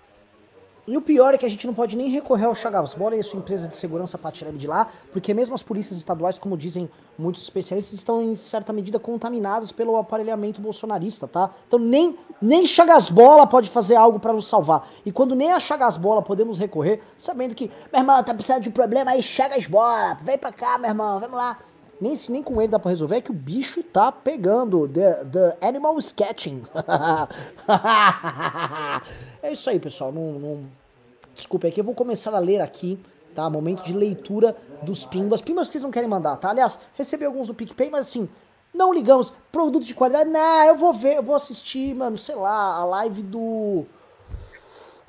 E o pior é que a gente não pode nem recorrer ao Chagas Bola e a sua empresa de segurança para tirar ele de lá, porque mesmo as polícias estaduais, como dizem muitos especialistas, estão em certa medida contaminadas pelo aparelhamento bolsonarista, tá? Então nem, nem Chagas Bola pode fazer algo para nos salvar. E quando nem a Chagas Bola podemos recorrer, sabendo que, meu irmão, tá precisando de um problema aí, Chagas Bola, vem pra cá, meu irmão, vamos lá. Nem, nem com ele dá pra resolver, é que o bicho tá pegando. The, the animal is catching. é isso aí, pessoal. Não, não... Desculpe aqui, eu vou começar a ler aqui, tá? Momento de leitura dos pimbas. Pimbas vocês não querem mandar, tá? Aliás, recebi alguns do PicPay, mas assim, não ligamos. Produto de qualidade, não, eu vou ver, eu vou assistir, mano, sei lá, a live do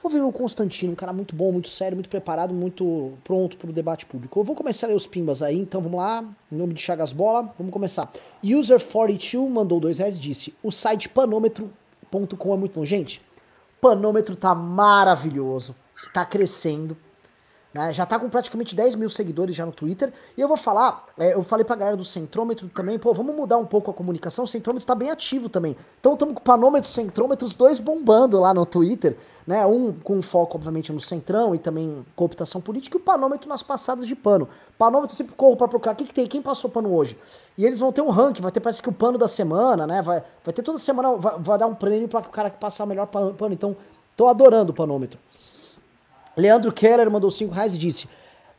Vou ver o Constantino, um cara muito bom, muito sério, muito preparado, muito pronto para o debate público. Eu vou começar a ler os pimbas aí, então vamos lá. Em nome de Chagas Bola, vamos começar. User42 mandou dois reais disse: o site panômetro.com é muito bom. Gente, panômetro tá maravilhoso, tá crescendo. Né? Já tá com praticamente 10 mil seguidores já no Twitter. E eu vou falar, é, eu falei pra galera do Centrômetro também, pô, vamos mudar um pouco a comunicação. O Centrômetro tá bem ativo também. Então estamos com Panômetro Centrômetro, os dois bombando lá no Twitter, né? Um com foco, obviamente, no Centrão e também cooptação política, e o Panômetro nas passadas de pano. Panômetro sempre corro pra procurar o que, que tem, quem passou pano hoje. E eles vão ter um ranking, vai ter parece que o pano da semana, né? Vai, vai ter toda semana, vai, vai dar um prêmio para o cara que passar o melhor pano. Então, tô adorando o Panômetro. Leandro Keller mandou 5 reais e disse: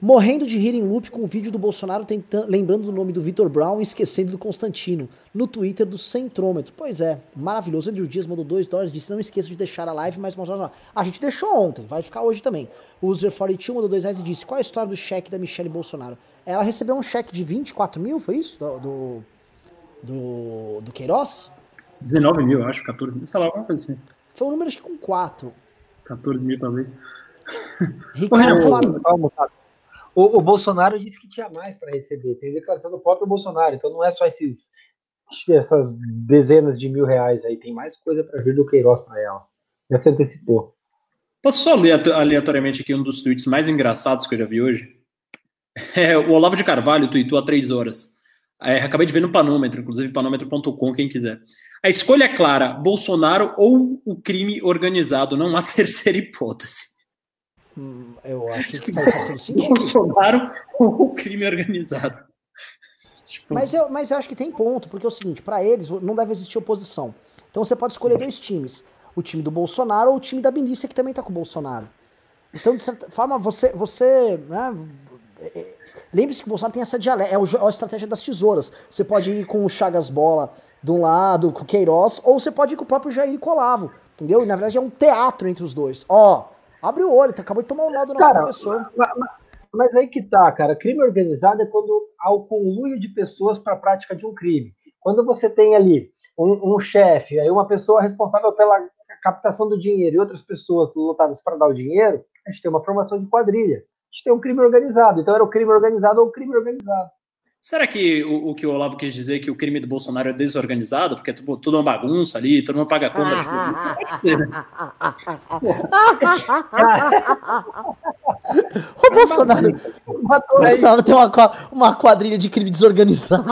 Morrendo de rir em loop com o vídeo do Bolsonaro tentando, lembrando do nome do Vitor Brown e esquecendo do Constantino, no Twitter do Centrômetro. Pois é, maravilhoso. Andrew Dias mandou 2 dólares, disse: Não esqueça de deixar a live, mas mostrar. A gente deixou ontem, vai ficar hoje também. O User42 mandou 2 reais e disse: Qual é a história do cheque da Michelle Bolsonaro? Ela recebeu um cheque de 24 mil, foi isso? Do, do, do, do Queiroz? 19 mil, acho, 14 mil, sei lá, alguma coisa assim. Foi um número acho que com 4. 14 mil, talvez. Ricardo, calma, o, o, Bolsonaro disse que tinha mais para receber. Tem declaração do próprio Bolsonaro. Então não é só esses, essas dezenas de mil reais aí. Tem mais coisa para vir do Queiroz para ela. Já se antecipou. Posso só ler aleatoriamente aqui um dos tweets mais engraçados que eu já vi hoje? É, o Olavo de Carvalho tweetou há três horas. É, acabei de ver no Panômetro, inclusive panômetro.com, quem quiser. A escolha é clara: Bolsonaro ou o crime organizado, não há terceira hipótese. Hum, eu acho que faz bastante sentido. Bolsonaro ou o crime organizado. Tipo... Mas, eu, mas eu acho que tem ponto, porque é o seguinte, para eles não deve existir oposição. Então você pode escolher dois times. O time do Bolsonaro ou o time da milícia, que também tá com o Bolsonaro. Então, de certa forma, você. você né, é, é, Lembre-se que o Bolsonaro tem essa dialética, é a estratégia das tesouras. Você pode ir com o Chagas Bola de um lado, com o Queiroz, ou você pode ir com o próprio Jair Colavo, entendeu? E na verdade é um teatro entre os dois. Ó, Abre o olho, tu acabou de tomar o um nó do nosso cara, professor. Mas, mas, aí que tá, cara. Crime organizado é quando há o conluio de pessoas para a prática de um crime. Quando você tem ali um, um chefe, aí uma pessoa responsável pela captação do dinheiro e outras pessoas lotadas para dar o dinheiro, a gente tem uma formação de quadrilha. A gente tem um crime organizado. Então era o crime organizado ou o crime organizado. Será que o, o, que o Olavo quis dizer que o crime do Bolsonaro é desorganizado, porque é tudo, tudo uma bagunça ali, todo mundo paga conta de tudo? Né? o Bolsonaro, matou. Bolsonaro tem uma, uma quadrilha de crime desorganizado.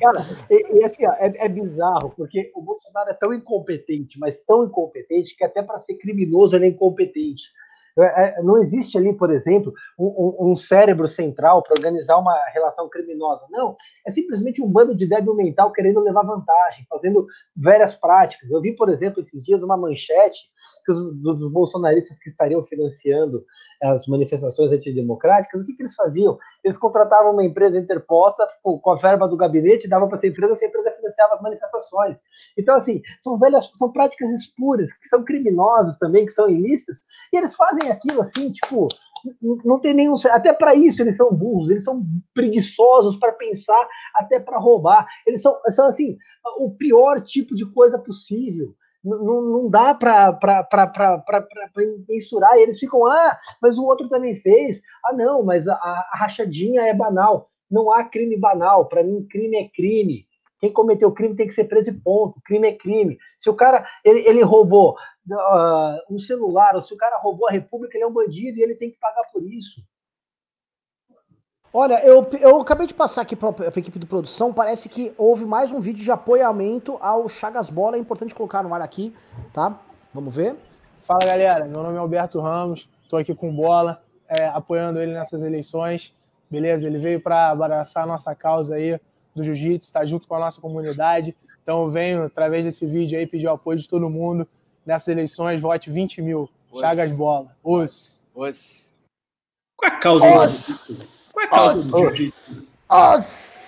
Cara, e, e assim, ó, é, é, bizarro, porque o Bolsonaro é tão incompetente, mas tão incompetente, que até para ser criminoso ele é incompetente. É, não existe ali, por exemplo, um, um cérebro central para organizar uma relação criminosa. Não, é simplesmente um bando de débil mental querendo levar vantagem, fazendo várias práticas. Eu vi, por exemplo, esses dias uma manchete que os, dos bolsonaristas que estariam financiando as manifestações antidemocráticas, o que, que eles faziam? Eles contratavam uma empresa interposta com, com a verba do gabinete, davam para essa empresa, essa empresa financiava as manifestações. Então, assim, são velhas, são práticas espuras, que são criminosas também, que são ilícitas, e eles fazem aquilo assim, tipo, não tem nenhum. Até para isso eles são burros, eles são preguiçosos para pensar, até para roubar. Eles são, são, assim, o pior tipo de coisa possível não, não dá para mensurar. E eles ficam, ah, mas o outro também fez. Ah, não, mas a, a rachadinha é banal. Não há crime banal. Para mim, crime é crime. Quem cometeu crime tem que ser preso e ponto. Crime é crime. Se o cara ele, ele roubou uh, um celular, ou se o cara roubou a República, ele é um bandido e ele tem que pagar por isso. Olha, eu, eu acabei de passar aqui para a equipe de produção, parece que houve mais um vídeo de apoiamento ao Chagas Bola, é importante colocar no ar aqui, tá? Vamos ver. Fala galera, meu nome é Alberto Ramos, estou aqui com Bola, é, apoiando ele nessas eleições, beleza? Ele veio para abraçar a nossa causa aí do Jiu-Jitsu, está junto com a nossa comunidade, então eu venho, através desse vídeo aí, pedir o apoio de todo mundo nessas eleições, vote 20 mil, Os. Chagas Bola, os. Os. Qual é a causa Os. Qual é a causa do jiu-jitsu? Os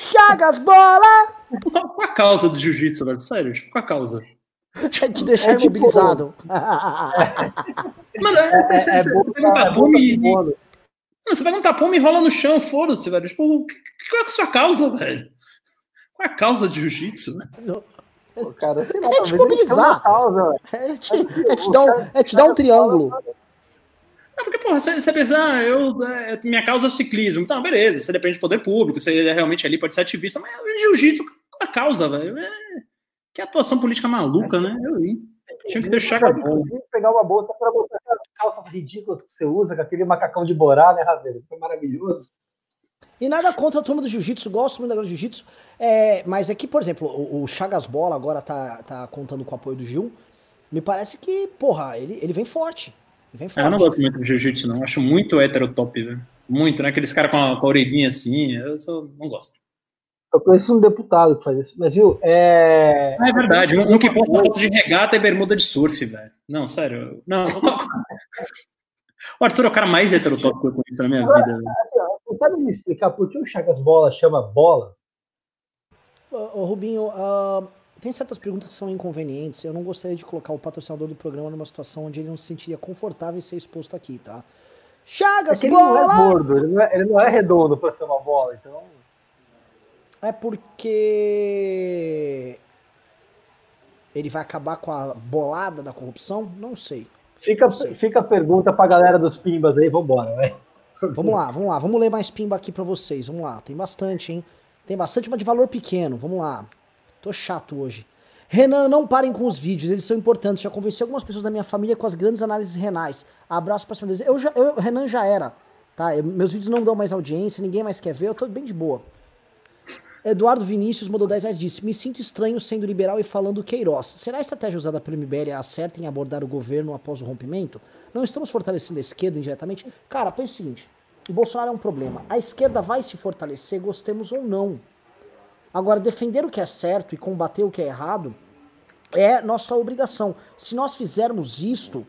Chagas Bola! Qual, qual a causa do jiu-jitsu, velho? Sério, tipo, qual a causa? É te deixar é, tipo, imobilizado. Mano, é, é, você, é você pega um tapume e. Mano, você pega um tapume e rola no chão, foda-se, velho. Tipo, qual é a sua causa, velho? Qual é a causa de jiu-jitsu, velho? Pô, cara, sei lá, é te mobilizar. Causa, é, te, é, te dar um, é te dar um triângulo. É porque, porra, você, você pensa, ah, eu, é, minha causa é o ciclismo. Então, beleza, você depende do poder público, você é realmente ali pode ser ativista, mas jiu-jitsu, a causa, velho. É, que atuação política maluca, né? Eu vi. Tinha que deixar a bola. pegar uma bolsa para botar aquelas calças ridículas que você usa, com aquele macacão de borá, né, Ravel? Foi maravilhoso. E nada contra a turma do jiu-jitsu, gosto muito da jiu-jitsu. É, mas é que, por exemplo, o, o, Chagas Bola agora tá, tá contando com o apoio do Gil. Me parece que, porra, ele, ele vem forte. Vem forte. Eu não gosto muito de jiu-jitsu, não. Acho muito heterotop, velho. Muito, né? Aqueles caras com, a, com a orelhinha assim, eu só não gosto. Eu conheço um deputado que faz isso, mas viu, é. Ah, é verdade, um, um que posta foto de regata e bermuda de surf, velho. Não, sério. Não. o Arthur é o cara mais heterotop que eu conheço na minha Agora, vida. Assim, você sabe me explicar por que o Chagas Bola chama bola? Ô, Rubinho, uh, tem certas perguntas que são inconvenientes. Eu não gostaria de colocar o patrocinador do programa numa situação onde ele não se sentiria confortável em ser exposto aqui, tá? Chagas, é bola! Ele não é gordo, ele não é, ele não é redondo para ser uma bola, então. É porque ele vai acabar com a bolada da corrupção? Não sei. Fica, não sei. fica a pergunta pra galera dos pimbas aí, vambora, né? Vamos lá, vamos lá, vamos ler mais pimba aqui para vocês. Vamos lá, tem bastante, hein? Tem bastante, mas de valor pequeno. Vamos lá. Tô chato hoje. Renan, não parem com os vídeos, eles são importantes. Já convenci algumas pessoas da minha família com as grandes análises renais. Abraço pra cima deles. Eu já, eu, Renan já era, tá? Eu, meus vídeos não dão mais audiência, ninguém mais quer ver, eu tô bem de boa. Eduardo Vinícius mandou 10 reais disse: Me sinto estranho sendo liberal e falando Queiroz. Será a estratégia usada pelo MBL a certa em abordar o governo após o rompimento? Não estamos fortalecendo a esquerda indiretamente? Cara, pensa o seguinte: o Bolsonaro é um problema. A esquerda vai se fortalecer, gostemos ou não. Agora, defender o que é certo e combater o que é errado é nossa obrigação. Se nós fizermos isto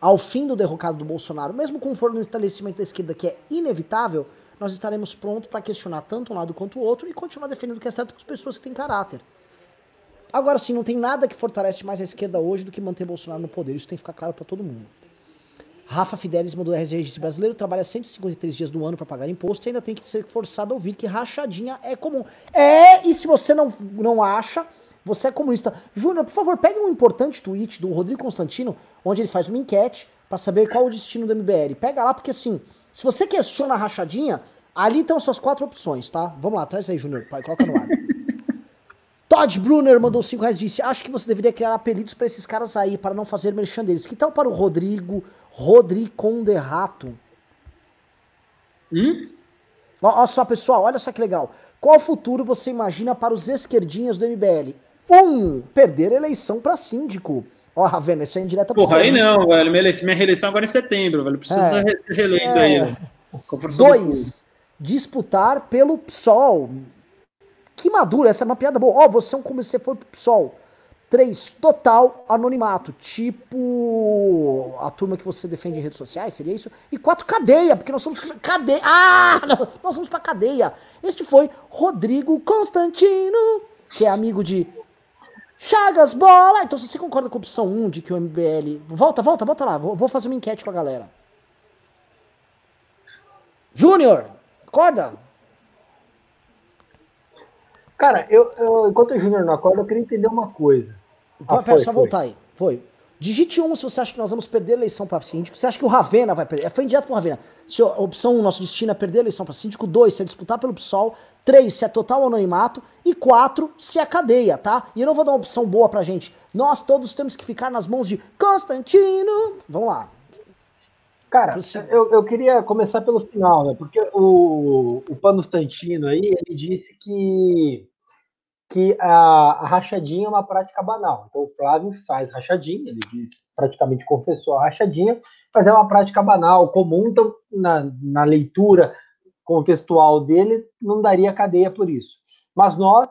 ao fim do derrocado do Bolsonaro, mesmo com o fortalecimento da esquerda que é inevitável, nós estaremos prontos para questionar tanto um lado quanto o outro e continuar defendendo o que é certo com as pessoas que têm caráter. Agora sim, não tem nada que fortalece mais a esquerda hoje do que manter Bolsonaro no poder. Isso tem que ficar claro para todo mundo. Rafa Fidelis mandou registro brasileiro, trabalha 153 dias do ano para pagar imposto e ainda tem que ser forçado a ouvir que rachadinha é comum. É, e se você não, não acha, você é comunista. Júnior, por favor, pegue um importante tweet do Rodrigo Constantino, onde ele faz uma enquete para saber qual o destino do MBL. Pega lá, porque assim, se você questiona a rachadinha, ali estão suas quatro opções, tá? Vamos lá, traz aí, Júnior, coloca no ar. Todd Brunner mandou 5 reais disse: Acho que você deveria criar apelidos para esses caras aí, para não fazer merchan deles. Que tal para o Rodrigo, Rodrigo Conderato? Hum? Olha só, pessoal, olha só que legal. Qual futuro você imagina para os esquerdinhas do MBL? Um, perder a eleição para síndico. Ó, Ravena, isso é indireta pra Porra, aí não, velho. Minha, eleição, minha reeleição agora é em setembro, velho. Precisa é, ser reeleito é... aí, velho. Dois, disputar pelo PSOL. Que maduro, essa é uma piada boa. Ó, você é um como você foi pro PSOL. Três, total anonimato, tipo a turma que você defende em redes sociais, seria isso? E quatro, cadeia, porque nós somos cadeia. Ah, nós vamos pra cadeia. Este foi Rodrigo Constantino, que é amigo de Chagas Bola. Então, se você concorda com a opção 1 de que o MBL. Volta, volta, volta lá. Vou fazer uma enquete com a galera. Júnior, acorda. Cara, eu, eu enquanto o Júnior não acorda, eu queria entender uma coisa. Ah, pera, foi, só foi. voltar aí. Foi. Digite 1 um se você acha que nós vamos perder a eleição para síndico. Você acha que o Ravena vai perder? Foi direto pro Ravena. Se a opção 1, um, nosso destino é perder a eleição para síndico. 2, se é disputar pelo PSOL. 3, se é total anonimato. E 4, se é cadeia, tá? E eu não vou dar uma opção boa pra gente. Nós todos temos que ficar nas mãos de Constantino. Vamos lá. Cara, eu, eu queria começar pelo final, né? Porque o, o Constantino aí, ele disse que que a, a, rachadinha é uma prática banal. Então, o Flávio faz rachadinha, ele praticamente confessou a rachadinha, mas é uma prática banal, comum, então, na, na leitura contextual dele, não daria cadeia por isso. Mas nós,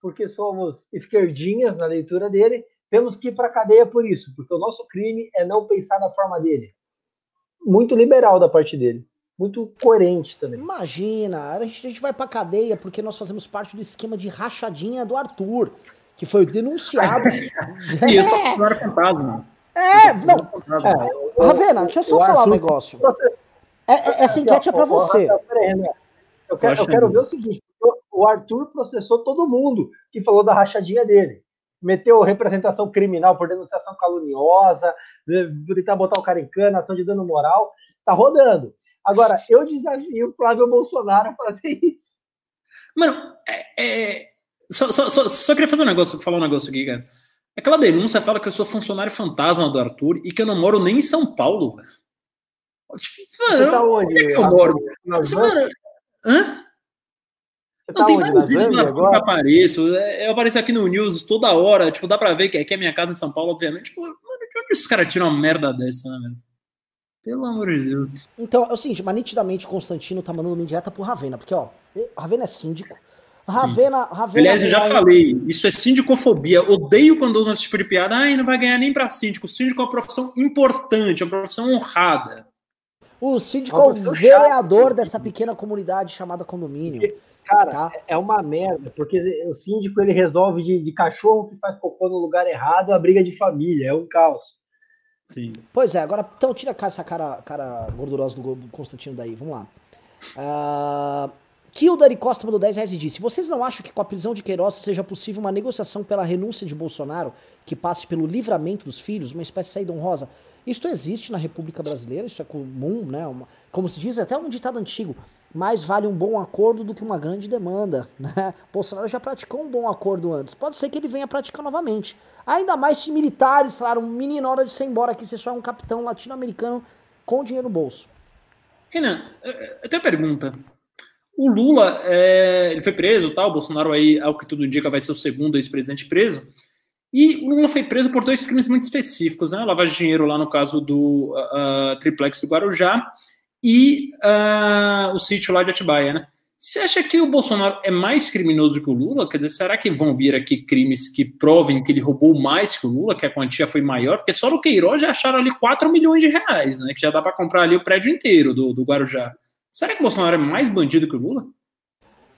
porque somos esquerdinhas na leitura dele, temos que ir para a cadeia por isso, porque o nosso crime é não pensar da forma dele. Muito liberal da parte dele muito coerente também. Imagina, a gente, a gente vai pra cadeia porque nós fazemos parte do esquema de rachadinha do Arthur, que foi denunciado. e eu tô é. fantasma. É, não. É, Ravena, deixa eu só falar um negócio. É, é, essa enquete é pra você. Eu quero, eu quero ver o seguinte: o Arthur processou todo mundo que falou da rachadinha dele. Meteu representação criminal por denunciação caluniosa, tentar botar o cara em cana, ação de dano moral. Tá rodando. Agora, eu desafio o Flávio Bolsonaro a fazer isso. Mano, é, é... Só, só, só, só, queria fazer um negócio, falar um negócio aqui, cara. Aquela denúncia fala que eu sou funcionário fantasma do Arthur e que eu não moro nem em São Paulo. Tipo, mano, Você tá onde? onde é que eu moro? Você, mano, hã? Não, tá tem onde? vários vídeos na que eu apareço. É, eu apareço aqui no News toda hora. Tipo, dá pra ver que aqui é minha casa em São Paulo, obviamente. Tipo, mano, de onde os caras tiram uma merda dessa, né, velho? Pelo amor de Deus. Então, é o seguinte, mas nitidamente Constantino tá mandando uma indireta pro Ravena, porque, ó, Ravena é síndico. Ravena, Ravena. Aliás, eu já falei, isso é sindicofobia. Odeio quando usam esse tipo de piada. Ai, não vai ganhar nem pra síndico. O síndico é uma profissão importante, é uma profissão honrada. O síndico é, é o vereador dessa pequena comunidade chamada condomínio. Cara, tá? é uma merda, porque o síndico ele resolve de, de cachorro que faz cocô no lugar errado a briga de família, é um caos. Sim. Pois é, agora então tira essa cara, cara gordurosa do, Constantino daí, vamos lá. Uh, Kildare Costa mandou 10 reais e disse: Vocês não acham que com a prisão de Queiroz seja possível uma negociação pela renúncia de Bolsonaro que passe pelo livramento dos filhos, uma espécie de saída honrosa? Isto existe na República Brasileira, isso é comum, né? Uma, como se diz, é até um ditado antigo mais vale um bom acordo do que uma grande demanda. Né? Bolsonaro já praticou um bom acordo antes. Pode ser que ele venha praticar novamente. Ainda mais se militares falaram, menino, hora de ser embora aqui, você só é um capitão latino-americano com dinheiro no bolso. Renan, eu tenho uma pergunta. O Lula, é, ele foi preso, tal, o Bolsonaro aí, ao que tudo indica, vai ser o segundo ex-presidente preso. E o Lula foi preso por dois crimes muito específicos, né? Lavagem de dinheiro lá no caso do uh, triplex do Guarujá e uh, o sítio lá de Atibaia, né? Você acha que o Bolsonaro é mais criminoso que o Lula? Quer dizer, será que vão vir aqui crimes que provem que ele roubou mais que o Lula, que a quantia foi maior? Porque só no Queiroz já acharam ali 4 milhões de reais, né? Que já dá para comprar ali o prédio inteiro do, do Guarujá. Será que o Bolsonaro é mais bandido que o Lula?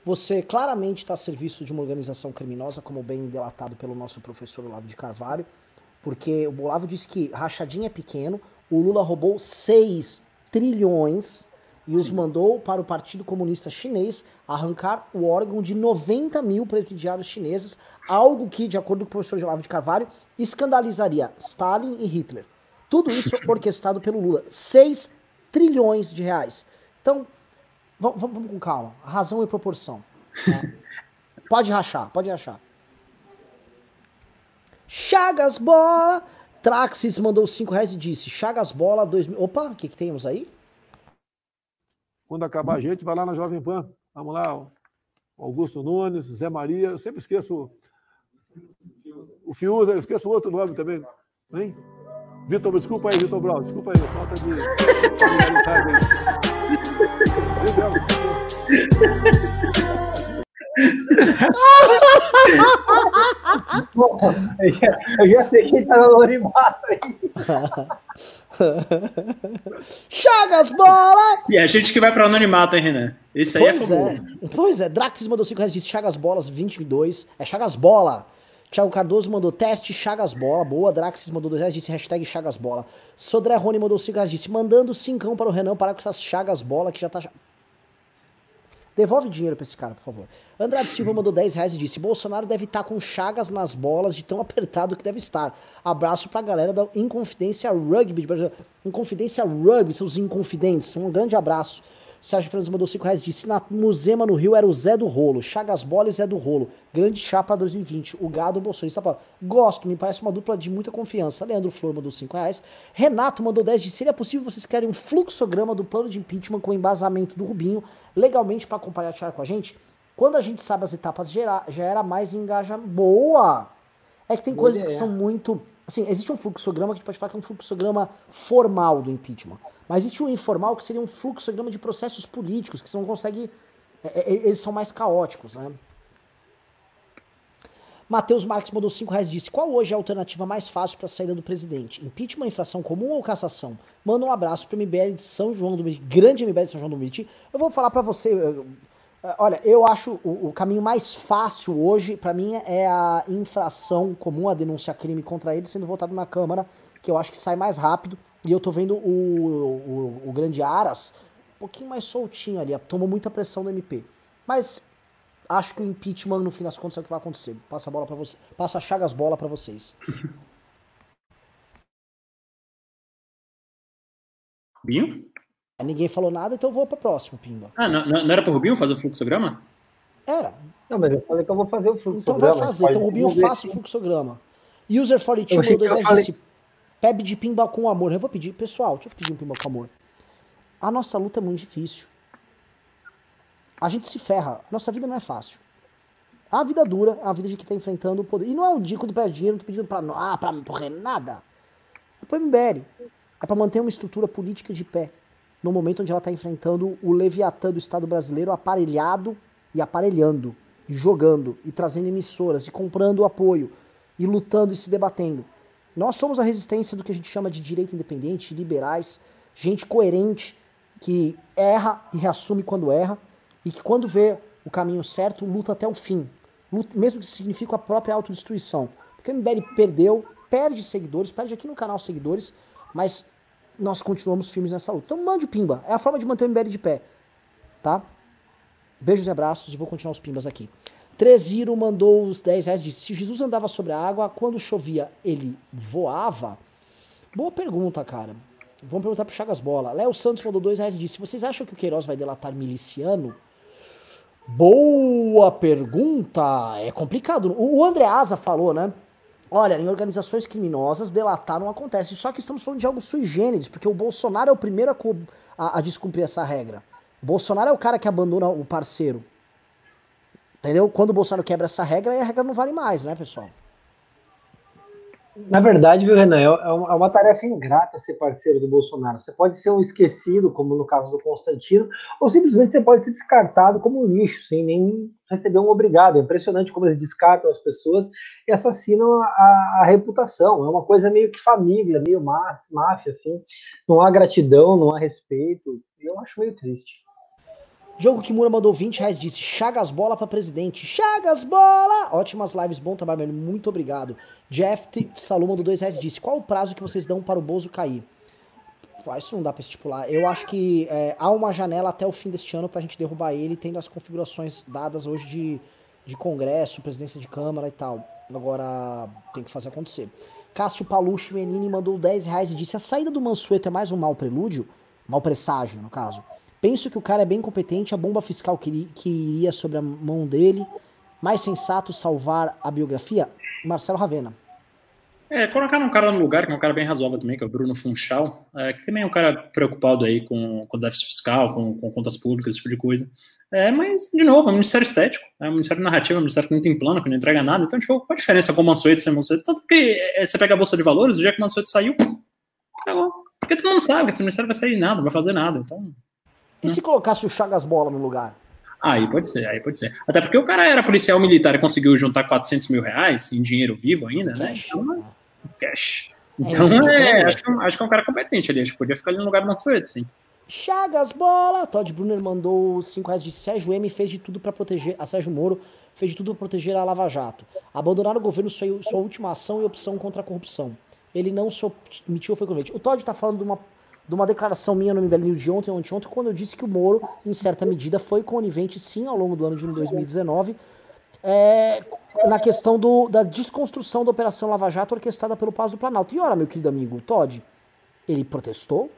Você claramente está a serviço de uma organização criminosa, como bem delatado pelo nosso professor Olavo de Carvalho, porque o Olavo disse que rachadinha é pequeno, o Lula roubou 6 trilhões e Sim. os mandou para o Partido Comunista Chinês arrancar o órgão de 90 mil presidiários chineses, algo que, de acordo com o professor Olavo de Carvalho, escandalizaria Stalin e Hitler. Tudo isso orquestrado pelo Lula. 6 trilhões de reais. Então, vamos, vamos com calma. Razão e proporção. Tá? pode rachar, pode rachar. Chagas bola. Traxis mandou 5 reais e disse: Chagas bola 2000. Opa, o que, que temos aí? quando acabar a gente, vai lá na Jovem Pan. Vamos lá, Augusto Nunes, Zé Maria, eu sempre esqueço o Fiuza, eu esqueço o outro nome também. Hein? Vitor, desculpa aí, Vitor Brau, desculpa aí, falta de eu já sei quem tá no animado aí. Chagas, bola! E a gente que vai para o anonimato, hein, Renan? Isso aí é pois é, é. Pois é, Draxis mandou 5 reais, disse Chagas Bolas 22. É Chagas Bola. Thiago Cardoso mandou teste Chagas Bola. Boa. Draxis mandou 2 reais, disse hashtag Chagas Bola. Sodré Rony mandou 5 reais, disse mandando 5 para o Renan parar com essas Chagas Bola que já tá. Devolve dinheiro pra esse cara, por favor. Andrade Silva mandou 10 reais e disse: Bolsonaro deve estar tá com chagas nas bolas de tão apertado que deve estar. Abraço pra galera da Inconfidência Rugby. Inconfidência Rugby, seus inconfidentes. Um grande abraço. Sérgio Fernandes mandou 5 reais, disse na Musema no Rio era o Zé do Rolo, Chagas Bola e Zé do Rolo. Grande chapa 2020, o gado bolsonista. Gosto, me parece uma dupla de muita confiança. Leandro Flor mandou 5 reais. Renato mandou 10, disse, seria possível vocês querem um fluxograma do plano de impeachment com embasamento do Rubinho, legalmente para compartilhar com a gente? Quando a gente sabe as etapas, já, era mais engaja boa. É que tem coisas que são muito Assim, existe um fluxograma que a gente pode falar que é um fluxograma formal do impeachment. Mas existe um informal que seria um fluxograma de processos políticos, que você não consegue. É, é, eles são mais caóticos, né? Matheus Marques mandou 5 reais disse: Qual hoje é a alternativa mais fácil para a saída do presidente? Impeachment, infração comum ou cassação? Manda um abraço para o MBL de São João do Meriti, grande MBL de São João do Meriti. Eu vou falar para você, é, olha, eu acho o, o caminho mais fácil hoje, para mim, é a infração comum, a denúncia crime contra ele sendo votado na Câmara, que eu acho que sai mais rápido. E eu tô vendo o, o, o grande Aras um pouquinho mais soltinho ali, tomou muita pressão do MP. Mas acho que o impeachment, no fim das contas, é o que vai acontecer. Passa a bola para você, passa a chagas bola para vocês. Binho? Ninguém falou nada, então eu vou para o próximo, Pimba. Ah, não, não era para o Rubinho fazer o fluxograma? Era. Não, mas eu falei que eu vou fazer o fluxograma. Então vai fazer, então Rubinho faça o fluxograma. User 42 mandou 2 falei... disse, Pebe de pimba com amor. Eu vou pedir, pessoal, deixa eu pedir um pimba com amor. A nossa luta é muito difícil. A gente se ferra. A nossa vida não é fácil. A vida dura, a vida de quem está enfrentando o poder. E não é um dico do pé de dinheiro, não tô pedindo pra, ah, pra porra, nada. É pro MBL. É para manter uma estrutura política de pé no momento onde ela está enfrentando o Leviatã do Estado brasileiro aparelhado e aparelhando, e jogando, e trazendo emissoras, e comprando apoio, e lutando e se debatendo. Nós somos a resistência do que a gente chama de direita independente, liberais, gente coerente, que erra e reassume quando erra, e que quando vê o caminho certo, luta até o fim. Luta, mesmo que signifique a própria autodestruição. Porque o MBL perdeu, perde seguidores, perde aqui no canal seguidores, mas nós continuamos firmes nessa luta. Então mande o pimba. É a forma de manter o MBL de pé. Tá? Beijos e abraços e vou continuar os pimbas aqui. Treziro mandou os 10 reais disse: Se Jesus andava sobre a água, quando chovia, ele voava? Boa pergunta, cara. Vamos perguntar pro Chagas Bola. Léo Santos mandou 2 reais e disse: Vocês acham que o Queiroz vai delatar miliciano? Boa pergunta. É complicado. O André Asa falou, né? Olha, em organizações criminosas, delatar não acontece. Só que estamos falando de algo sui generis, porque o Bolsonaro é o primeiro a, a, a descumprir essa regra. O Bolsonaro é o cara que abandona o parceiro. Entendeu? Quando o Bolsonaro quebra essa regra, aí a regra não vale mais, né, pessoal? Na verdade, viu, Renan, é, é uma tarefa ingrata ser parceiro do Bolsonaro. Você pode ser um esquecido, como no caso do Constantino, ou simplesmente você pode ser descartado como um lixo, sem nem receber um obrigado. É impressionante como eles descartam as pessoas e assassinam a, a reputação. É uma coisa meio que família, meio máfia, assim. Não há gratidão, não há respeito. Eu acho meio triste. Jogo Kimura mandou 20 reais, disse Chagas Bola para presidente. Chagas Bola! Ótimas lives, bom trabalho, muito obrigado. Jeff Salom mandou 2 reais, disse qual o prazo que vocês dão para o Bozo cair? Pô, isso não dá para estipular. Eu acho que é, há uma janela até o fim deste ano para a gente derrubar ele, tendo as configurações dadas hoje de, de Congresso, presidência de Câmara e tal. Agora tem que fazer acontecer. Cássio Palucci Menini mandou 10 reais e disse: A saída do Mansueto é mais um mau prelúdio? Mau presságio, no caso. Penso que o cara é bem competente, a bomba fiscal que, que iria sobre a mão dele. Mais sensato salvar a biografia? Marcelo Ravena. É, colocaram um cara no lugar, que é um cara bem razoável também, que é o Bruno Funchal, é, que também é um cara preocupado aí com, com déficit fiscal, com, com contas públicas, esse tipo de coisa. É, mas, de novo, é um ministério estético, é um ministério narrativo, é um ministério que não tem plano, que não entrega nada. Então, tipo, qual a diferença com o Mansueto sem Mansueto? Tanto que é, você pega a Bolsa de Valores, o dia que o Mansueto saiu, acabou. Porque todo mundo sabe que esse ministério vai sair nada, não vai fazer nada. Então. E se colocasse o Chagas Bola no lugar? Aí pode ser, aí pode ser. Até porque o cara era policial militar e conseguiu juntar 400 mil reais em dinheiro vivo ainda, né? Então, cash. Então, é, é acho, que, acho que é um cara competente ali. Acho que podia ficar ali no lugar do Manfredo, sim. Chagas, bola! Todd Brunner mandou 5 reais de Sérgio M. fez de tudo para proteger. A Sérgio Moro fez de tudo para proteger a Lava Jato. Abandonar o governo foi sua última ação e opção contra a corrupção. Ele não se omitiu, foi convite. O Todd tá falando de uma, de uma declaração minha no MBL News de ontem, ontem, ontem, quando eu disse que o Moro, em certa medida, foi conivente, sim, ao longo do ano de 2019 é, na questão do, da desconstrução da Operação Lava Jato orquestrada pelo Palácio do Planalto. E ora, meu querido amigo Todd, ele protestou.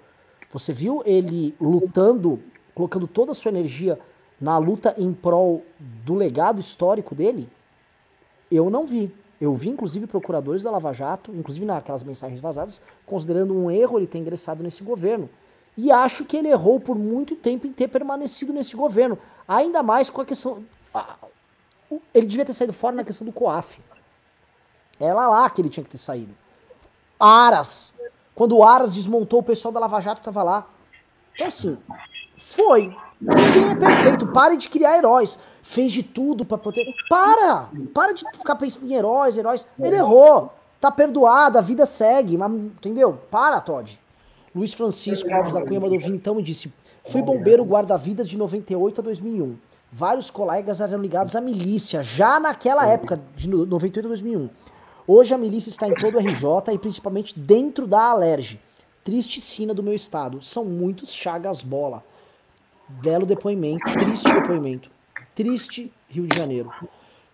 Você viu ele lutando, colocando toda a sua energia na luta em prol do legado histórico dele? Eu não vi. Eu vi, inclusive, procuradores da Lava Jato, inclusive naquelas mensagens vazadas, considerando um erro ele ter ingressado nesse governo. E acho que ele errou por muito tempo em ter permanecido nesse governo. Ainda mais com a questão ele devia ter saído fora na questão do COAF. Era lá que ele tinha que ter saído. Aras. Quando o Aras desmontou, o pessoal da Lava Jato tava lá. Então, assim, foi. Ninguém é perfeito. Pare de criar heróis. Fez de tudo para proteger. Para! Para de ficar pensando em heróis, heróis. Ele errou. Tá perdoado, a vida segue. Mas, entendeu? Para, Todd. Luiz Francisco Alves da Cunha mandou então e disse: Fui bombeiro guarda-vidas de 98 a 2001 vários colegas eram ligados à milícia, já naquela época, de 98 a 2001. Hoje a milícia está em todo o RJ e principalmente dentro da Alerj. Triste sina do meu estado. São muitos chagas bola. Belo depoimento, triste depoimento. Triste Rio de Janeiro.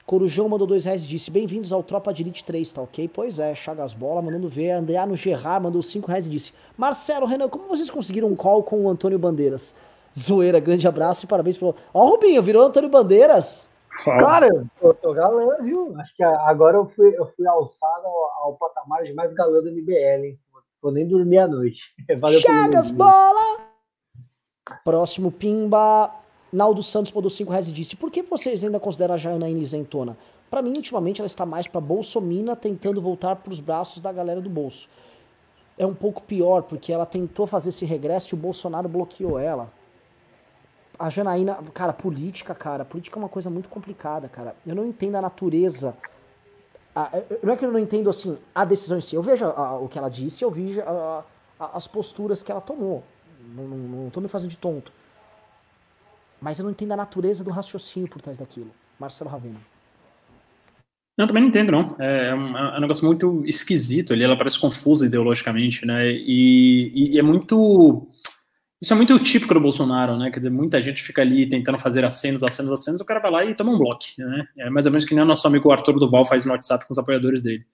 Corujão mandou dois reais e disse: Bem-vindos ao Tropa de Elite 3, tá ok? Pois é, Chagas Bola, mandando ver. Andreano Gerard mandou cinco reais e disse: Marcelo, Renan, como vocês conseguiram um call com o Antônio Bandeiras? Zoeira, grande abraço e parabéns pelo. Ó, o Rubinho, virou Antônio Bandeiras. Cara, eu tô galã, viu? Acho que agora eu fui, eu fui alçado ao, ao patamar de mais galã do MBL, hein? Vou nem dormir à noite. Valeu Chagas, bola! Próximo Pimba. Naldo Santos mandou 5 reais e disse: Por que vocês ainda consideram a Janaína isentona? Para mim, ultimamente, ela está mais para Bolsomina tentando voltar para os braços da galera do bolso. É um pouco pior, porque ela tentou fazer esse regresso e o Bolsonaro bloqueou ela a Janaína, cara, política, cara, política é uma coisa muito complicada, cara. Eu não entendo a natureza. A, não é que eu não entendo, assim, a decisão em si. Eu vejo a, o que ela disse, eu vejo as posturas que ela tomou. Não, não, não tô me fazendo de tonto. Mas eu não entendo a natureza do raciocínio por trás daquilo. Marcelo Ravena. Não, também não entendo, não. É, um, é um negócio muito esquisito ali. Ela parece confusa ideologicamente, né? E, e, e é muito isso é muito típico do Bolsonaro, né? Quer dizer, muita gente fica ali tentando fazer acenos, acenos, acenos, o cara vai lá e toma um bloco, né? É mais ou menos que nem o nosso amigo Arthur Duval faz no WhatsApp com os apoiadores dele.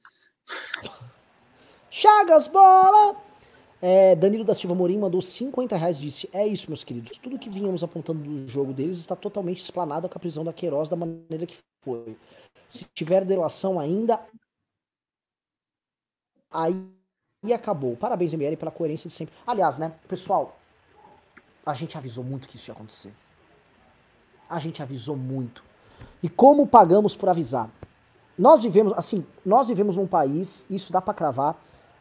Chagas, bola! É, Danilo da Silva Morim mandou 50 reais e disse: É isso, meus queridos. Tudo que vínhamos apontando do jogo deles está totalmente explanado com a prisão da Queiroz da maneira que foi. Se tiver delação ainda, aí acabou. Parabéns, ML, pela coerência de sempre. Aliás, né, pessoal, a gente avisou muito que isso ia acontecer. A gente avisou muito. E como pagamos por avisar? Nós vivemos, assim, nós vivemos num país, isso dá para cravar,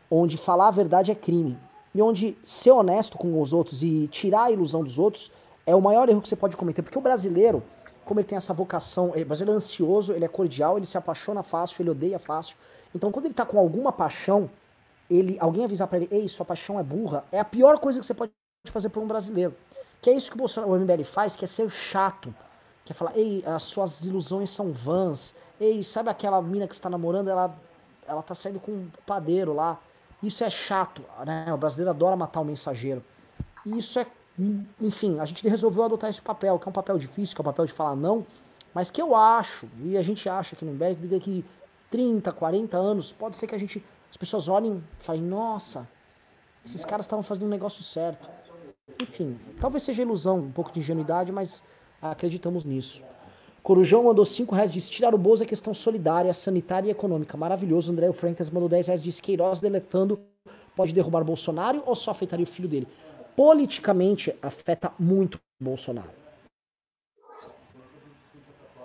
onde falar a verdade é crime. E onde ser honesto com os outros e tirar a ilusão dos outros é o maior erro que você pode cometer. Porque o brasileiro, como ele tem essa vocação, ele, o brasileiro é ansioso, ele é cordial, ele se apaixona fácil, ele odeia fácil. Então quando ele tá com alguma paixão, ele alguém avisar para ele, ei, sua paixão é burra, é a pior coisa que você pode fazer por um brasileiro. Que é isso que o, Bolsonaro, o MBL faz, que é ser chato. Que é falar, ei, as suas ilusões são vãs. Ei, sabe aquela mina que está namorando, ela, ela tá saindo com um padeiro lá. Isso é chato, né? O brasileiro adora matar o mensageiro. E isso é, enfim, a gente resolveu adotar esse papel, que é um papel difícil, que é um papel de falar não, mas que eu acho, e a gente acha aqui no MBL, que daqui 30, 40 anos, pode ser que a gente, as pessoas olhem e falem, nossa, esses caras estavam fazendo um negócio certo. Enfim, talvez seja ilusão, um pouco de ingenuidade, mas acreditamos nisso. Corujão mandou 5 reais, disse tirar o Bozo é questão solidária, sanitária e econômica. Maravilhoso. André Frankas mandou 10 reais, disse Queiroz deletando pode derrubar Bolsonaro ou só afetaria o filho dele? Politicamente afeta muito Bolsonaro.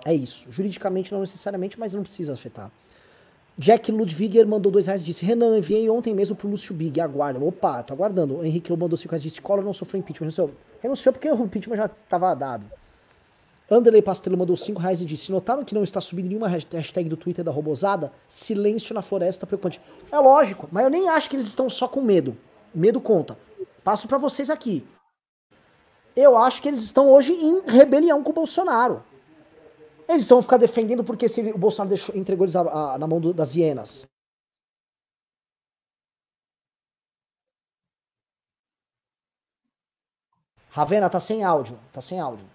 É isso. Juridicamente não necessariamente, mas não precisa afetar. Jack Ludwiger mandou dois reais e disse: Renan, enviei ontem mesmo pro Lúcio Big, aguarda. Opa, tô aguardando. Henrique mandou cinco reais e disse: Collor não sofreu impeachment. Renunciou. Renunciou porque o impeachment já estava dado. Anderley Pastelo mandou 5 reais e disse: Notaram que não está subindo nenhuma hashtag do Twitter da Robosada? Silêncio na floresta preocupante. É lógico, mas eu nem acho que eles estão só com medo. Medo conta. Passo para vocês aqui. Eu acho que eles estão hoje em rebelião com o Bolsonaro. Eles vão ficar defendendo porque se o Bolsonaro deixou, entregou eles a, a, na mão do, das hienas. Ravena, tá sem áudio. Tá sem áudio.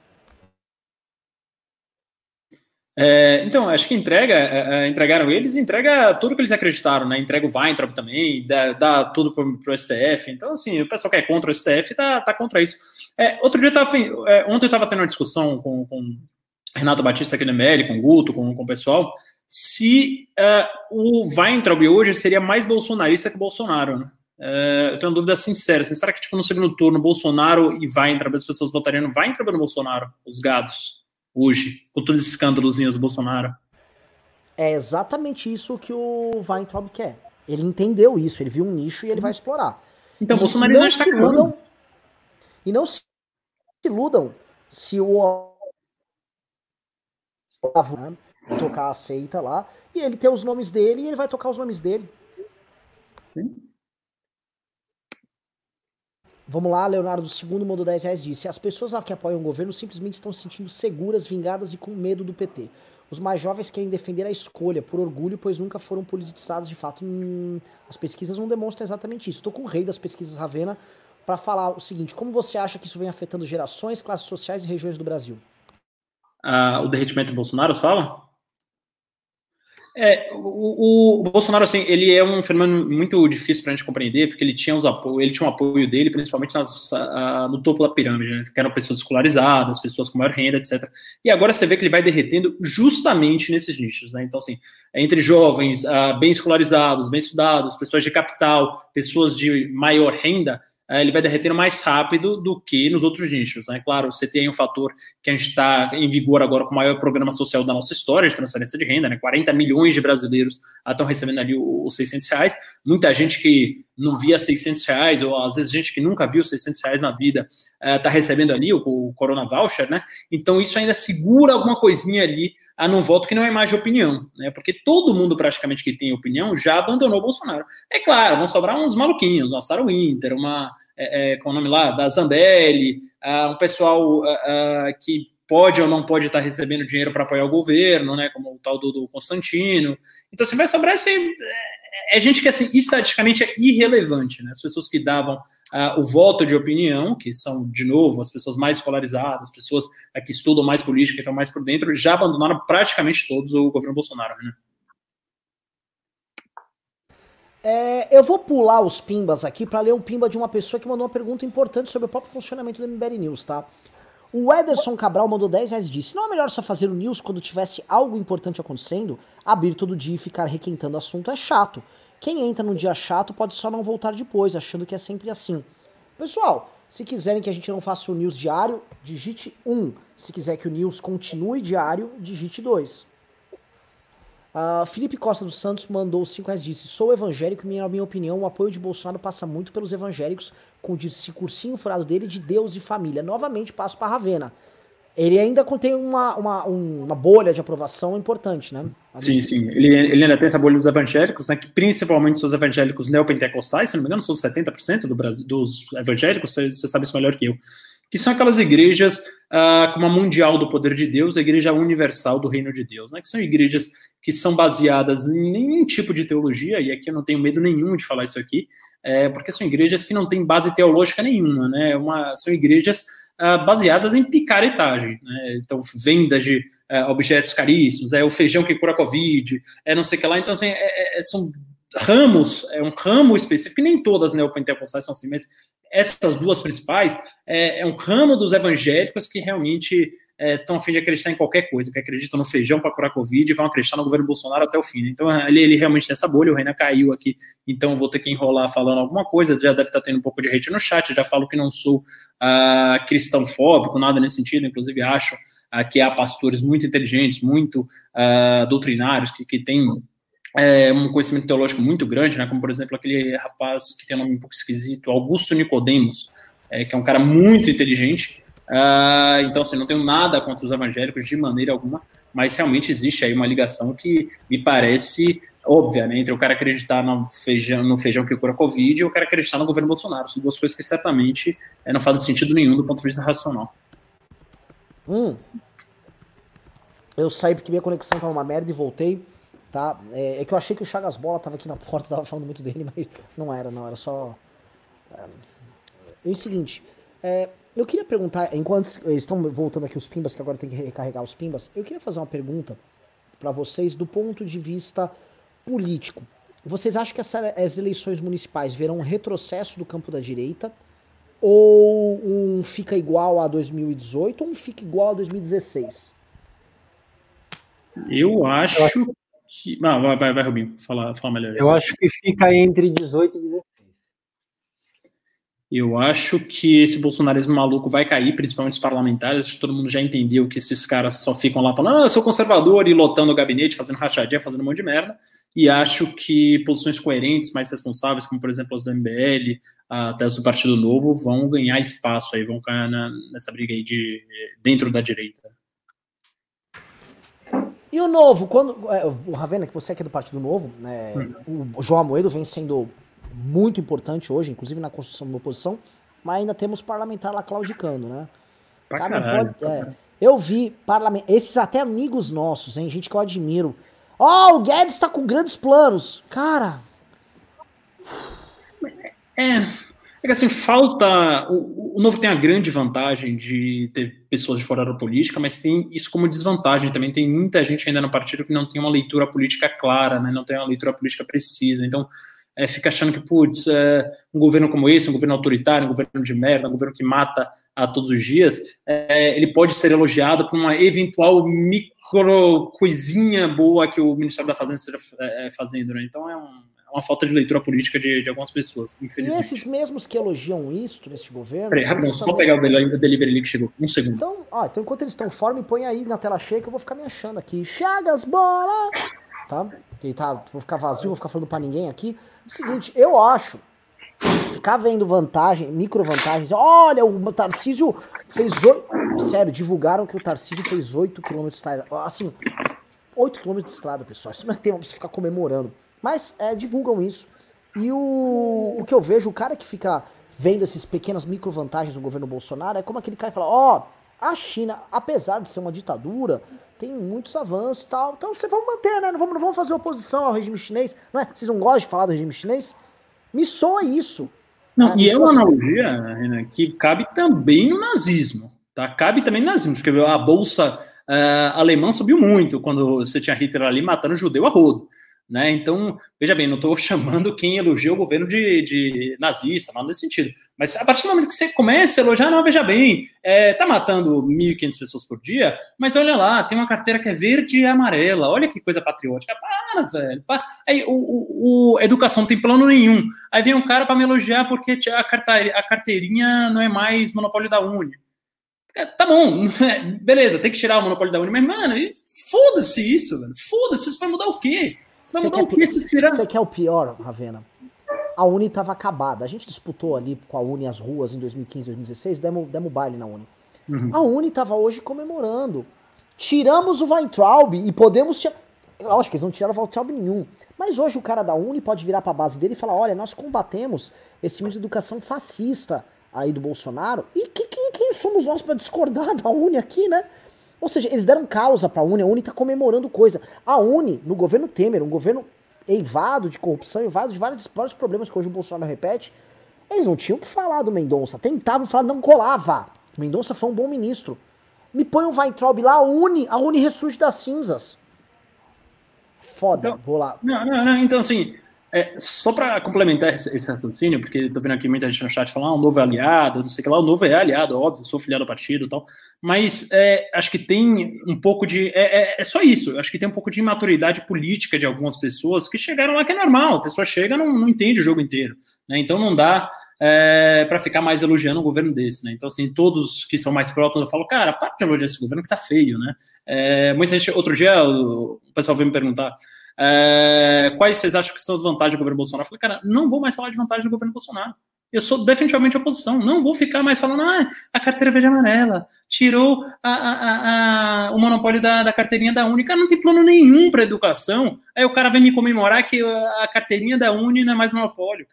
É, então, acho que entrega, é, é, entregaram eles e entrega tudo que eles acreditaram, né? Entrega o Weintraub também, dá, dá tudo pro, pro STF. Então, assim, o pessoal que é contra o STF tá, tá contra isso. É, outro dia, eu tava, é, ontem eu estava tendo uma discussão com, com Renato Batista aqui no ML, com o Guto, com, com o pessoal, se uh, o Weintraub hoje seria mais bolsonarista que Bolsonaro, né? Eu tenho uma dúvida sincera. Assim, será que, tipo, no segundo turno, Bolsonaro e Weintraub, as pessoas votariam no Weintraub ou no Bolsonaro? Os gados? Hoje, com todos esses escândalos do Bolsonaro. É exatamente isso que o Weintraub quer. Ele entendeu isso, ele viu um nicho e ele vai explorar. Então, e Bolsonaro não se iludam, E não se iludam se o tocar a seita lá, e ele tem os nomes dele e ele vai tocar os nomes dele. Sim. Vamos lá, Leonardo II mandou 10 reais disse: As pessoas que apoiam o governo simplesmente estão se sentindo seguras, vingadas e com medo do PT. Os mais jovens querem defender a escolha por orgulho, pois nunca foram politizados de fato. Hum, as pesquisas não demonstram exatamente isso. Estou com o rei das pesquisas Ravena para falar o seguinte: como você acha que isso vem afetando gerações, classes sociais e regiões do Brasil? Ah, o derretimento do Bolsonaro, você fala? É, o, o, Bolsonaro, assim, ele é um fenômeno muito difícil para a gente compreender, porque ele tinha os apoio, ele tinha um apoio dele, principalmente nas, a, no topo da pirâmide, né, que eram pessoas escolarizadas, pessoas com maior renda, etc. E agora você vê que ele vai derretendo justamente nesses nichos, né? Então, assim, é entre jovens, uh, bem escolarizados, bem estudados, pessoas de capital, pessoas de maior renda, ele vai derretendo mais rápido do que nos outros nichos. Né? Claro, você tem um fator que a gente está em vigor agora com o maior programa social da nossa história de transferência de renda, né? 40 milhões de brasileiros estão recebendo ali os 600 reais. Muita gente que não via 600 reais, ou às vezes gente que nunca viu 600 reais na vida está é, recebendo ali o, o Corona Voucher, né? Então isso ainda segura alguma coisinha ali a num voto que não é mais de opinião, né? Porque todo mundo praticamente que tem opinião já abandonou o Bolsonaro. É claro, vão sobrar uns maluquinhos, uma Sarah Winter, uma, é, é, com o nome lá, da Zambelli, uh, um pessoal uh, uh, que pode ou não pode estar recebendo dinheiro para apoiar o governo, né? Como o tal do, do Constantino. Então, assim, vai sobrar esse é gente que, assim, estatisticamente é irrelevante, né? As pessoas que davam uh, o voto de opinião, que são, de novo, as pessoas mais polarizadas, pessoas uh, que estudam mais política e estão mais por dentro, já abandonaram praticamente todos o governo Bolsonaro, né? É, eu vou pular os pimbas aqui para ler um pimba de uma pessoa que mandou uma pergunta importante sobre o próprio funcionamento do MBL News, tá? O Ederson Cabral mandou 10 reais e disse: Não é melhor só fazer o news quando tivesse algo importante acontecendo? Abrir todo dia e ficar requentando o assunto é chato. Quem entra num dia chato pode só não voltar depois, achando que é sempre assim. Pessoal, se quiserem que a gente não faça o news diário, digite 1. Se quiser que o news continue diário, digite 2. Uh, Felipe Costa dos Santos mandou 5 reais disse: Sou evangélico e, na minha opinião, o apoio de Bolsonaro passa muito pelos evangélicos, com o discursinho furado dele de Deus e família. Novamente passo para Ravena. Ele ainda contém uma, uma, uma bolha de aprovação importante, né? Sim, sim. Ele, ele ainda tem essa bolha dos evangélicos, né, que principalmente são os evangélicos neopentecostais, se não me engano, são 70% do Brasil, dos evangélicos, você, você sabe isso melhor que eu que são aquelas igrejas uh, como a mundial do poder de Deus, a igreja universal do reino de Deus, né? que são igrejas que são baseadas em nenhum tipo de teologia, e aqui eu não tenho medo nenhum de falar isso aqui, é, porque são igrejas que não têm base teológica nenhuma, né? Uma, são igrejas uh, baseadas em picaretagem, né? Então, vendas de uh, objetos caríssimos, é o feijão que cura Covid, é não sei o que lá, então, assim, é, é, são ramos, é um ramo específico, nem todas neopentecostais são assim, mas essas duas principais é, é um ramo dos evangélicos que realmente estão é, a fim de acreditar em qualquer coisa, que acreditam no feijão para curar Covid e vão acreditar no governo Bolsonaro até o fim. Então, ele, ele realmente tem essa bolha, o Renan caiu aqui, então vou ter que enrolar falando alguma coisa, já deve estar tendo um pouco de hate no chat, já falo que não sou uh, cristãofóbico, nada nesse sentido, inclusive acho uh, que há pastores muito inteligentes, muito uh, doutrinários, que, que têm é, um conhecimento teológico muito grande, né, como por exemplo aquele rapaz que tem um nome um pouco esquisito, Augusto Nicodemos, é, que é um cara muito inteligente, Uh, então, assim, não tenho nada contra os evangélicos de maneira alguma, mas realmente existe aí uma ligação que me parece óbvia, né, entre o cara acreditar no feijão, no feijão que cura Covid e o cara acreditar no governo Bolsonaro. São duas coisas que certamente é, não fazem sentido nenhum do ponto de vista racional. Hum. Eu saí porque minha conexão tava uma merda e voltei, tá? É, é que eu achei que o Chagas Bola tava aqui na porta, tava falando muito dele, mas não era, não, era só... É, é o seguinte, é, eu queria perguntar, enquanto eles estão voltando aqui os pimbas, que agora tem que recarregar os pimbas, eu queria fazer uma pergunta para vocês do ponto de vista político. Vocês acham que essa, as eleições municipais verão um retrocesso do campo da direita? Ou um fica igual a 2018 ou um fica igual a 2016? Eu acho que. Ah, vai, vai, vai Rubinho, fala, fala melhor. Eu acho que fica entre 18 e 16. Eu acho que esse bolsonarismo maluco vai cair, principalmente os parlamentares. Acho que todo mundo já entendeu que esses caras só ficam lá falando, ah, eu sou conservador e lotando o gabinete, fazendo rachadinha, fazendo um monte de merda. E acho que posições coerentes, mais responsáveis, como por exemplo as do MBL, até as do Partido Novo, vão ganhar espaço aí, vão ganhar na, nessa briga aí de dentro da direita. E o Novo, quando. É, o Ravena, que você é aqui é do Partido Novo, né, hum. o João Amoedo vem sendo muito importante hoje, inclusive na construção de uma oposição, mas ainda temos parlamentar lá claudicando, né? Pra Cara, caralho, pode, é, eu vi parlamentar, esses até amigos nossos, hein, gente que eu admiro. Ó, oh, o Guedes está com grandes planos. Cara. É, é que assim, falta. O, o Novo tem a grande vantagem de ter pessoas de fora da política, mas tem isso como desvantagem também. Tem muita gente ainda no partido que não tem uma leitura política clara, né? Não tem uma leitura política precisa. Então, é, fica achando que, putz, é, um governo como esse, um governo autoritário, um governo de merda, um governo que mata a todos os dias, é, ele pode ser elogiado por uma eventual micro coisinha boa que o Ministério da Fazenda esteja é, fazendo, né? Então é um, uma falta de leitura política de, de, algumas pessoas, infelizmente. E esses mesmos que elogiam isso nesse governo. Peraí, rapidão, só pegar o delivery ali que chegou. Um segundo. Então, ó, então enquanto eles estão fora, me põe aí na tela cheia que eu vou ficar me achando aqui. Chagas, bola! Tá? Que tá, vou ficar vazio, vou ficar falando pra ninguém aqui. O seguinte, eu acho ficar vendo vantagem, micro vantagens. Olha, o Tarcísio fez oito. Sério, divulgaram que o Tarcísio fez 8 km de estrada. Assim, 8 km de estrada, pessoal. Isso não é tema pra você ficar comemorando. Mas é, divulgam isso. E o, o que eu vejo, o cara que fica vendo essas pequenas micro vantagens do governo Bolsonaro é como aquele cara que fala: Ó, oh, a China, apesar de ser uma ditadura, tem muitos avanços e tal. Então vocês vão manter, né? Não vamos, não vamos fazer oposição ao regime chinês. Não é? Vocês não gostam de falar do regime chinês? Me soa isso. Não, né? e é uma assim. analogia, Renan, que cabe também no nazismo. Tá? Cabe também no nazismo, porque a bolsa uh, alemã subiu muito quando você tinha Hitler ali matando judeu a rodo. Né? Então, veja bem, não estou chamando quem elogia o governo de, de nazista, nada nesse sentido. Mas a partir do momento que você começa a elogiar, não, veja bem, é, tá matando 1.500 pessoas por dia, mas olha lá, tem uma carteira que é verde e amarela, olha que coisa patriótica. Para, velho. Para. Aí, o, o, o, educação não tem plano nenhum. Aí vem um cara para me elogiar porque a, a carteirinha não é mais monopólio da Uni. É, tá bom, beleza, tem que tirar o monopólio da Uni, mas, mano, foda-se isso, velho. Foda-se, isso vai mudar o quê? Mudar quer? Você quer o pior, Ravena? a Uni estava acabada. A gente disputou ali com a Uni as ruas em 2015, 2016, demos, demos baile na Uni. Uhum. A Uni estava hoje comemorando. Tiramos o Weintraub e podemos tirar. Lógico que eles não tiraram o Weintraub nenhum. Mas hoje o cara da Uni pode virar para a base dele e falar: olha, nós combatemos esse ministro de educação fascista aí do Bolsonaro. E que, quem, quem somos nós para discordar da Uni aqui, né? Ou seja, eles deram causa para a Uni, a Uni está comemorando coisa. A Uni, no governo Temer, um governo eivado de corrupção, eivado de vários, vários problemas que hoje o Bolsonaro repete, eles não tinham que falar do Mendonça. Tentavam falar, não colava. O Mendonça foi um bom ministro. Me põe um Weintraub lá, a Uni, a Uni ressurge das cinzas. Foda, então, vou lá. Não, não, não, então assim, É, só para complementar esse, esse, raciocínio, porque estou vendo aqui muita gente no chat falando, ah, o novo é aliado, não sei o que lá, o novo é aliado, óbvio, sou filiado ao partido e tal, mas é, acho que tem um pouco de. É, é, é, só isso, acho que tem um pouco de imaturidade política de algumas pessoas que chegaram lá, que é normal, a pessoa chega não, não entende o jogo inteiro, né? Então não dá é, para ficar mais elogiando um governo desse, né? Então, assim, todos que são mais próximos, eu falo, cara, para de elogiar esse governo que tá feio, né? É, muita gente, outro dia, o pessoal veio me perguntar é, quais vocês acham que são as vantagens do governo Bolsonaro? Eu falei, cara, não vou mais falar de vantagens do governo Bolsonaro. Eu sou definitivamente oposição. Não vou ficar mais falando, ah, a carteira verde amarela tirou a, a, a, o monopólio da, da carteirinha da Uni. Cara, não tem plano nenhum para educação. Aí o cara vem me comemorar que a carteirinha da Uni não é mais monopólio.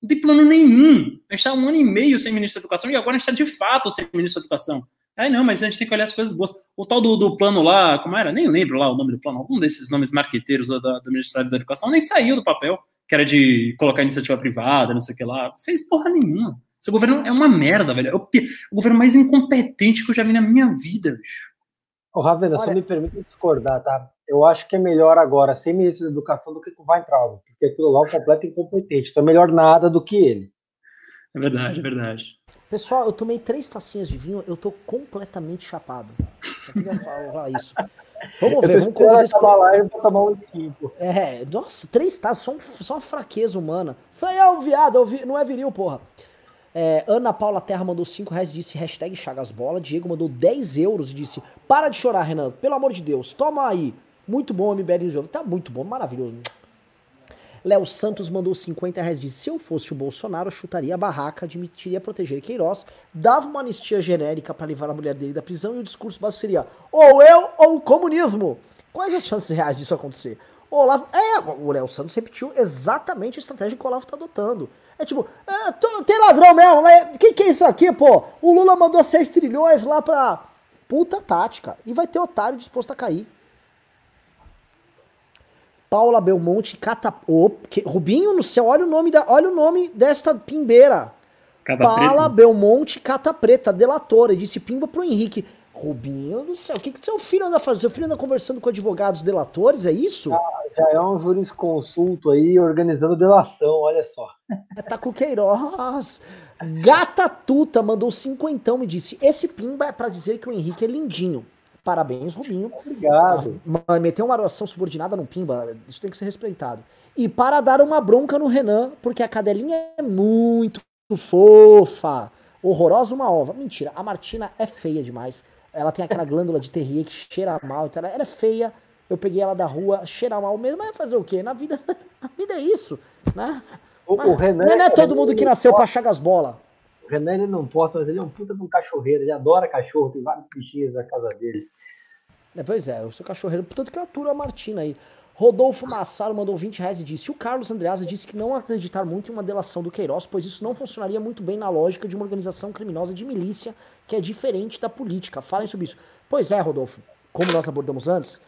Não tem plano nenhum. A gente está um ano e meio sem ministro da Educação e agora a gente está de fato sem ministro da Educação. Aí não, mas a gente tem que olhar as coisas boas. O tal do, do plano lá, como era? Nem lembro lá o nome do plano. Algum desses nomes marqueteiros do, do Ministério da Educação nem saiu do papel, que era de colocar iniciativa privada, não sei o que lá. Fez porra nenhuma. Seu governo é uma merda, velho. É o, o governo mais incompetente que eu já vi na minha vida, bicho. Ô, Ravena, Olha... só me permite discordar, tá? Eu acho que é melhor agora ser ministro da Educação do que com o Weintraub, porque aquilo lá é um completo incompetente. Então é melhor nada do que ele. É verdade, é verdade. Pessoal, eu tomei três tacinhas de vinho, eu tô completamente chapado. Queria falar isso. Vamos ver, vamos conduzir live pra tomar um cinco. É, nossa, três taças, só, um, só uma fraqueza humana. Falei, é um viado, vi, não é viril, porra. É, Ana Paula Terra mandou 5 reais e disse hashtag Chagasbola. Diego mandou 10 euros e disse: Para de chorar, Renan, pelo amor de Deus, toma aí. Muito bom, MBL Jogo. Tá muito bom, maravilhoso. Léo Santos mandou 50 reais. Disse: Se eu fosse o Bolsonaro, chutaria a barraca, admitiria proteger Queiroz, dava uma anistia genérica para levar a mulher dele da prisão e o discurso básico seria: ou eu ou o comunismo. Quais as chances reais disso acontecer? O Olavo. É, o Léo Santos repetiu exatamente a estratégia que o Olavo tá adotando. É tipo, é, tem ladrão mesmo, mas o que, que é isso aqui, pô? O Lula mandou 6 trilhões lá pra. Puta tática. E vai ter otário disposto a cair. Paula Belmonte Cata. Oh, que... Rubinho no céu, olha o nome da. Olha o nome desta pimbeira. Cata Paula Preta. Belmonte Cata Preta, delatora. Disse pimba pro Henrique. Rubinho do céu, o que, que seu filho anda fazendo? Seu filho anda conversando com advogados delatores, é isso? Já, já é um jurisconsulto aí organizando delação, olha só. É, tá com Queiroz. Gata Tuta mandou cinquentão e disse: Esse pimba é para dizer que o Henrique é lindinho. Parabéns, Rubinho. Obrigado. Mas meter uma oração subordinada no Pimba, isso tem que ser respeitado. E para dar uma bronca no Renan, porque a cadelinha é muito fofa. Horrorosa uma ova. Mentira, a Martina é feia demais. Ela tem aquela glândula de terrier que cheira mal. Então ela, ela é feia. Eu peguei ela da rua, cheira mal mesmo. Mas fazer o quê? Na vida, a vida é isso, né? O, o Renan, não é todo mundo que nasceu para chagas bola. Renan ele não posta, mas ele é um puta de um cachorreiro. Ele adora cachorro, tem vários bichinhos na casa dele. É, pois é, eu sou cachorreiro, portanto que a Martina aí. Rodolfo Massaro mandou 20 reais e disse: O Carlos Andreasa disse que não acreditar muito em uma delação do Queiroz, pois isso não funcionaria muito bem na lógica de uma organização criminosa de milícia, que é diferente da política. Falem sobre isso. Pois é, Rodolfo, como nós abordamos antes,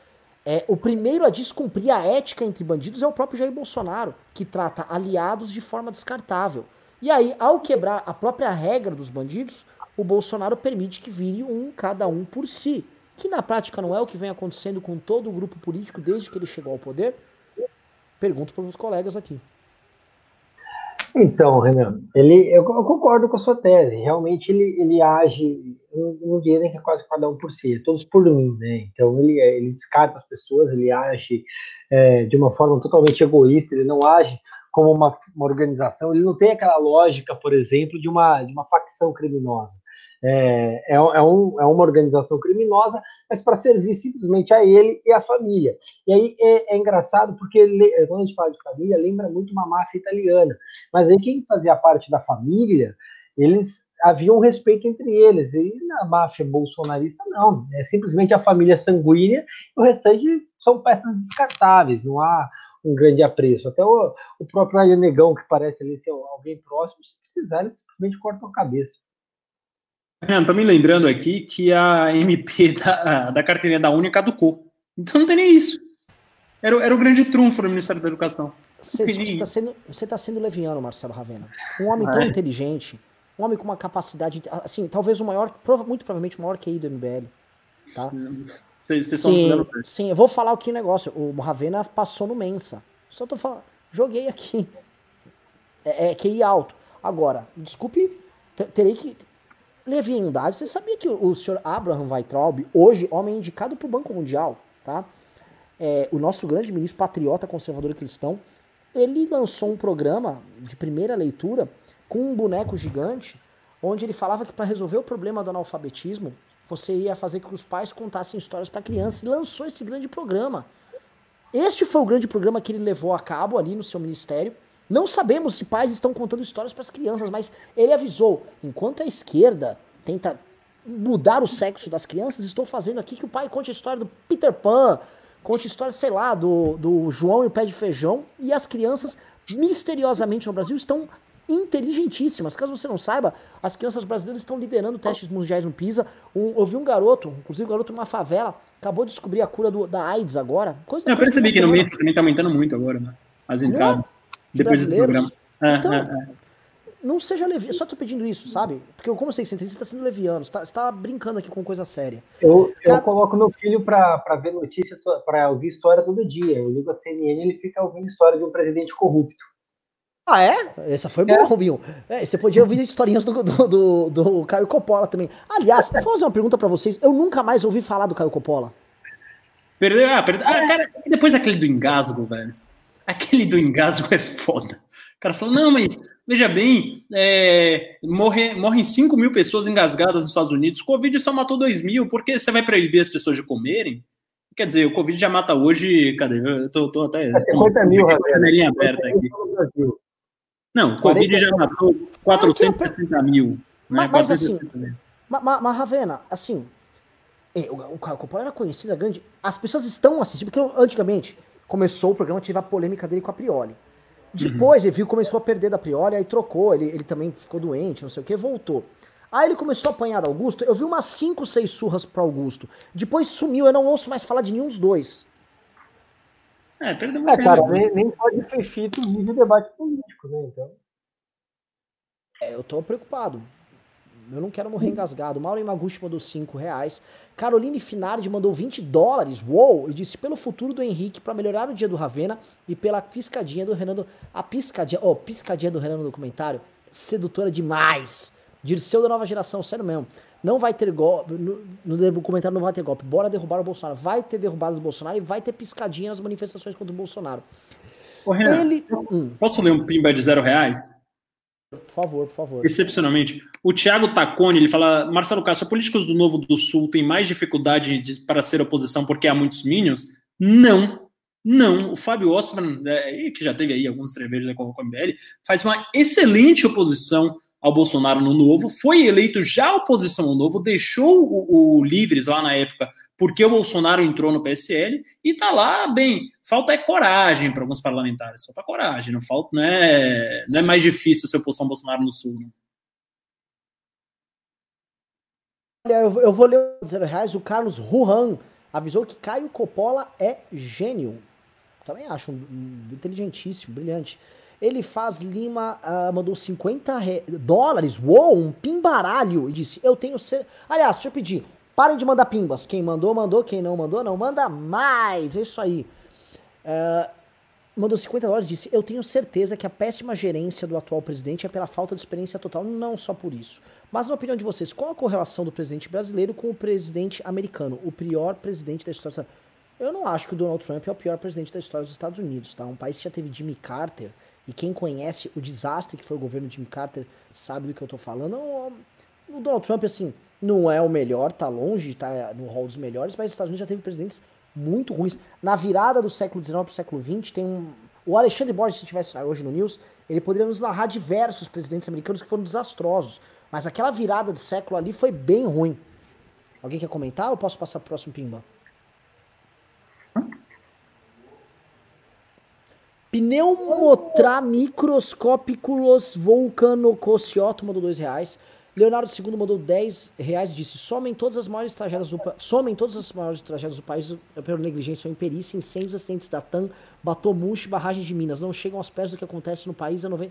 é, o primeiro a descumprir a ética entre bandidos é o próprio Jair Bolsonaro, que trata aliados de forma descartável. E aí, ao quebrar a própria regra dos bandidos, o Bolsonaro permite que vire um cada um por si que na prática não é o que vem acontecendo com todo o grupo político desde que ele chegou ao poder? Pergunto para os colegas aqui. Então, Renan, ele, eu, eu, concordo com a sua tese. Realmente ele, ele age, eu não diria que é quase cada um por si, é todos por mim, né? Então ele, ele descarta as pessoas, ele age é, de uma forma totalmente egoísta, ele não age como uma, uma organização, ele não tem aquela lógica, por exemplo, de uma, de uma facção criminosa é, é, é, um, é uma organização criminosa, mas para servir simplesmente a ele e a família. E aí é, é, engraçado porque quando a gente fala de família, lembra muito uma máfia italiana. Mas aí quem fazia parte da família, eles havia um respeito entre eles. E na máfia bolsonarista, não. É simplesmente a família sanguínea e o restante são peças descartáveis, não há um grande apreço. Até o, o próprio Negão, que parece ali ser alguém próximo, se precisar, eles simplesmente cortam a cabeça. Renan, tô me lembrando aqui que a MP da, da carteirinha da Uni caducou. Então não tem nem isso. Era, era o grande trunfo do Ministério da Educação. Você está sendo, você tá sendo leviano, Marcelo Ravena. Um homem tão é. inteligente, um homem com uma capacidade, assim, talvez o maior, muito provavelmente o maior QI do MBL. Tá? Vocês, sim, sim, eu vou falar aqui o um negócio. O Ravena passou no Mensa. Só tô falando. Joguei aqui. É, é QI alto. Agora, desculpe, terei que. Leviandade, você sabia que o, o senhor Abraham Weitraub, hoje homem indicado para o Banco Mundial, tá? É, o nosso grande ministro patriota conservador cristão, ele lançou um programa de primeira leitura com um boneco gigante, onde ele falava que para resolver o problema do analfabetismo, você ia fazer que os pais contassem histórias para criança e lançou esse grande programa. Este foi o grande programa que ele levou a cabo ali no seu ministério. Não sabemos se pais estão contando histórias para as crianças, mas ele avisou: enquanto a esquerda tenta mudar o sexo das crianças, estou fazendo aqui que o pai conte a história do Peter Pan, conte a história, sei lá, do, do João e o pé de feijão, e as crianças, misteriosamente no Brasil, estão inteligentíssimas. Caso você não saiba, as crianças brasileiras estão liderando testes mundiais no PISA. Um, eu vi um garoto, inclusive um garoto numa favela, acabou de descobrir a cura do, da AIDS agora. Coisa eu percebi que no mês também está aumentando muito agora, né? As entradas. De depois do programa. É, então, é, é. não seja leviano. Só tô pedindo isso, sabe? Porque como eu sei que você está sendo leviano, você está tá brincando aqui com coisa séria. Eu, Cara... eu coloco meu filho para ver notícia, para ouvir história todo dia. Eu ligo a CNN ele fica ouvindo história de um presidente corrupto. Ah, é? Essa foi boa, é. Rubinho. É, você podia ouvir historinhas do, do, do, do Caio Coppola também. Aliás, vou fazer uma pergunta para vocês. Eu nunca mais ouvi falar do Caio Coppola. Perdeu, ah, perdeu. Ah, cara, depois daquele do engasgo, velho. Aquele do engasgo é foda. O cara falou, não, mas veja bem, é, morre, morrem 5 mil pessoas engasgadas nos Estados Unidos, o Covid só matou 2 mil, por que você vai proibir as pessoas de comerem? Quer dizer, o Covid já mata hoje, cadê? Eu tô, tô até... É, 50 mil, aberta aqui. Não, o Covid já matou 460 mil. Né? Mas, mas assim, mas, mas, Ravena, assim, é, o, o Coppola era conhecido, grande. As pessoas estão assistindo, porque antigamente começou o programa, tive a polêmica dele com a Prioli. Depois uhum. ele viu, começou a perder da Prioli, aí trocou, ele, ele também ficou doente, não sei o que, voltou. Aí ele começou a apanhar Augusto, eu vi umas 5, 6 surras pro Augusto. Depois sumiu, eu não ouço mais falar de nenhum dos dois. É, perdeu uma é, cara, nem, nem pode ser feito vídeo debate político, né? Então. É, eu tô preocupado. Eu não quero morrer engasgado. Mauro Imaguchi mandou 5 reais. Caroline Finardi mandou 20 dólares. Uou! E disse pelo futuro do Henrique para melhorar o dia do Ravena e pela piscadinha do Renan. Do... A piscadinha, oh, piscadinha do Renan no documentário. Sedutora demais. Dirceu da nova geração, sério mesmo. Não vai ter golpe. No, no documentário não vai ter golpe. Bora derrubar o Bolsonaro. Vai ter derrubado o Bolsonaro e vai ter piscadinha nas manifestações contra o Bolsonaro. Ô, Renan, Ele... Hum. Posso ler um pimba de zero reais? Por favor, por favor. Excepcionalmente. O Thiago Tacone, ele fala, Marcelo Castro, políticos do Novo do Sul têm mais dificuldade de, para ser oposição porque há muitos minions? Não. Não. O Fábio Ossman, é, que já teve aí alguns treveiros com o MBL, faz uma excelente oposição ao Bolsonaro no Novo, foi eleito já oposição ao Novo, deixou o, o Livres lá na época porque o Bolsonaro entrou no PSL e tá lá bem. Falta é coragem para alguns parlamentares, falta coragem, não falta, não é, não é mais difícil ser oposição ao Bolsonaro no Sul. Né? Olha, eu, eu vou ler o zero reais, o Carlos Ruhan avisou que Caio Coppola é gênio. Também acho um, um, inteligentíssimo, brilhante. Ele faz Lima, uh, mandou 50 re... dólares, uou, um pimbaralho, e disse, eu tenho... Ser... Aliás, deixa eu pedir, parem de mandar pimbas. Quem mandou, mandou, quem não mandou, não. Manda mais, é isso aí. Uh, mandou 50 dólares disse, eu tenho certeza que a péssima gerência do atual presidente é pela falta de experiência total, não só por isso. Mas na opinião de vocês, qual a correlação do presidente brasileiro com o presidente americano, o pior presidente da história? Eu não acho que o Donald Trump é o pior presidente da história dos Estados Unidos, tá? Um país que já teve Jimmy Carter, e quem conhece o desastre que foi o governo de Jimmy Carter sabe do que eu tô falando. O Donald Trump, assim, não é o melhor, tá longe tá no hall dos melhores, mas os Estados Unidos já teve presidentes muito ruins. Na virada do século XIX para o século XX, tem um. O Alexandre Borges, se estivesse hoje no News, ele poderia nos narrar diversos presidentes americanos que foram desastrosos. Mas aquela virada de século ali foi bem ruim. Alguém quer comentar ou posso passar pro próximo Pimba? Pneumotra microscópiculos vulcanococioto mandou dois reais. Leonardo II mandou 10 reais e disse: somem todas as maiores tragédias do, somem todas as maiores tragédias do país pela negligência ou imperícia, incêndios, acidentes da TAM, Batomushi, barragens de Minas. Não chegam aos pés do que acontece no país a 90.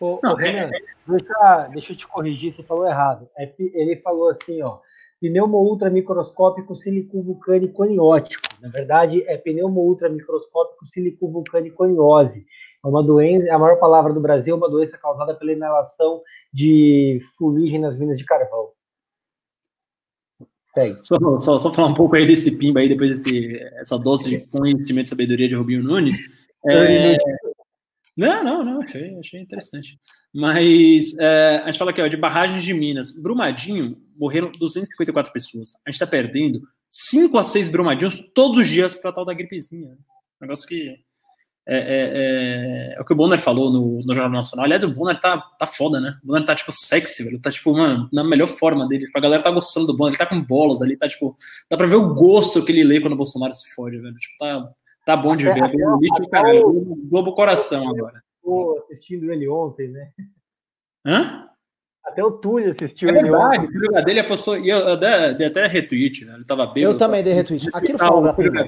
Ô, ô Renan, deixa, deixa eu te corrigir, você falou errado. É, ele falou assim, ó. Pneumo ultramicroscópico silicovulcânico aniótico. Na verdade, é pneumo ultramicroscópico silicovulcânico aniose. É uma doença, a maior palavra do Brasil, é uma doença causada pela inalação de fuligem nas minas de carvão. Segue. Só, só, só, falar um pouco aí desse pimba aí, depois dessa dose de conhecimento e sabedoria de Rubinho Nunes. É... Não, não, não, achei, achei interessante. Mas é, a gente fala aqui, ó, de barragens de Minas. Brumadinho, morreram 254 pessoas. A gente está perdendo 5 a 6 brumadinhos todos os dias para tal da gripezinha. Negócio que é, é, é, é, o que o Bonner falou no, no Jornal Nacional. Aliás, o Bonner tá, tá foda, né? O Bonner tá, tipo, sexy, velho. Tá, tipo, mano, na melhor forma dele. Tipo, a galera tá gostando do Bonner. Ele tá com bolas ali, tá, tipo... Dá pra ver o gosto que ele lê quando o Bolsonaro se fode, velho. Tipo, tá, tá bom de ver. É, um lixo, caralho. Globo Coração agora. Tô assistindo ele ontem, né? Hã? Até o Túlio assistiu é verdade, ele. O apostou, e eu, dei até retweet, né? Ele tava bem. Eu também dei retweet. Aquilo foi obra prima.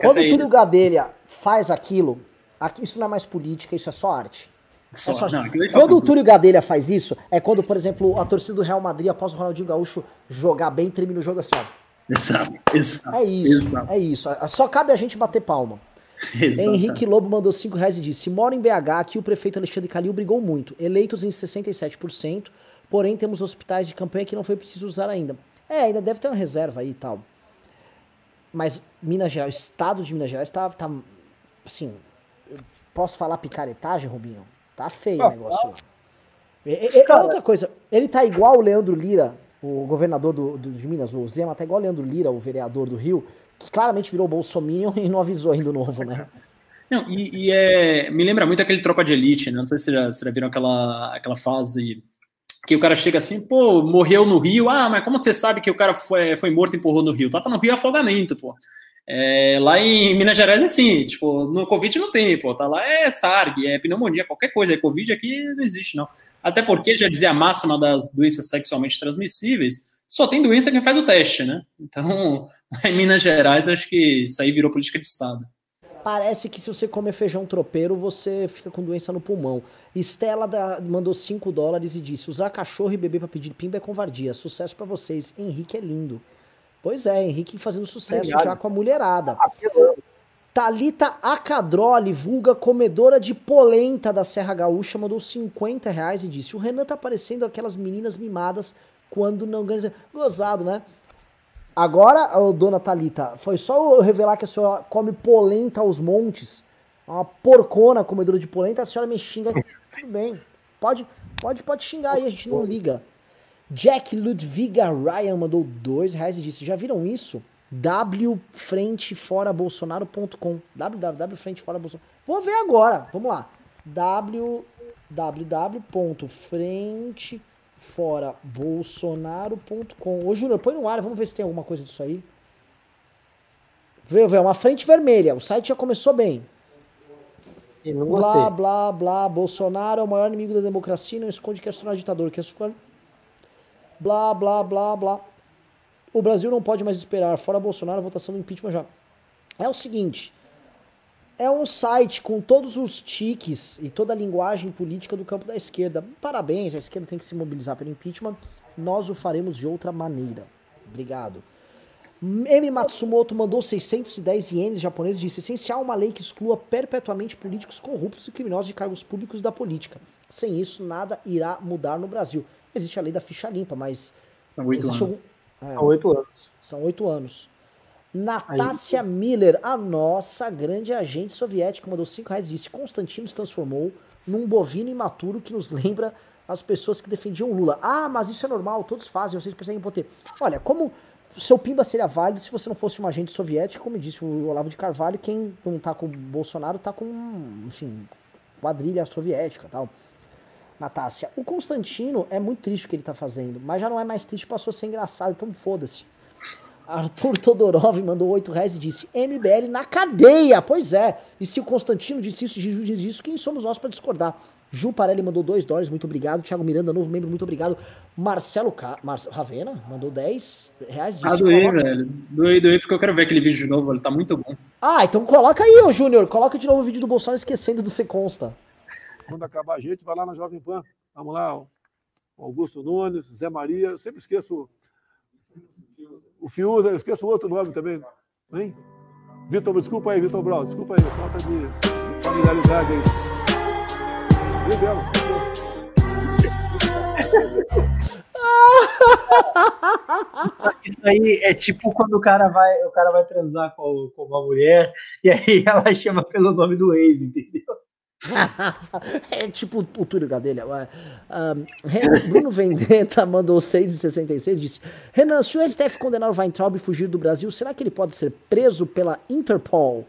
Quando o Túlio Gadelha faz aquilo, aqui, isso não é mais política, isso é só arte. Só, é só não, quando o Túlio Gadelha faz isso, é quando, por exemplo, a torcida do Real Madrid, após o Ronaldinho Gaúcho jogar bem, termina o jogo assim, ó. Exato, exato. É isso, exato. é isso. Só cabe a gente bater palma. Henrique Lobo mandou 5 reais e disse: Moro em BH, aqui o prefeito Alexandre Calil brigou muito, eleitos em 67%, porém temos hospitais de campanha que não foi preciso usar ainda. É, ainda deve ter uma reserva aí e tal. Mas Minas Gerais, o estado de Minas Gerais tá, tá assim, posso falar picaretagem, Rubinho? Tá feio ah, o negócio lá. E, e, outra coisa, ele tá igual o Leandro Lira, o governador do, do, de Minas, o Zema, tá igual o Leandro Lira, o vereador do Rio, que claramente virou Bolsominion e não avisou ainda o novo, né? Não, e, e é, me lembra muito aquele Tropa de Elite, né? Não sei se já, se já viram aquela, aquela fase que o cara chega assim, pô, morreu no Rio. Ah, mas como você sabe que o cara foi, foi morto e empurrou no Rio? Tava no Rio afogamento, pô. É, lá em Minas Gerais é assim, tipo, no Covid não tem, pô, tá lá é SARG, é pneumonia, qualquer coisa, é Covid aqui não existe, não. Até porque, já dizia a máxima das doenças sexualmente transmissíveis, só tem doença quem faz o teste, né? Então, em Minas Gerais, acho que isso aí virou política de Estado. Parece que se você comer feijão tropeiro, você fica com doença no pulmão. Estela da, mandou 5 dólares e disse: usar cachorro e bebê para pedir pimba é covardia. Sucesso para vocês. Henrique é lindo. Pois é, Henrique fazendo sucesso Obrigado. já com a mulherada. Talita Acadroli, vulga comedora de polenta da Serra Gaúcha, mandou 50 reais e disse: O Renan tá parecendo aquelas meninas mimadas quando não ganha. Gozado, né? Agora, ô, dona Talita, foi só eu revelar que a senhora come polenta aos montes, uma porcona comedora de polenta, a senhora me xinga. Tudo bem. Pode, pode, pode xingar aí, a gente não liga. Jack Ludviga Ryan mandou dois reais e disse: Já viram isso? www.frenteforabolsonaro.com www.frenteforabolsonaro Vou ver agora, vamos lá. www.frente fora bolsonaro.com. Ô, Júnior, põe no ar, vamos ver se tem alguma coisa disso aí. Vê, vê, uma frente vermelha. O site já começou bem. Blá, blá, blá. Bolsonaro é o maior inimigo da democracia não esconde que é tornar ditador. Que é blá, blá, blá, blá. O Brasil não pode mais esperar. Fora Bolsonaro, a votação do impeachment já. É o seguinte. É um site com todos os tiques e toda a linguagem política do campo da esquerda. Parabéns, a esquerda tem que se mobilizar pelo impeachment. Nós o faremos de outra maneira. Obrigado. M. Matsumoto mandou 610 ienes japoneses e disse: essencial uma lei que exclua perpetuamente políticos corruptos e criminosos de cargos públicos da política. Sem isso, nada irá mudar no Brasil. Existe a lei da ficha limpa, mas. São oito anos. Algum... É, são oito anos. São oito anos. Natácia Aí. Miller, a nossa grande agente soviética, mandou 5 reais e disse: Constantino se transformou num bovino imaturo que nos lembra as pessoas que defendiam Lula. Ah, mas isso é normal, todos fazem, vocês perseguem poder. Olha, como seu Pimba seria válido se você não fosse um agente soviético, como disse o Olavo de Carvalho, quem não tá com o Bolsonaro tá com, enfim, quadrilha soviética tal. Natácia, o Constantino é muito triste o que ele tá fazendo, mas já não é mais triste, passou a ser engraçado, então foda-se. Arthur Todorov mandou 8 reais e disse: MBL na cadeia. Pois é. E se o Constantino disse isso, Giju disse isso, quem somos nós para discordar? Ju Parelli mandou 2 dólares, muito obrigado. Thiago Miranda, novo membro, muito obrigado. Marcelo Ca... Mar... Ravena mandou 10 reais. Disse, ah, doei, coloca... velho. Doei, doei, porque eu quero ver aquele vídeo de novo, ele tá muito bom. Ah, então coloca aí, ô Júnior. Coloca de novo o vídeo do Bolsonaro esquecendo do Se Consta. Quando acabar a gente, vai lá na Jovem Pan. Vamos lá, Augusto Nunes, Zé Maria. Eu sempre esqueço o Fiuza, eu esqueço o outro nome também. Hein? Vitor, desculpa aí, Vitor Brown, desculpa aí, falta de, de familiaridade aí. Belo? Isso aí é tipo quando o cara vai, o cara vai transar com, com uma mulher e aí ela chama pelo nome do ex, entendeu? é tipo o Túlio Gadelha. Um, Bruno Vendetta mandou 6,66 disse: Renan, se o STF condenar o Weintraub e fugir do Brasil, será que ele pode ser preso pela Interpol?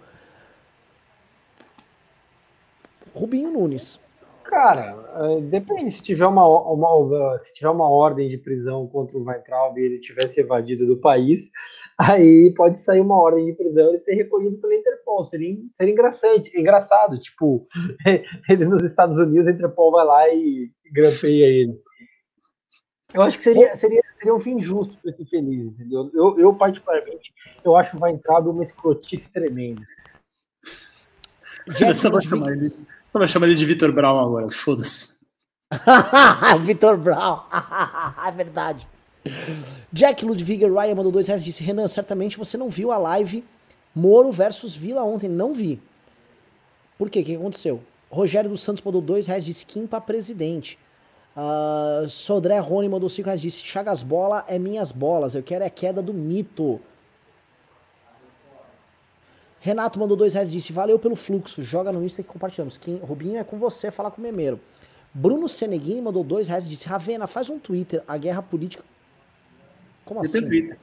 Rubinho Nunes. Cara, eh, depende. Se tiver uma, uma, se tiver uma ordem de prisão contra o Weintraub e ele tivesse evadido do país, aí pode sair uma ordem de prisão e ser recolhido pela Interpol. Seria, seria engraçado, engraçado. Tipo, ele nos Estados Unidos, a Interpol vai lá e grampeia ele. Eu acho que seria, seria, seria um fim justo para esse feliz, entendeu? Eu, eu, particularmente, eu acho o Weintraub uma escrotice tremenda. Jack só vai chamar ele de Vitor Brown agora, foda-se. Vitor Brown, é verdade. Jack Ludwig Ryan mandou dois reais disse: Renan, certamente você não viu a live Moro versus Vila ontem. Não vi. Por quê? O que aconteceu? Rogério dos Santos mandou dois reais disse Kim pra presidente. Uh, Sodré Rony mandou cinco reais disse Chagas bola é minhas bolas. Eu quero é queda do mito. Renato mandou dois reais e disse: Valeu pelo fluxo, joga no Insta que compartilhamos. Kim, Rubinho é com você, falar com o Memeiro. Bruno Seneguini mandou dois reais e disse: Ravena, faz um Twitter, a guerra política. Como assim? Twitter.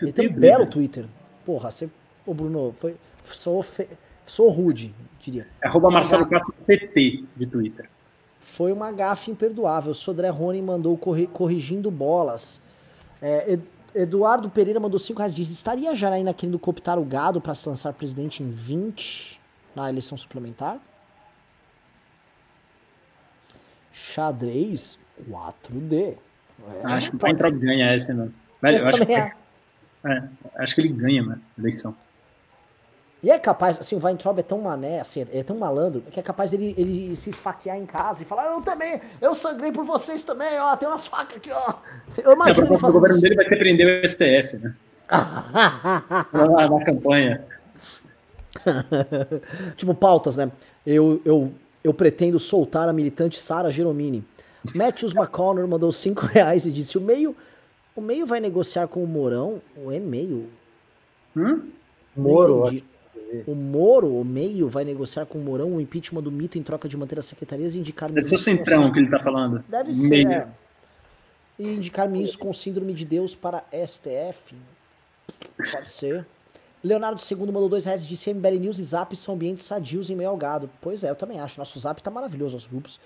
Ele tem um belo Twitter. Porra, você. Ô, Bruno, foi. Sou, fe... sou rude, diria. É arroba Marcelo Castro PT de Twitter. Foi uma gafe imperdoável. Sodré Rony mandou corri... corrigindo bolas. É, Eduardo Pereira mandou 5 reais. Diz: Estaria Janaína querendo cooptar o gado para se lançar presidente em 20 na eleição suplementar? Xadrez 4D. É, acho que o Weintraub ganha essa, mano. Velho, eu, eu acho, que, é, acho que ele ganha, mano, a eleição. E é capaz, assim, o Weintraub é tão mané, assim, é tão malandro, que é capaz dele ele se esfaquear em casa e falar, eu também, eu sangrei por vocês também, ó, tem uma faca aqui, ó. Eu imagino é, o governo isso. dele vai ser prender o STF, né? Lá na campanha. tipo, pautas, né? Eu, eu, eu pretendo soltar a militante Sara Geromini. Matthews McConnor mandou 5 reais e disse, o meio, o meio vai negociar com o Mourão? O e-mail? Hum? Moro, o Moro, o meio, vai negociar com o Mourão o impeachment do mito em troca de manter as secretarias e indicar... Deve ser o centrão que ele está falando. Deve ser, é. E indicar ministros com síndrome de Deus para STF. Pode ser. Leonardo II mandou dois reais de CMBL News e Zap são ambientes sadios em meio ao gado. Pois é, eu também acho. Nosso Zap tá maravilhoso, os grupos.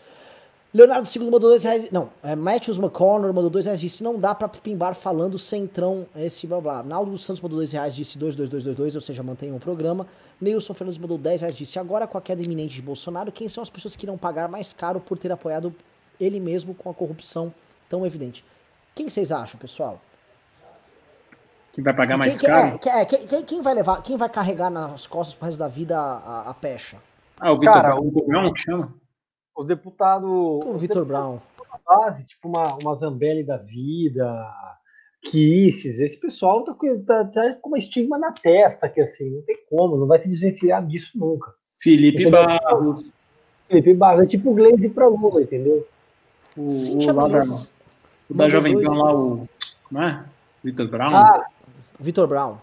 Leonardo II mandou dois reais. Não, é, Matthews McConnor mandou dois reais. Disse: não dá pra pimbar falando centrão, esse blá blá. Naldo dos Santos mandou dois reais. Disse 22222, ou seja, mantenha o programa. Neilson Fernandes mandou 10 reais. Disse: agora com a queda iminente de Bolsonaro, quem são as pessoas que irão pagar mais caro por ter apoiado ele mesmo com a corrupção tão evidente? Quem vocês acham, pessoal? Quem vai pagar mais quem, caro? Quem, é, quem, quem, vai levar, quem vai carregar nas costas pro resto da vida a, a, a pecha? Ah, o Vitor Cara, o Brown que chama? O deputado. O Vitor Brown. Base, tipo uma, uma Zambelli da vida, Kisses, esse pessoal tá, tá, tá, com uma estigma na testa, que assim, não tem como, não vai se desvencilhar disso nunca. Felipe Barros. Felipe Barros, é tipo o Glaze pra Lula, entendeu? O, Sim, o, lá da, o da Jovem Pan lá, o. Como é? Vitor Brown? Ah, Vitor Brown.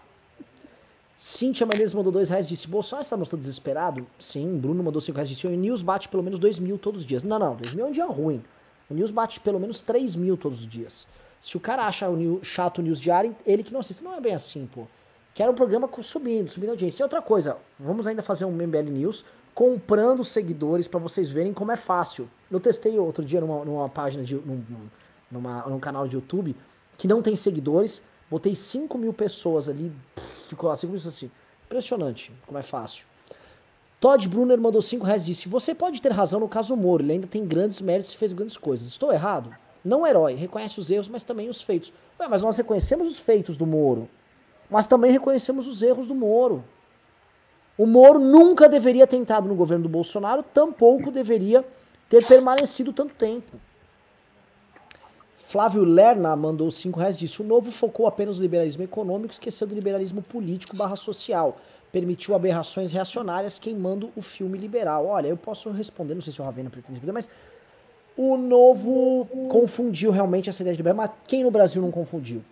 Cíntia Menezes mandou dois reais disse: Bolsonaro está mostrando desesperado? Sim. Bruno mandou cinco reais disse: O News bate pelo menos dois mil todos os dias. Não, não. Dois mil é um dia ruim. O News bate pelo menos três mil todos os dias. Se o cara acha o news, chato o News diário, ele que não assiste. Não é bem assim, pô. Quero um programa subindo, subindo a audiência. E outra coisa, vamos ainda fazer um MBL News comprando seguidores para vocês verem como é fácil. Eu testei outro dia numa, numa página de. Num, numa, num canal de YouTube que não tem seguidores Botei 5 mil pessoas ali, ficou lá 5 mil pessoas assim. Impressionante como é fácil. Todd Brunner mandou 5 reais e disse: Você pode ter razão no caso Moro, ele ainda tem grandes méritos e fez grandes coisas. Estou errado? Não herói, reconhece os erros, mas também os feitos. Ué, mas nós reconhecemos os feitos do Moro, mas também reconhecemos os erros do Moro. O Moro nunca deveria ter entrado no governo do Bolsonaro, tampouco deveria ter permanecido tanto tempo. Flávio Lerna mandou 5 reais disse: o novo focou apenas no liberalismo econômico, esqueceu do liberalismo político barra social. Permitiu aberrações reacionárias queimando o filme liberal. Olha, eu posso responder, não sei se o Ravena pretende responder, mas o novo confundiu realmente essa ideia de liberal, mas quem no Brasil não confundiu?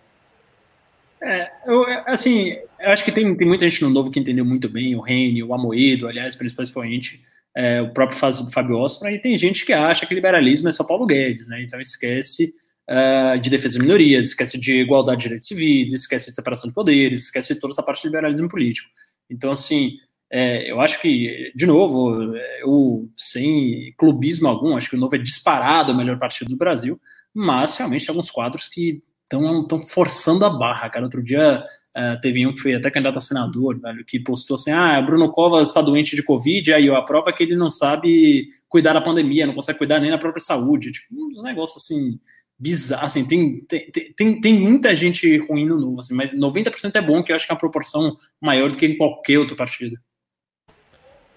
É, eu, assim, eu acho que tem, tem muita gente no Novo que entendeu muito bem, o Rene, o Amoedo, aliás, principalmente é, o próprio Fábio Ostra, e tem gente que acha que liberalismo é só Paulo Guedes, né? Então esquece uh, de defesa de minorias, esquece de igualdade de direitos civis, esquece de separação de poderes, esquece de toda essa parte de liberalismo político. Então, assim, é, eu acho que, de novo, eu, sem clubismo algum, acho que o Novo é disparado o melhor partido do Brasil, mas realmente tem alguns quadros que estão forçando a barra, cara. Outro dia uh, teve um que foi até candidato a senador, velho, que postou assim: ah, Bruno Covas está doente de Covid, aí a prova é que ele não sabe cuidar da pandemia, não consegue cuidar nem da própria saúde. Tipo, uns negócios assim. Bizarro, assim, tem, tem, tem, tem muita gente ruim no novo, assim, mas 90% é bom, que eu acho que é uma proporção maior do que em qualquer outro partido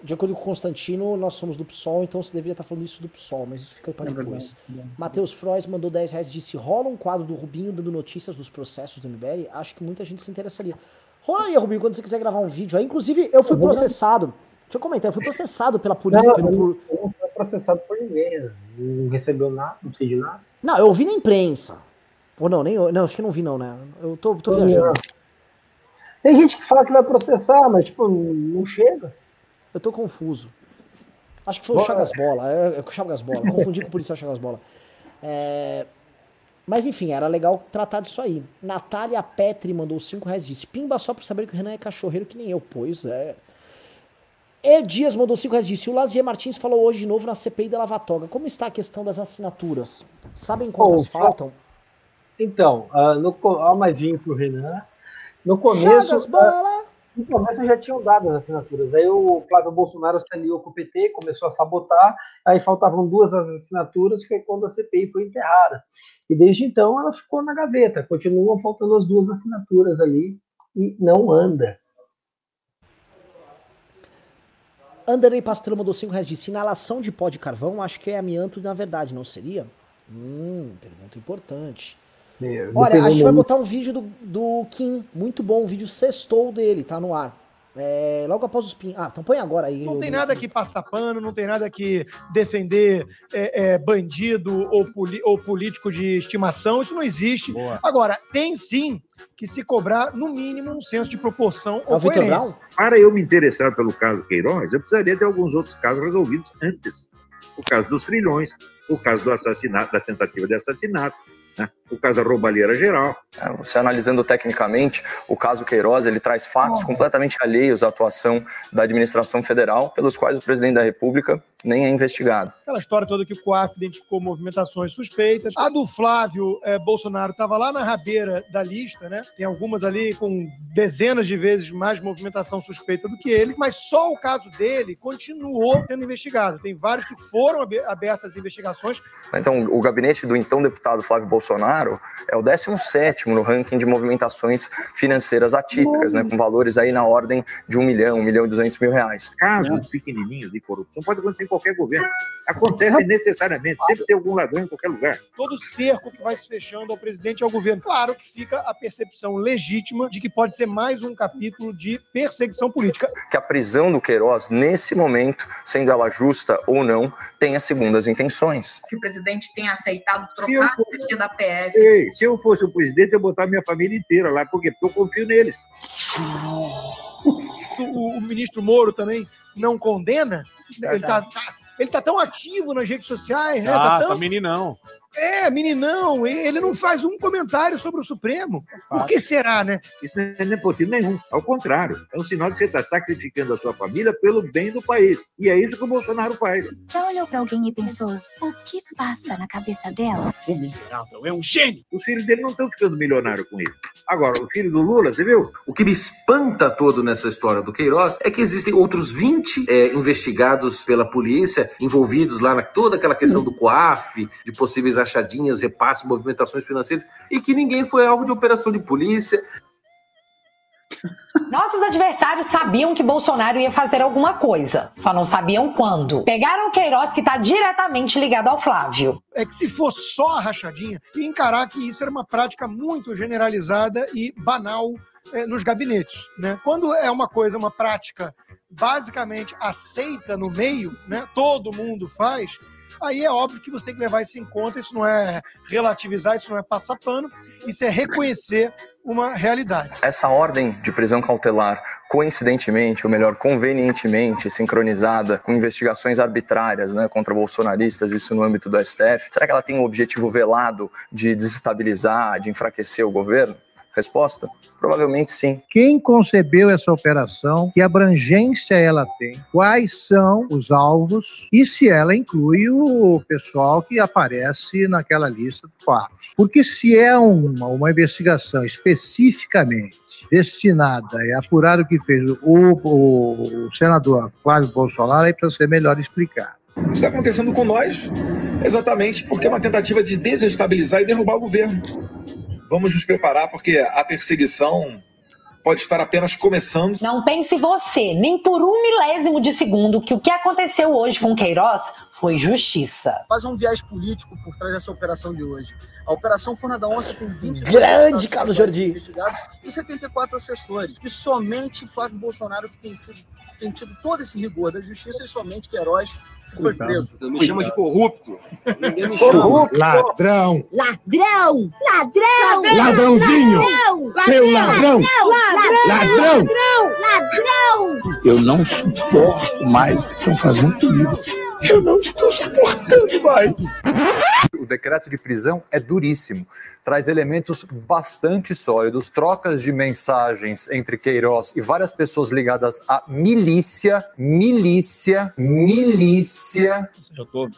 de acordo com o Constantino, nós somos do PSOL, então você deveria estar falando isso do PSOL, mas isso fica para é depois. É Matheus Frois mandou 10 reais e disse: rola um quadro do Rubinho dando notícias dos processos do MBL? Acho que muita gente se interessaria. Rola aí, Rubinho, quando você quiser gravar um vídeo aí. Inclusive, eu fui processado. Deixa eu comentar, eu fui processado pela polícia. Não, pelo, por... eu processado por ninguém. Né? Não recebeu nada, não sei de nada. Não, eu ouvi na imprensa. Ou não, nem Não, acho que não vi, não, né? Eu tô, tô viajando. Tem gente que fala que vai processar, mas, tipo, não chega. Eu tô confuso. Acho que foi o Chagas Bola. É, é o Chagas Bola. Confundi com o policial Chagas Bola. É... Mas enfim, era legal tratar disso aí. Natália Petri mandou 5 reais disse: Pimba só por saber que o Renan é cachorreiro que nem eu. Pois é. E Dias mandou 5 reais disse: O Lazier Martins falou hoje de novo na CPI da Lavatoga. Como está a questão das assinaturas? Sabem quantas oh, faltam? Então, uh, no, ó, mais pro Renan. No começo. Uh, no começo já tinham dado as assinaturas. Aí o Flávio Bolsonaro se aliou com o PT, começou a sabotar, aí faltavam duas assinaturas, foi quando a CPI foi enterrada. E desde então ela ficou na gaveta, continuam faltando as duas assinaturas ali e não anda. Anderley Pastrana mandou 5 reais de sinalação de pó de carvão, acho que é amianto na verdade, não seria? Hum, pergunta importante. Olha, a gente vai botar um vídeo do, do Kim, muito bom, um vídeo sextou dele, tá no ar. É, logo após os pin. Ah, então põe agora aí. Não tem nada que passar pano, não tem nada que defender é, é, bandido ou, ou, político de estimação, isso não existe. Boa. Agora, tem sim que se cobrar, no mínimo, um senso de proporção é ou coerência. Para eu me interessar pelo caso Queiroz, eu precisaria ter alguns outros casos resolvidos antes. O caso dos trilhões, o caso do assassinato, da tentativa de assassinato, né? o caso da roubalheira geral. É, você analisando tecnicamente, o caso Queiroz, ele traz fatos oh. completamente alheios à atuação da administração federal, pelos quais o presidente da República nem é investigado. Aquela história toda que o COAF identificou movimentações suspeitas. A do Flávio eh, Bolsonaro estava lá na rabeira da lista, né? Tem algumas ali com dezenas de vezes mais movimentação suspeita do que ele, mas só o caso dele continuou sendo investigado. Tem vários que foram abertas investigações. Então, o gabinete do então deputado Flávio Bolsonaro é o 17 no ranking de movimentações financeiras atípicas, né? Com valores aí na ordem de um milhão, um milhão e duzentos mil reais. Casos pequenininhos de corrupção pode acontecer em qualquer governo. Acontece necessariamente, sempre tem algum ladrão em qualquer lugar. Todo cerco que vai se fechando ao presidente e ao governo. Claro que fica a percepção legítima de que pode ser mais um capítulo de perseguição política. Que a prisão do Queiroz, nesse momento, sendo ela justa ou não, tenha segundas intenções. Que o presidente tenha aceitado trocar a da PF. Ei, se eu fosse o presidente, eu botar minha família inteira lá, porque eu confio neles. O, o ministro Moro também não condena. Ele está tá, ele tá tão ativo nas redes sociais, né? Tá ah, tá, tão... tá meninão. É, meninão, ele não faz um comentário sobre o Supremo. Por que será, né? Isso não é nepotismo nenhum. Ao contrário, é um sinal de que você está sacrificando a sua família pelo bem do país. E é isso que o Bolsonaro faz. Já olhou para alguém e pensou, o que passa na cabeça dela? O miserável é um gênio. Os filhos dele não estão ficando milionários com ele. Agora, o filho do Lula, você viu? O que me espanta todo nessa história do Queiroz é que existem outros 20 é, investigados pela polícia envolvidos lá na toda aquela questão do COAF, de possíveis rachadinhas, repasses, movimentações financeiras, e que ninguém foi alvo de operação de polícia. Nossos adversários sabiam que Bolsonaro ia fazer alguma coisa, só não sabiam quando. Pegaram o Queiroz, que está diretamente ligado ao Flávio. É que se fosse só a rachadinha, e encarar que isso era uma prática muito generalizada e banal eh, nos gabinetes. Né? Quando é uma coisa, uma prática basicamente aceita no meio, né? todo mundo faz, aí é óbvio que você tem que levar isso em conta, isso não é relativizar, isso não é passar pano, isso é reconhecer uma realidade. Essa ordem de prisão cautelar, coincidentemente, ou melhor, convenientemente sincronizada com investigações arbitrárias né, contra bolsonaristas, isso no âmbito do STF, será que ela tem o objetivo velado de desestabilizar, de enfraquecer o governo? Resposta? Provavelmente sim. Quem concebeu essa operação, que abrangência ela tem, quais são os alvos e se ela inclui o pessoal que aparece naquela lista do FAF. Porque se é uma, uma investigação especificamente destinada a apurar o que fez o, o, o senador Flávio Bolsonaro, aí precisa ser melhor explicar. Isso está acontecendo com nós exatamente porque é uma tentativa de desestabilizar e derrubar o governo. Vamos nos preparar porque a perseguição pode estar apenas começando. Não pense você, nem por um milésimo de segundo, que o que aconteceu hoje com Queiroz foi justiça. Faz um viés político por trás dessa operação de hoje. A operação Funa da Onça tem 20 Grande Carlos Jordi. investigados e 74 assessores. E somente Flávio Bolsonaro que tem, sido, tem tido todo esse rigor da justiça e somente Queiroz que foi preso. Me chama de corrupto. Ninguém me chama. Ladrão! Ladrão! Ladrão! Ladrãozinho! Seu ladrão! Ladrão! Ladrão! Ladrão! Eu não suporto mais o que estão fazendo comigo. Eu não estou suportando mais. O decreto de prisão é duríssimo, traz elementos bastante sólidos, trocas de mensagens entre Queiroz e várias pessoas ligadas à milícia, milícia, milícia. Já estou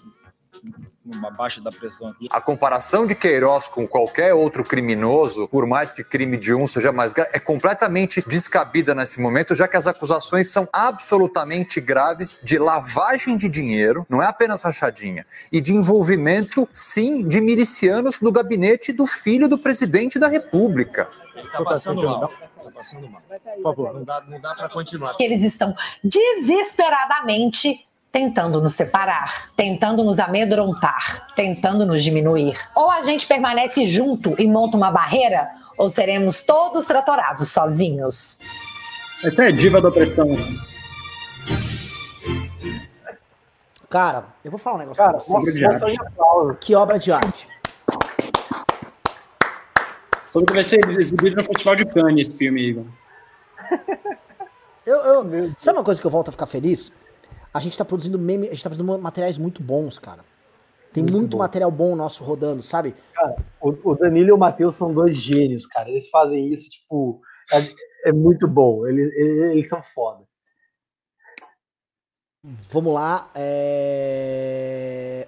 numa baixa da pressão aqui. A comparação de Queiroz com qualquer outro criminoso, por mais que crime de um seja mais grave, é completamente descabida nesse momento, já que as acusações são absolutamente graves de lavagem de dinheiro, não é apenas rachadinha, e de envolvimento, sim, de milicianos no gabinete do filho do presidente da República. Ele tá passando mal. Tá passando mal. Por favor, não dá, não dá para continuar. Eles estão desesperadamente tentando nos separar, tentando nos amedrontar, tentando nos diminuir. Ou a gente permanece junto e monta uma barreira, ou seremos todos tratorados sozinhos. Essa é a diva da opressão. Cara, eu vou falar um negócio Cara, pra vocês. aplauso. Que obra de arte. Soube que vai ser exibido no Festival de Cannes esse filme, Igor. Eu, eu, sabe uma coisa que eu volto a ficar feliz? A gente tá produzindo meme, a gente tá produzindo materiais muito bons, cara. Tem muito, Muito bom. material bom nosso rodando, sabe? Cara, o, o Danilo e o Matheus são dois gênios, cara. Eles fazem isso, tipo, é, é muito bom. Eles, eles, eles são foda. Vamos lá. É...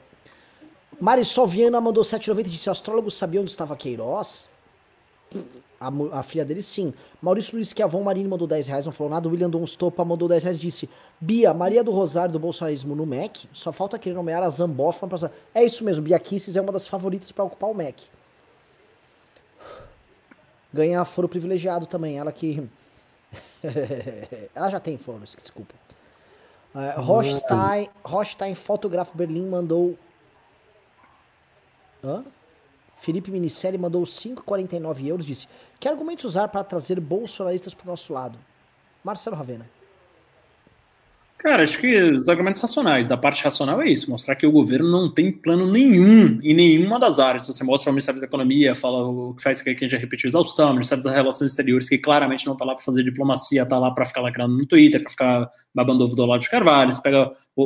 Marisol Viana mandou 7,90 e disse: astrólogos sabiam onde estava Queiroz? A, a filha dele, sim. Maurício Luiz Chiavon Marini mandou 10 reais, não falou nada. William Donstopa mandou 10 reais disse: Bia, Maria do Rosário do bolsonarismo no MEC. Só falta querer nomear a Zamboff pra... É isso mesmo, Bia Kisses é uma das favoritas para ocupar o MEC. Ganhar foro privilegiado também. Ela que. ela já tem foros, desculpa. Uh, Rothstein, Rothstein Fotógrafo Berlim mandou. Hã? Felipe Minicelli mandou 5,49 euros. Disse: Que argumentos usar para trazer bolsonaristas pro nosso lado? Marcelo Ravena. Cara, acho que os argumentos racionais, da parte racional é isso, mostrar que o governo não tem plano nenhum em nenhuma das áreas. Você mostra o Ministério da Economia, fala o que faz que a gente já repetiu exaustão, o Ministério das Relações Exteriores, que claramente não tá lá para fazer diplomacia, tá lá para ficar lacrando no Twitter, para ficar babando ovo do Olavo de Carvalho. Você pega o,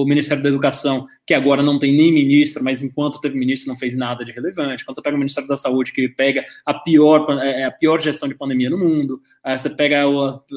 o- o Ministério da Educação, que agora não tem nem ministro, mas enquanto teve ministro não fez nada de relevante. Quando você pega o Ministério da Saúde, que pega a pior, pan- é, a pior gestão de pandemia no mundo, você pega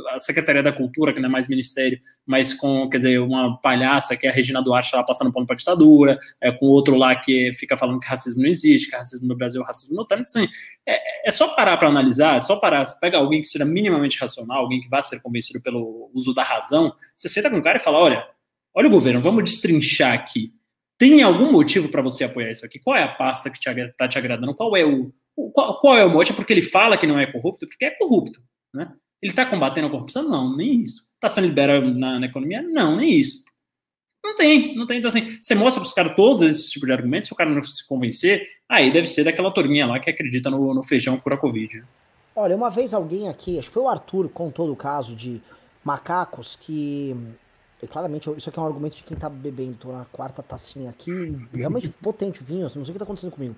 a Secretaria da Cultura, que não é mais ministério, mas com, quer dizer, uma palhaça que é a Regina Duarte lá passando pano para ditadura, é, com outro lá que fica falando que racismo não existe, que racismo no Brasil é racismo no tanto, assim, é, é só parar para analisar, é só parar, você pega alguém que seja minimamente racional, alguém que vá ser convencido pelo uso da razão, você senta com o cara e fala, olha, olha o governo, vamos destrinchar aqui, tem algum motivo para você apoiar isso aqui? Qual é a pasta que está te agradando? Qual é o, o- qual, qual é o motivo? É porque ele fala que não é corrupto? Porque é corrupto, né? Ele está combatendo a corrupção? Não, nem isso. Está sendo liberal na, na, economia? Não, nem isso. Não tem, não tem. Então, assim, você mostra para os caras todos esses tipos de argumentos, se o cara não se convencer, aí deve ser daquela turminha lá que acredita no, no feijão cura Covid. Olha, uma vez alguém aqui, acho que foi o Arthur, contou do caso de macacos que. Claramente, isso aqui é um argumento de quem tá bebendo. Tô na quarta tacinha aqui, realmente potente vinho, não sei o que tá acontecendo comigo.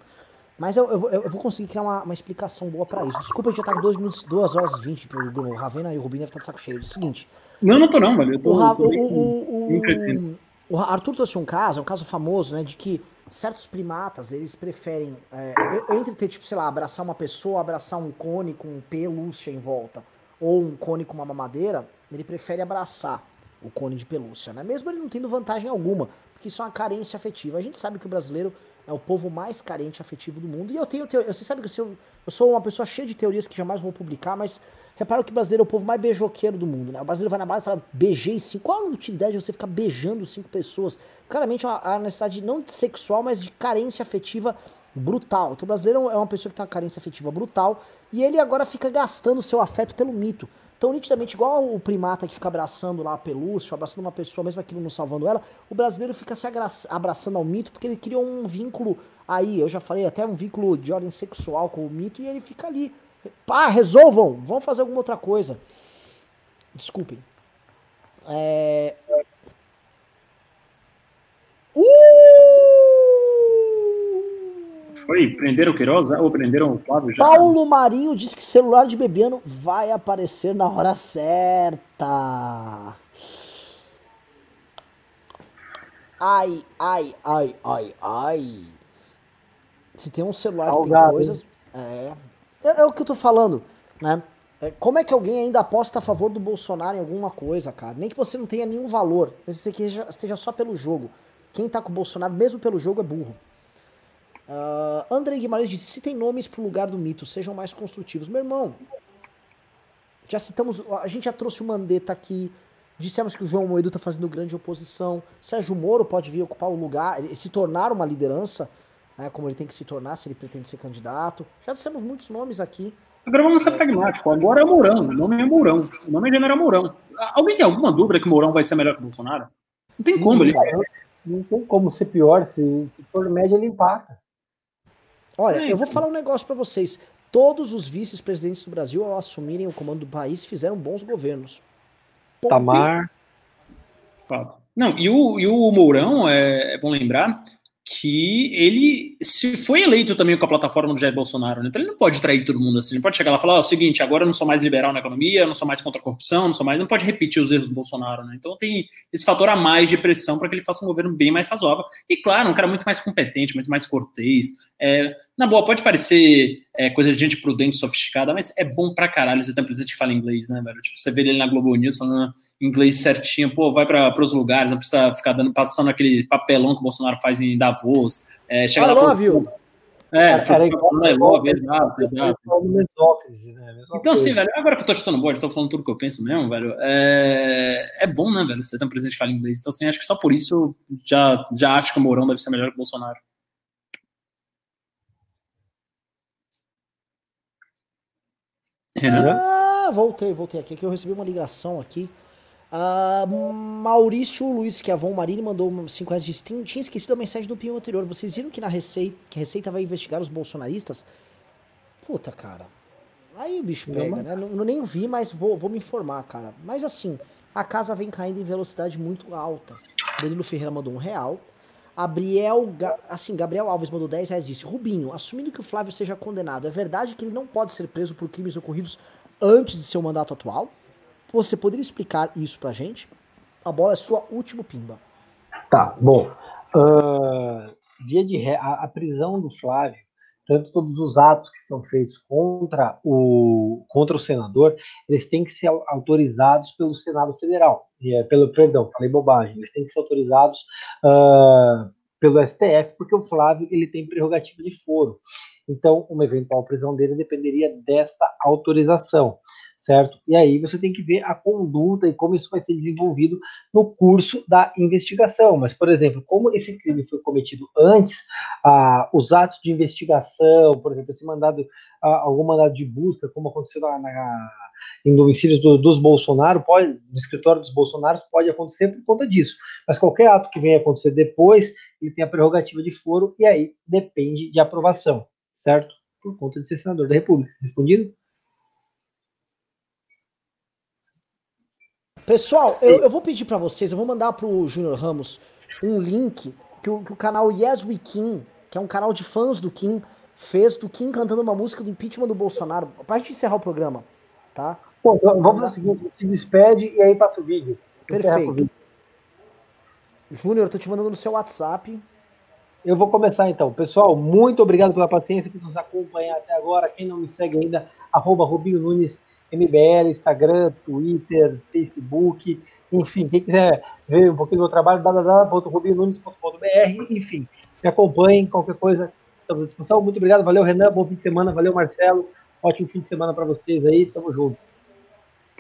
Mas eu, eu, eu vou conseguir criar uma, uma explicação boa para isso. Desculpa, a gente já tá com 2 minutos, 2 horas e 20 pro Bruno. O Ravena e o Rubinho devem estar de saco cheio. É o seguinte. Não, não tô não, velho. Eu tô, o, Ra- tô o, o, o, Arthur trouxe um caso, é um caso famoso, né, de que certos primatas, eles preferem, é, entre ter, tipo, sei lá, abraçar uma pessoa, abraçar um cone com pelúcia em volta, ou um cone com uma mamadeira, ele prefere abraçar o cone de pelúcia, né? Mesmo ele não tendo vantagem alguma, porque isso é uma carência afetiva. A gente sabe que o brasileiro é o povo mais carente afetivo do mundo. E eu tenho teoria. Você sabe que eu sou, uma pessoa cheia de teorias que jamais vou publicar, mas repara que o brasileiro é o povo mais beijoqueiro do mundo, né? O brasileiro vai na balada e fala, beijei cinco. Qual a utilidade de você ficar beijando cinco pessoas? Claramente é uma, uma necessidade não de sexual, mas de carência afetiva brutal. Então o brasileiro é uma pessoa que tem uma carência afetiva brutal e ele agora fica gastando seu afeto pelo mito. Então, nitidamente, igual o primata que fica abraçando lá a pelúcia, abraçando uma pessoa, mesmo aquilo não salvando ela, o brasileiro fica se abraçando ao mito porque ele criou um vínculo aí, eu já falei, até um vínculo de ordem sexual com o mito, e ele fica ali. Pá, resolvam! Vamos fazer alguma outra coisa. Desculpem. É... Foi? Prenderam o Queiroz? Ou prenderam o Flávio já? Paulo Marinho diz que celular de Bebiano vai aparecer na hora certa. Ai, ai, ai, ai, ai. Se tem um celular que Salgado, tem coisas. É. é. é o que eu tô falando, né? É, como é que alguém ainda aposta a favor do Bolsonaro em alguma coisa, cara? Nem que você não tenha nenhum valor. Nem que você esteja, esteja só pelo jogo. Quem tá com o Bolsonaro, mesmo pelo jogo, é burro. Ah, André Guimarães disse: se tem nomes pro lugar do mito, sejam mais construtivos. Meu irmão, já citamos, a gente já trouxe o Mandetta aqui, dissemos que o João Moedo tá fazendo grande oposição, Sérgio Moro pode vir ocupar o lugar, ele- se tornar uma liderança, né, como ele tem que se tornar se ele pretende ser candidato. Já dissemos muitos nomes aqui. Agora vamos ser pragmáticos. Agora é Mourão. O nome é Mourão. O nome é General Mourão. Alguém tem alguma dúvida que Mourão vai ser melhor que o Bolsonaro? Não tem como. Ele... Não tem como ser pior. Se, se for média, ele empata. Olha, eu vou falar um negócio pra vocês. Todos os vice-presidentes do Brasil, ao assumirem o comando do país, fizeram bons governos. Ponto. Tamar. Fato. Não, e o, e o Mourão, é, é bom lembrar que ele se foi eleito também com a plataforma do Jair Bolsonaro, né? Então ele não pode trair todo mundo assim. Ele pode chegar lá e falar: ó, é o seguinte, agora eu não sou mais liberal na economia, eu não sou mais contra a corrupção, não sou mais. Não pode repetir os erros do Bolsonaro, né? Então tem esse fator a mais de pressão para que ele faça um governo bem mais razoável. E claro, um cara muito mais competente, muito mais cortês. É, na boa, pode parecer é, coisa de gente prudente, sofisticada, mas é bom pra caralho você ter um presidente que fala inglês, né, velho? Tipo, você vê ele na Globo News falando inglês certinho, pô, vai para os lugares, não precisa ficar dando, passando aquele papelão que o Bolsonaro faz em Davos. É, chega I lá, love you. É, Cara, igual- love, exato, exato. Igual no Mesócrates, né? Então, assim, velho, agora que eu tô chutando bode, tô falando tudo que eu penso mesmo, velho, é, é bom, né, velho, você ter um presidente que fala inglês. Então, assim, acho que só por isso já, já acho que o Mourão deve ser melhor que o Bolsonaro. Renan? Ah, voltei, voltei aqui, que eu recebi uma ligação aqui. Ah, Maurício Luiz Chiavon Marini mandou 5 reais e disse: "Tinha- esquecido a mensagem do pinho anterior. Vocês viram que na Receita, que a Receita vai investigar os bolsonaristas? Puta, cara. Aí o bicho pega, né? Não, nem vi, mas vou, vou me informar, cara. Mas assim, a casa vem caindo em velocidade muito alta. Danilo Ferreira mandou um real. Gabriel, Ga- assim, Gabriel Alves mandou 10 reais e disse: Rubinho, assumindo que o Flávio seja condenado, é verdade que ele não pode ser preso por crimes ocorridos antes de seu mandato atual? Você poderia explicar isso pra gente? A bola é sua, último pimba. Tá, bom. Ah, via de ré, a, a prisão do Flávio, tanto todos os atos que são feitos contra o, contra o senador, eles têm que ser au- autorizados pelo Senado Federal. E, é, pelo, perdão, falei bobagem. Eles têm que ser autorizados ah, pelo STF, porque o Flávio ele tem prerrogativa de foro. Então, uma eventual prisão dele dependeria desta autorização, certo? E aí você tem que ver a conduta e como isso vai ser desenvolvido no curso da investigação. Mas, por exemplo, como esse crime foi cometido antes, ah, os atos de investigação, por exemplo, esse mandado, ah, algum mandado de busca, como aconteceu na, na em domicílios do, dos Bolsonaro, pode, no escritório dos Bolsonaros, pode acontecer por conta disso. Mas qualquer ato que venha acontecer depois, ele tem a prerrogativa de foro e aí depende de aprovação, certo? Por conta de ser senador da República. Respondido? Pessoal, eu, eu vou pedir pra vocês, eu vou mandar pro Júnior Ramos um link que o, que o canal Yes We Kim, que é um canal de fãs do Kim, fez do Kim cantando uma música do impeachment do Bolsonaro, pra gente encerrar o programa, tá? Bom, então vamos fazer o seguinte, se despede e aí passa o vídeo. O Perfeito. vídeo. Júnior, eu tô te mandando no seu WhatsApp. Eu vou começar então. Pessoal, muito obrigado pela paciência por nos acompanhar até agora. Quem não me segue ainda, arroba Rubinho Nunes MBL, Instagram, Twitter, Facebook, enfim, quem quiser ver um pouquinho do meu trabalho, www.rubinhonunes.com.br, enfim, me acompanhem, qualquer coisa, estamos à disposição. Muito obrigado, valeu Renan, bom fim de semana, valeu Marcelo, ótimo fim de semana para vocês aí, tamo junto.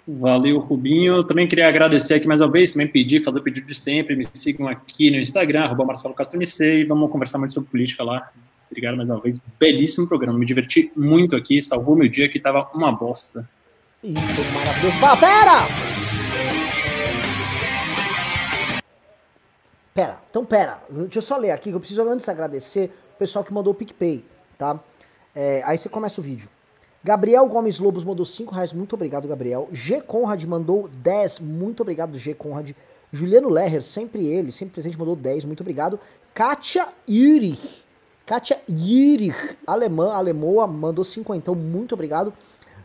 Valeu, Rubinho. Também queria agradecer aqui mais uma vez, também pedir, fazer o pedido de sempre, me sigam aqui no Instagram, arroba Marcelo Castro MC, e vamos conversar mais sobre política lá. Obrigado mais uma vez. Belíssimo programa. Me diverti muito aqui, salvou meu dia que tava uma bosta. Foi maravilhoso. Ah, pera! Pera, então pera. Deixa eu só ler aqui, que eu preciso antes agradecer o pessoal que mandou o PicPay, tá? É, aí você começa o vídeo. Gabriel Gomes Lobos mandou 5 reais, muito obrigado, Gabriel. G. Conrad mandou 10, muito obrigado, G. Conrad. Juliano Lerrer, sempre ele, sempre presente, mandou 10, muito obrigado. Kátia Yurich, Kátia Yurich, alemã, alemoa, mandou 5, então, muito obrigado.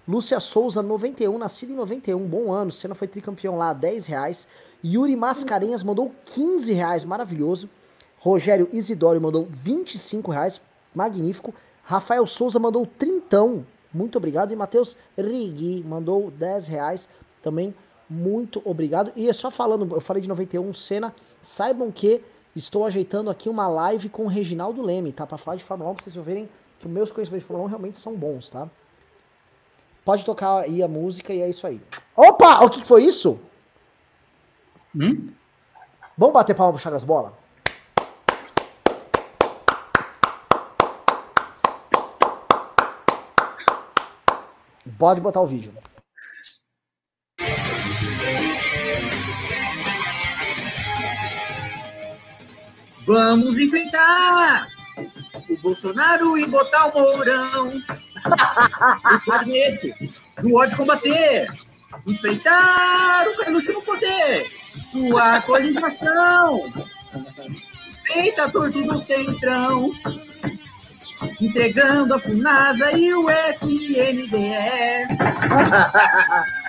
Lúcia Souza, 91, nascida em 91, bom ano, Senna foi tricampeão lá, 10 reais. Yuri Mascarenhas mandou 15 reais, maravilhoso. Rogério Isidório mandou 25 reais, magnífico. Rafael Souza mandou trintão, muito obrigado. E Matheus Rigui mandou 10 reais, também muito obrigado. E é só falando, eu falei de 91, Senna, saibam que estou ajeitando aqui uma live com o Reginaldo Leme, tá? Pra falar de Fórmula 1, pra vocês verem que os meus conhecimentos de Fórmula 1 realmente são bons, tá? Pode tocar aí a música e é isso aí. Opa! O que foi isso? Hum? Vamos bater palma pro Chagas Bola? Pode botar o vídeo. Vamos enfrentar o Bolsonaro e botar o Mourão. o planeta do ódio combater. Enfrentar o Carluxo no poder. Sua coligação. Feita torto do centrão. Entregando a FUNASA e o FNDE.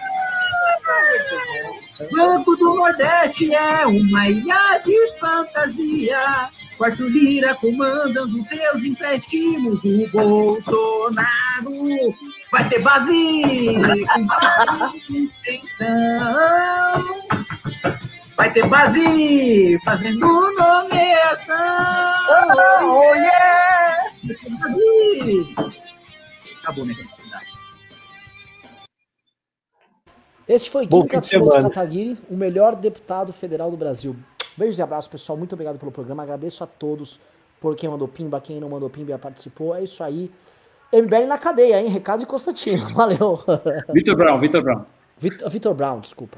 Banco do Nordeste é uma ilha de fantasia. Quarto Lira comandando seus empréstimos. O Bolsonaro vai ter base. Então, vai ter base fazendo nomeação. Oh, yeah! Vai ter base. Acabou, né? Este foi de Katsumoto. Kataguiri, o melhor deputado federal do Brasil. Beijos e abraços, pessoal. Muito obrigado pelo programa. Agradeço a todos por quem mandou pimba, quem não mandou pimba participou. É isso aí. MBL na cadeia, hein? Recado de Constantino. Valeu. Vitor Brown, Vitor Brown. Vitor Vitor Brown, desculpa.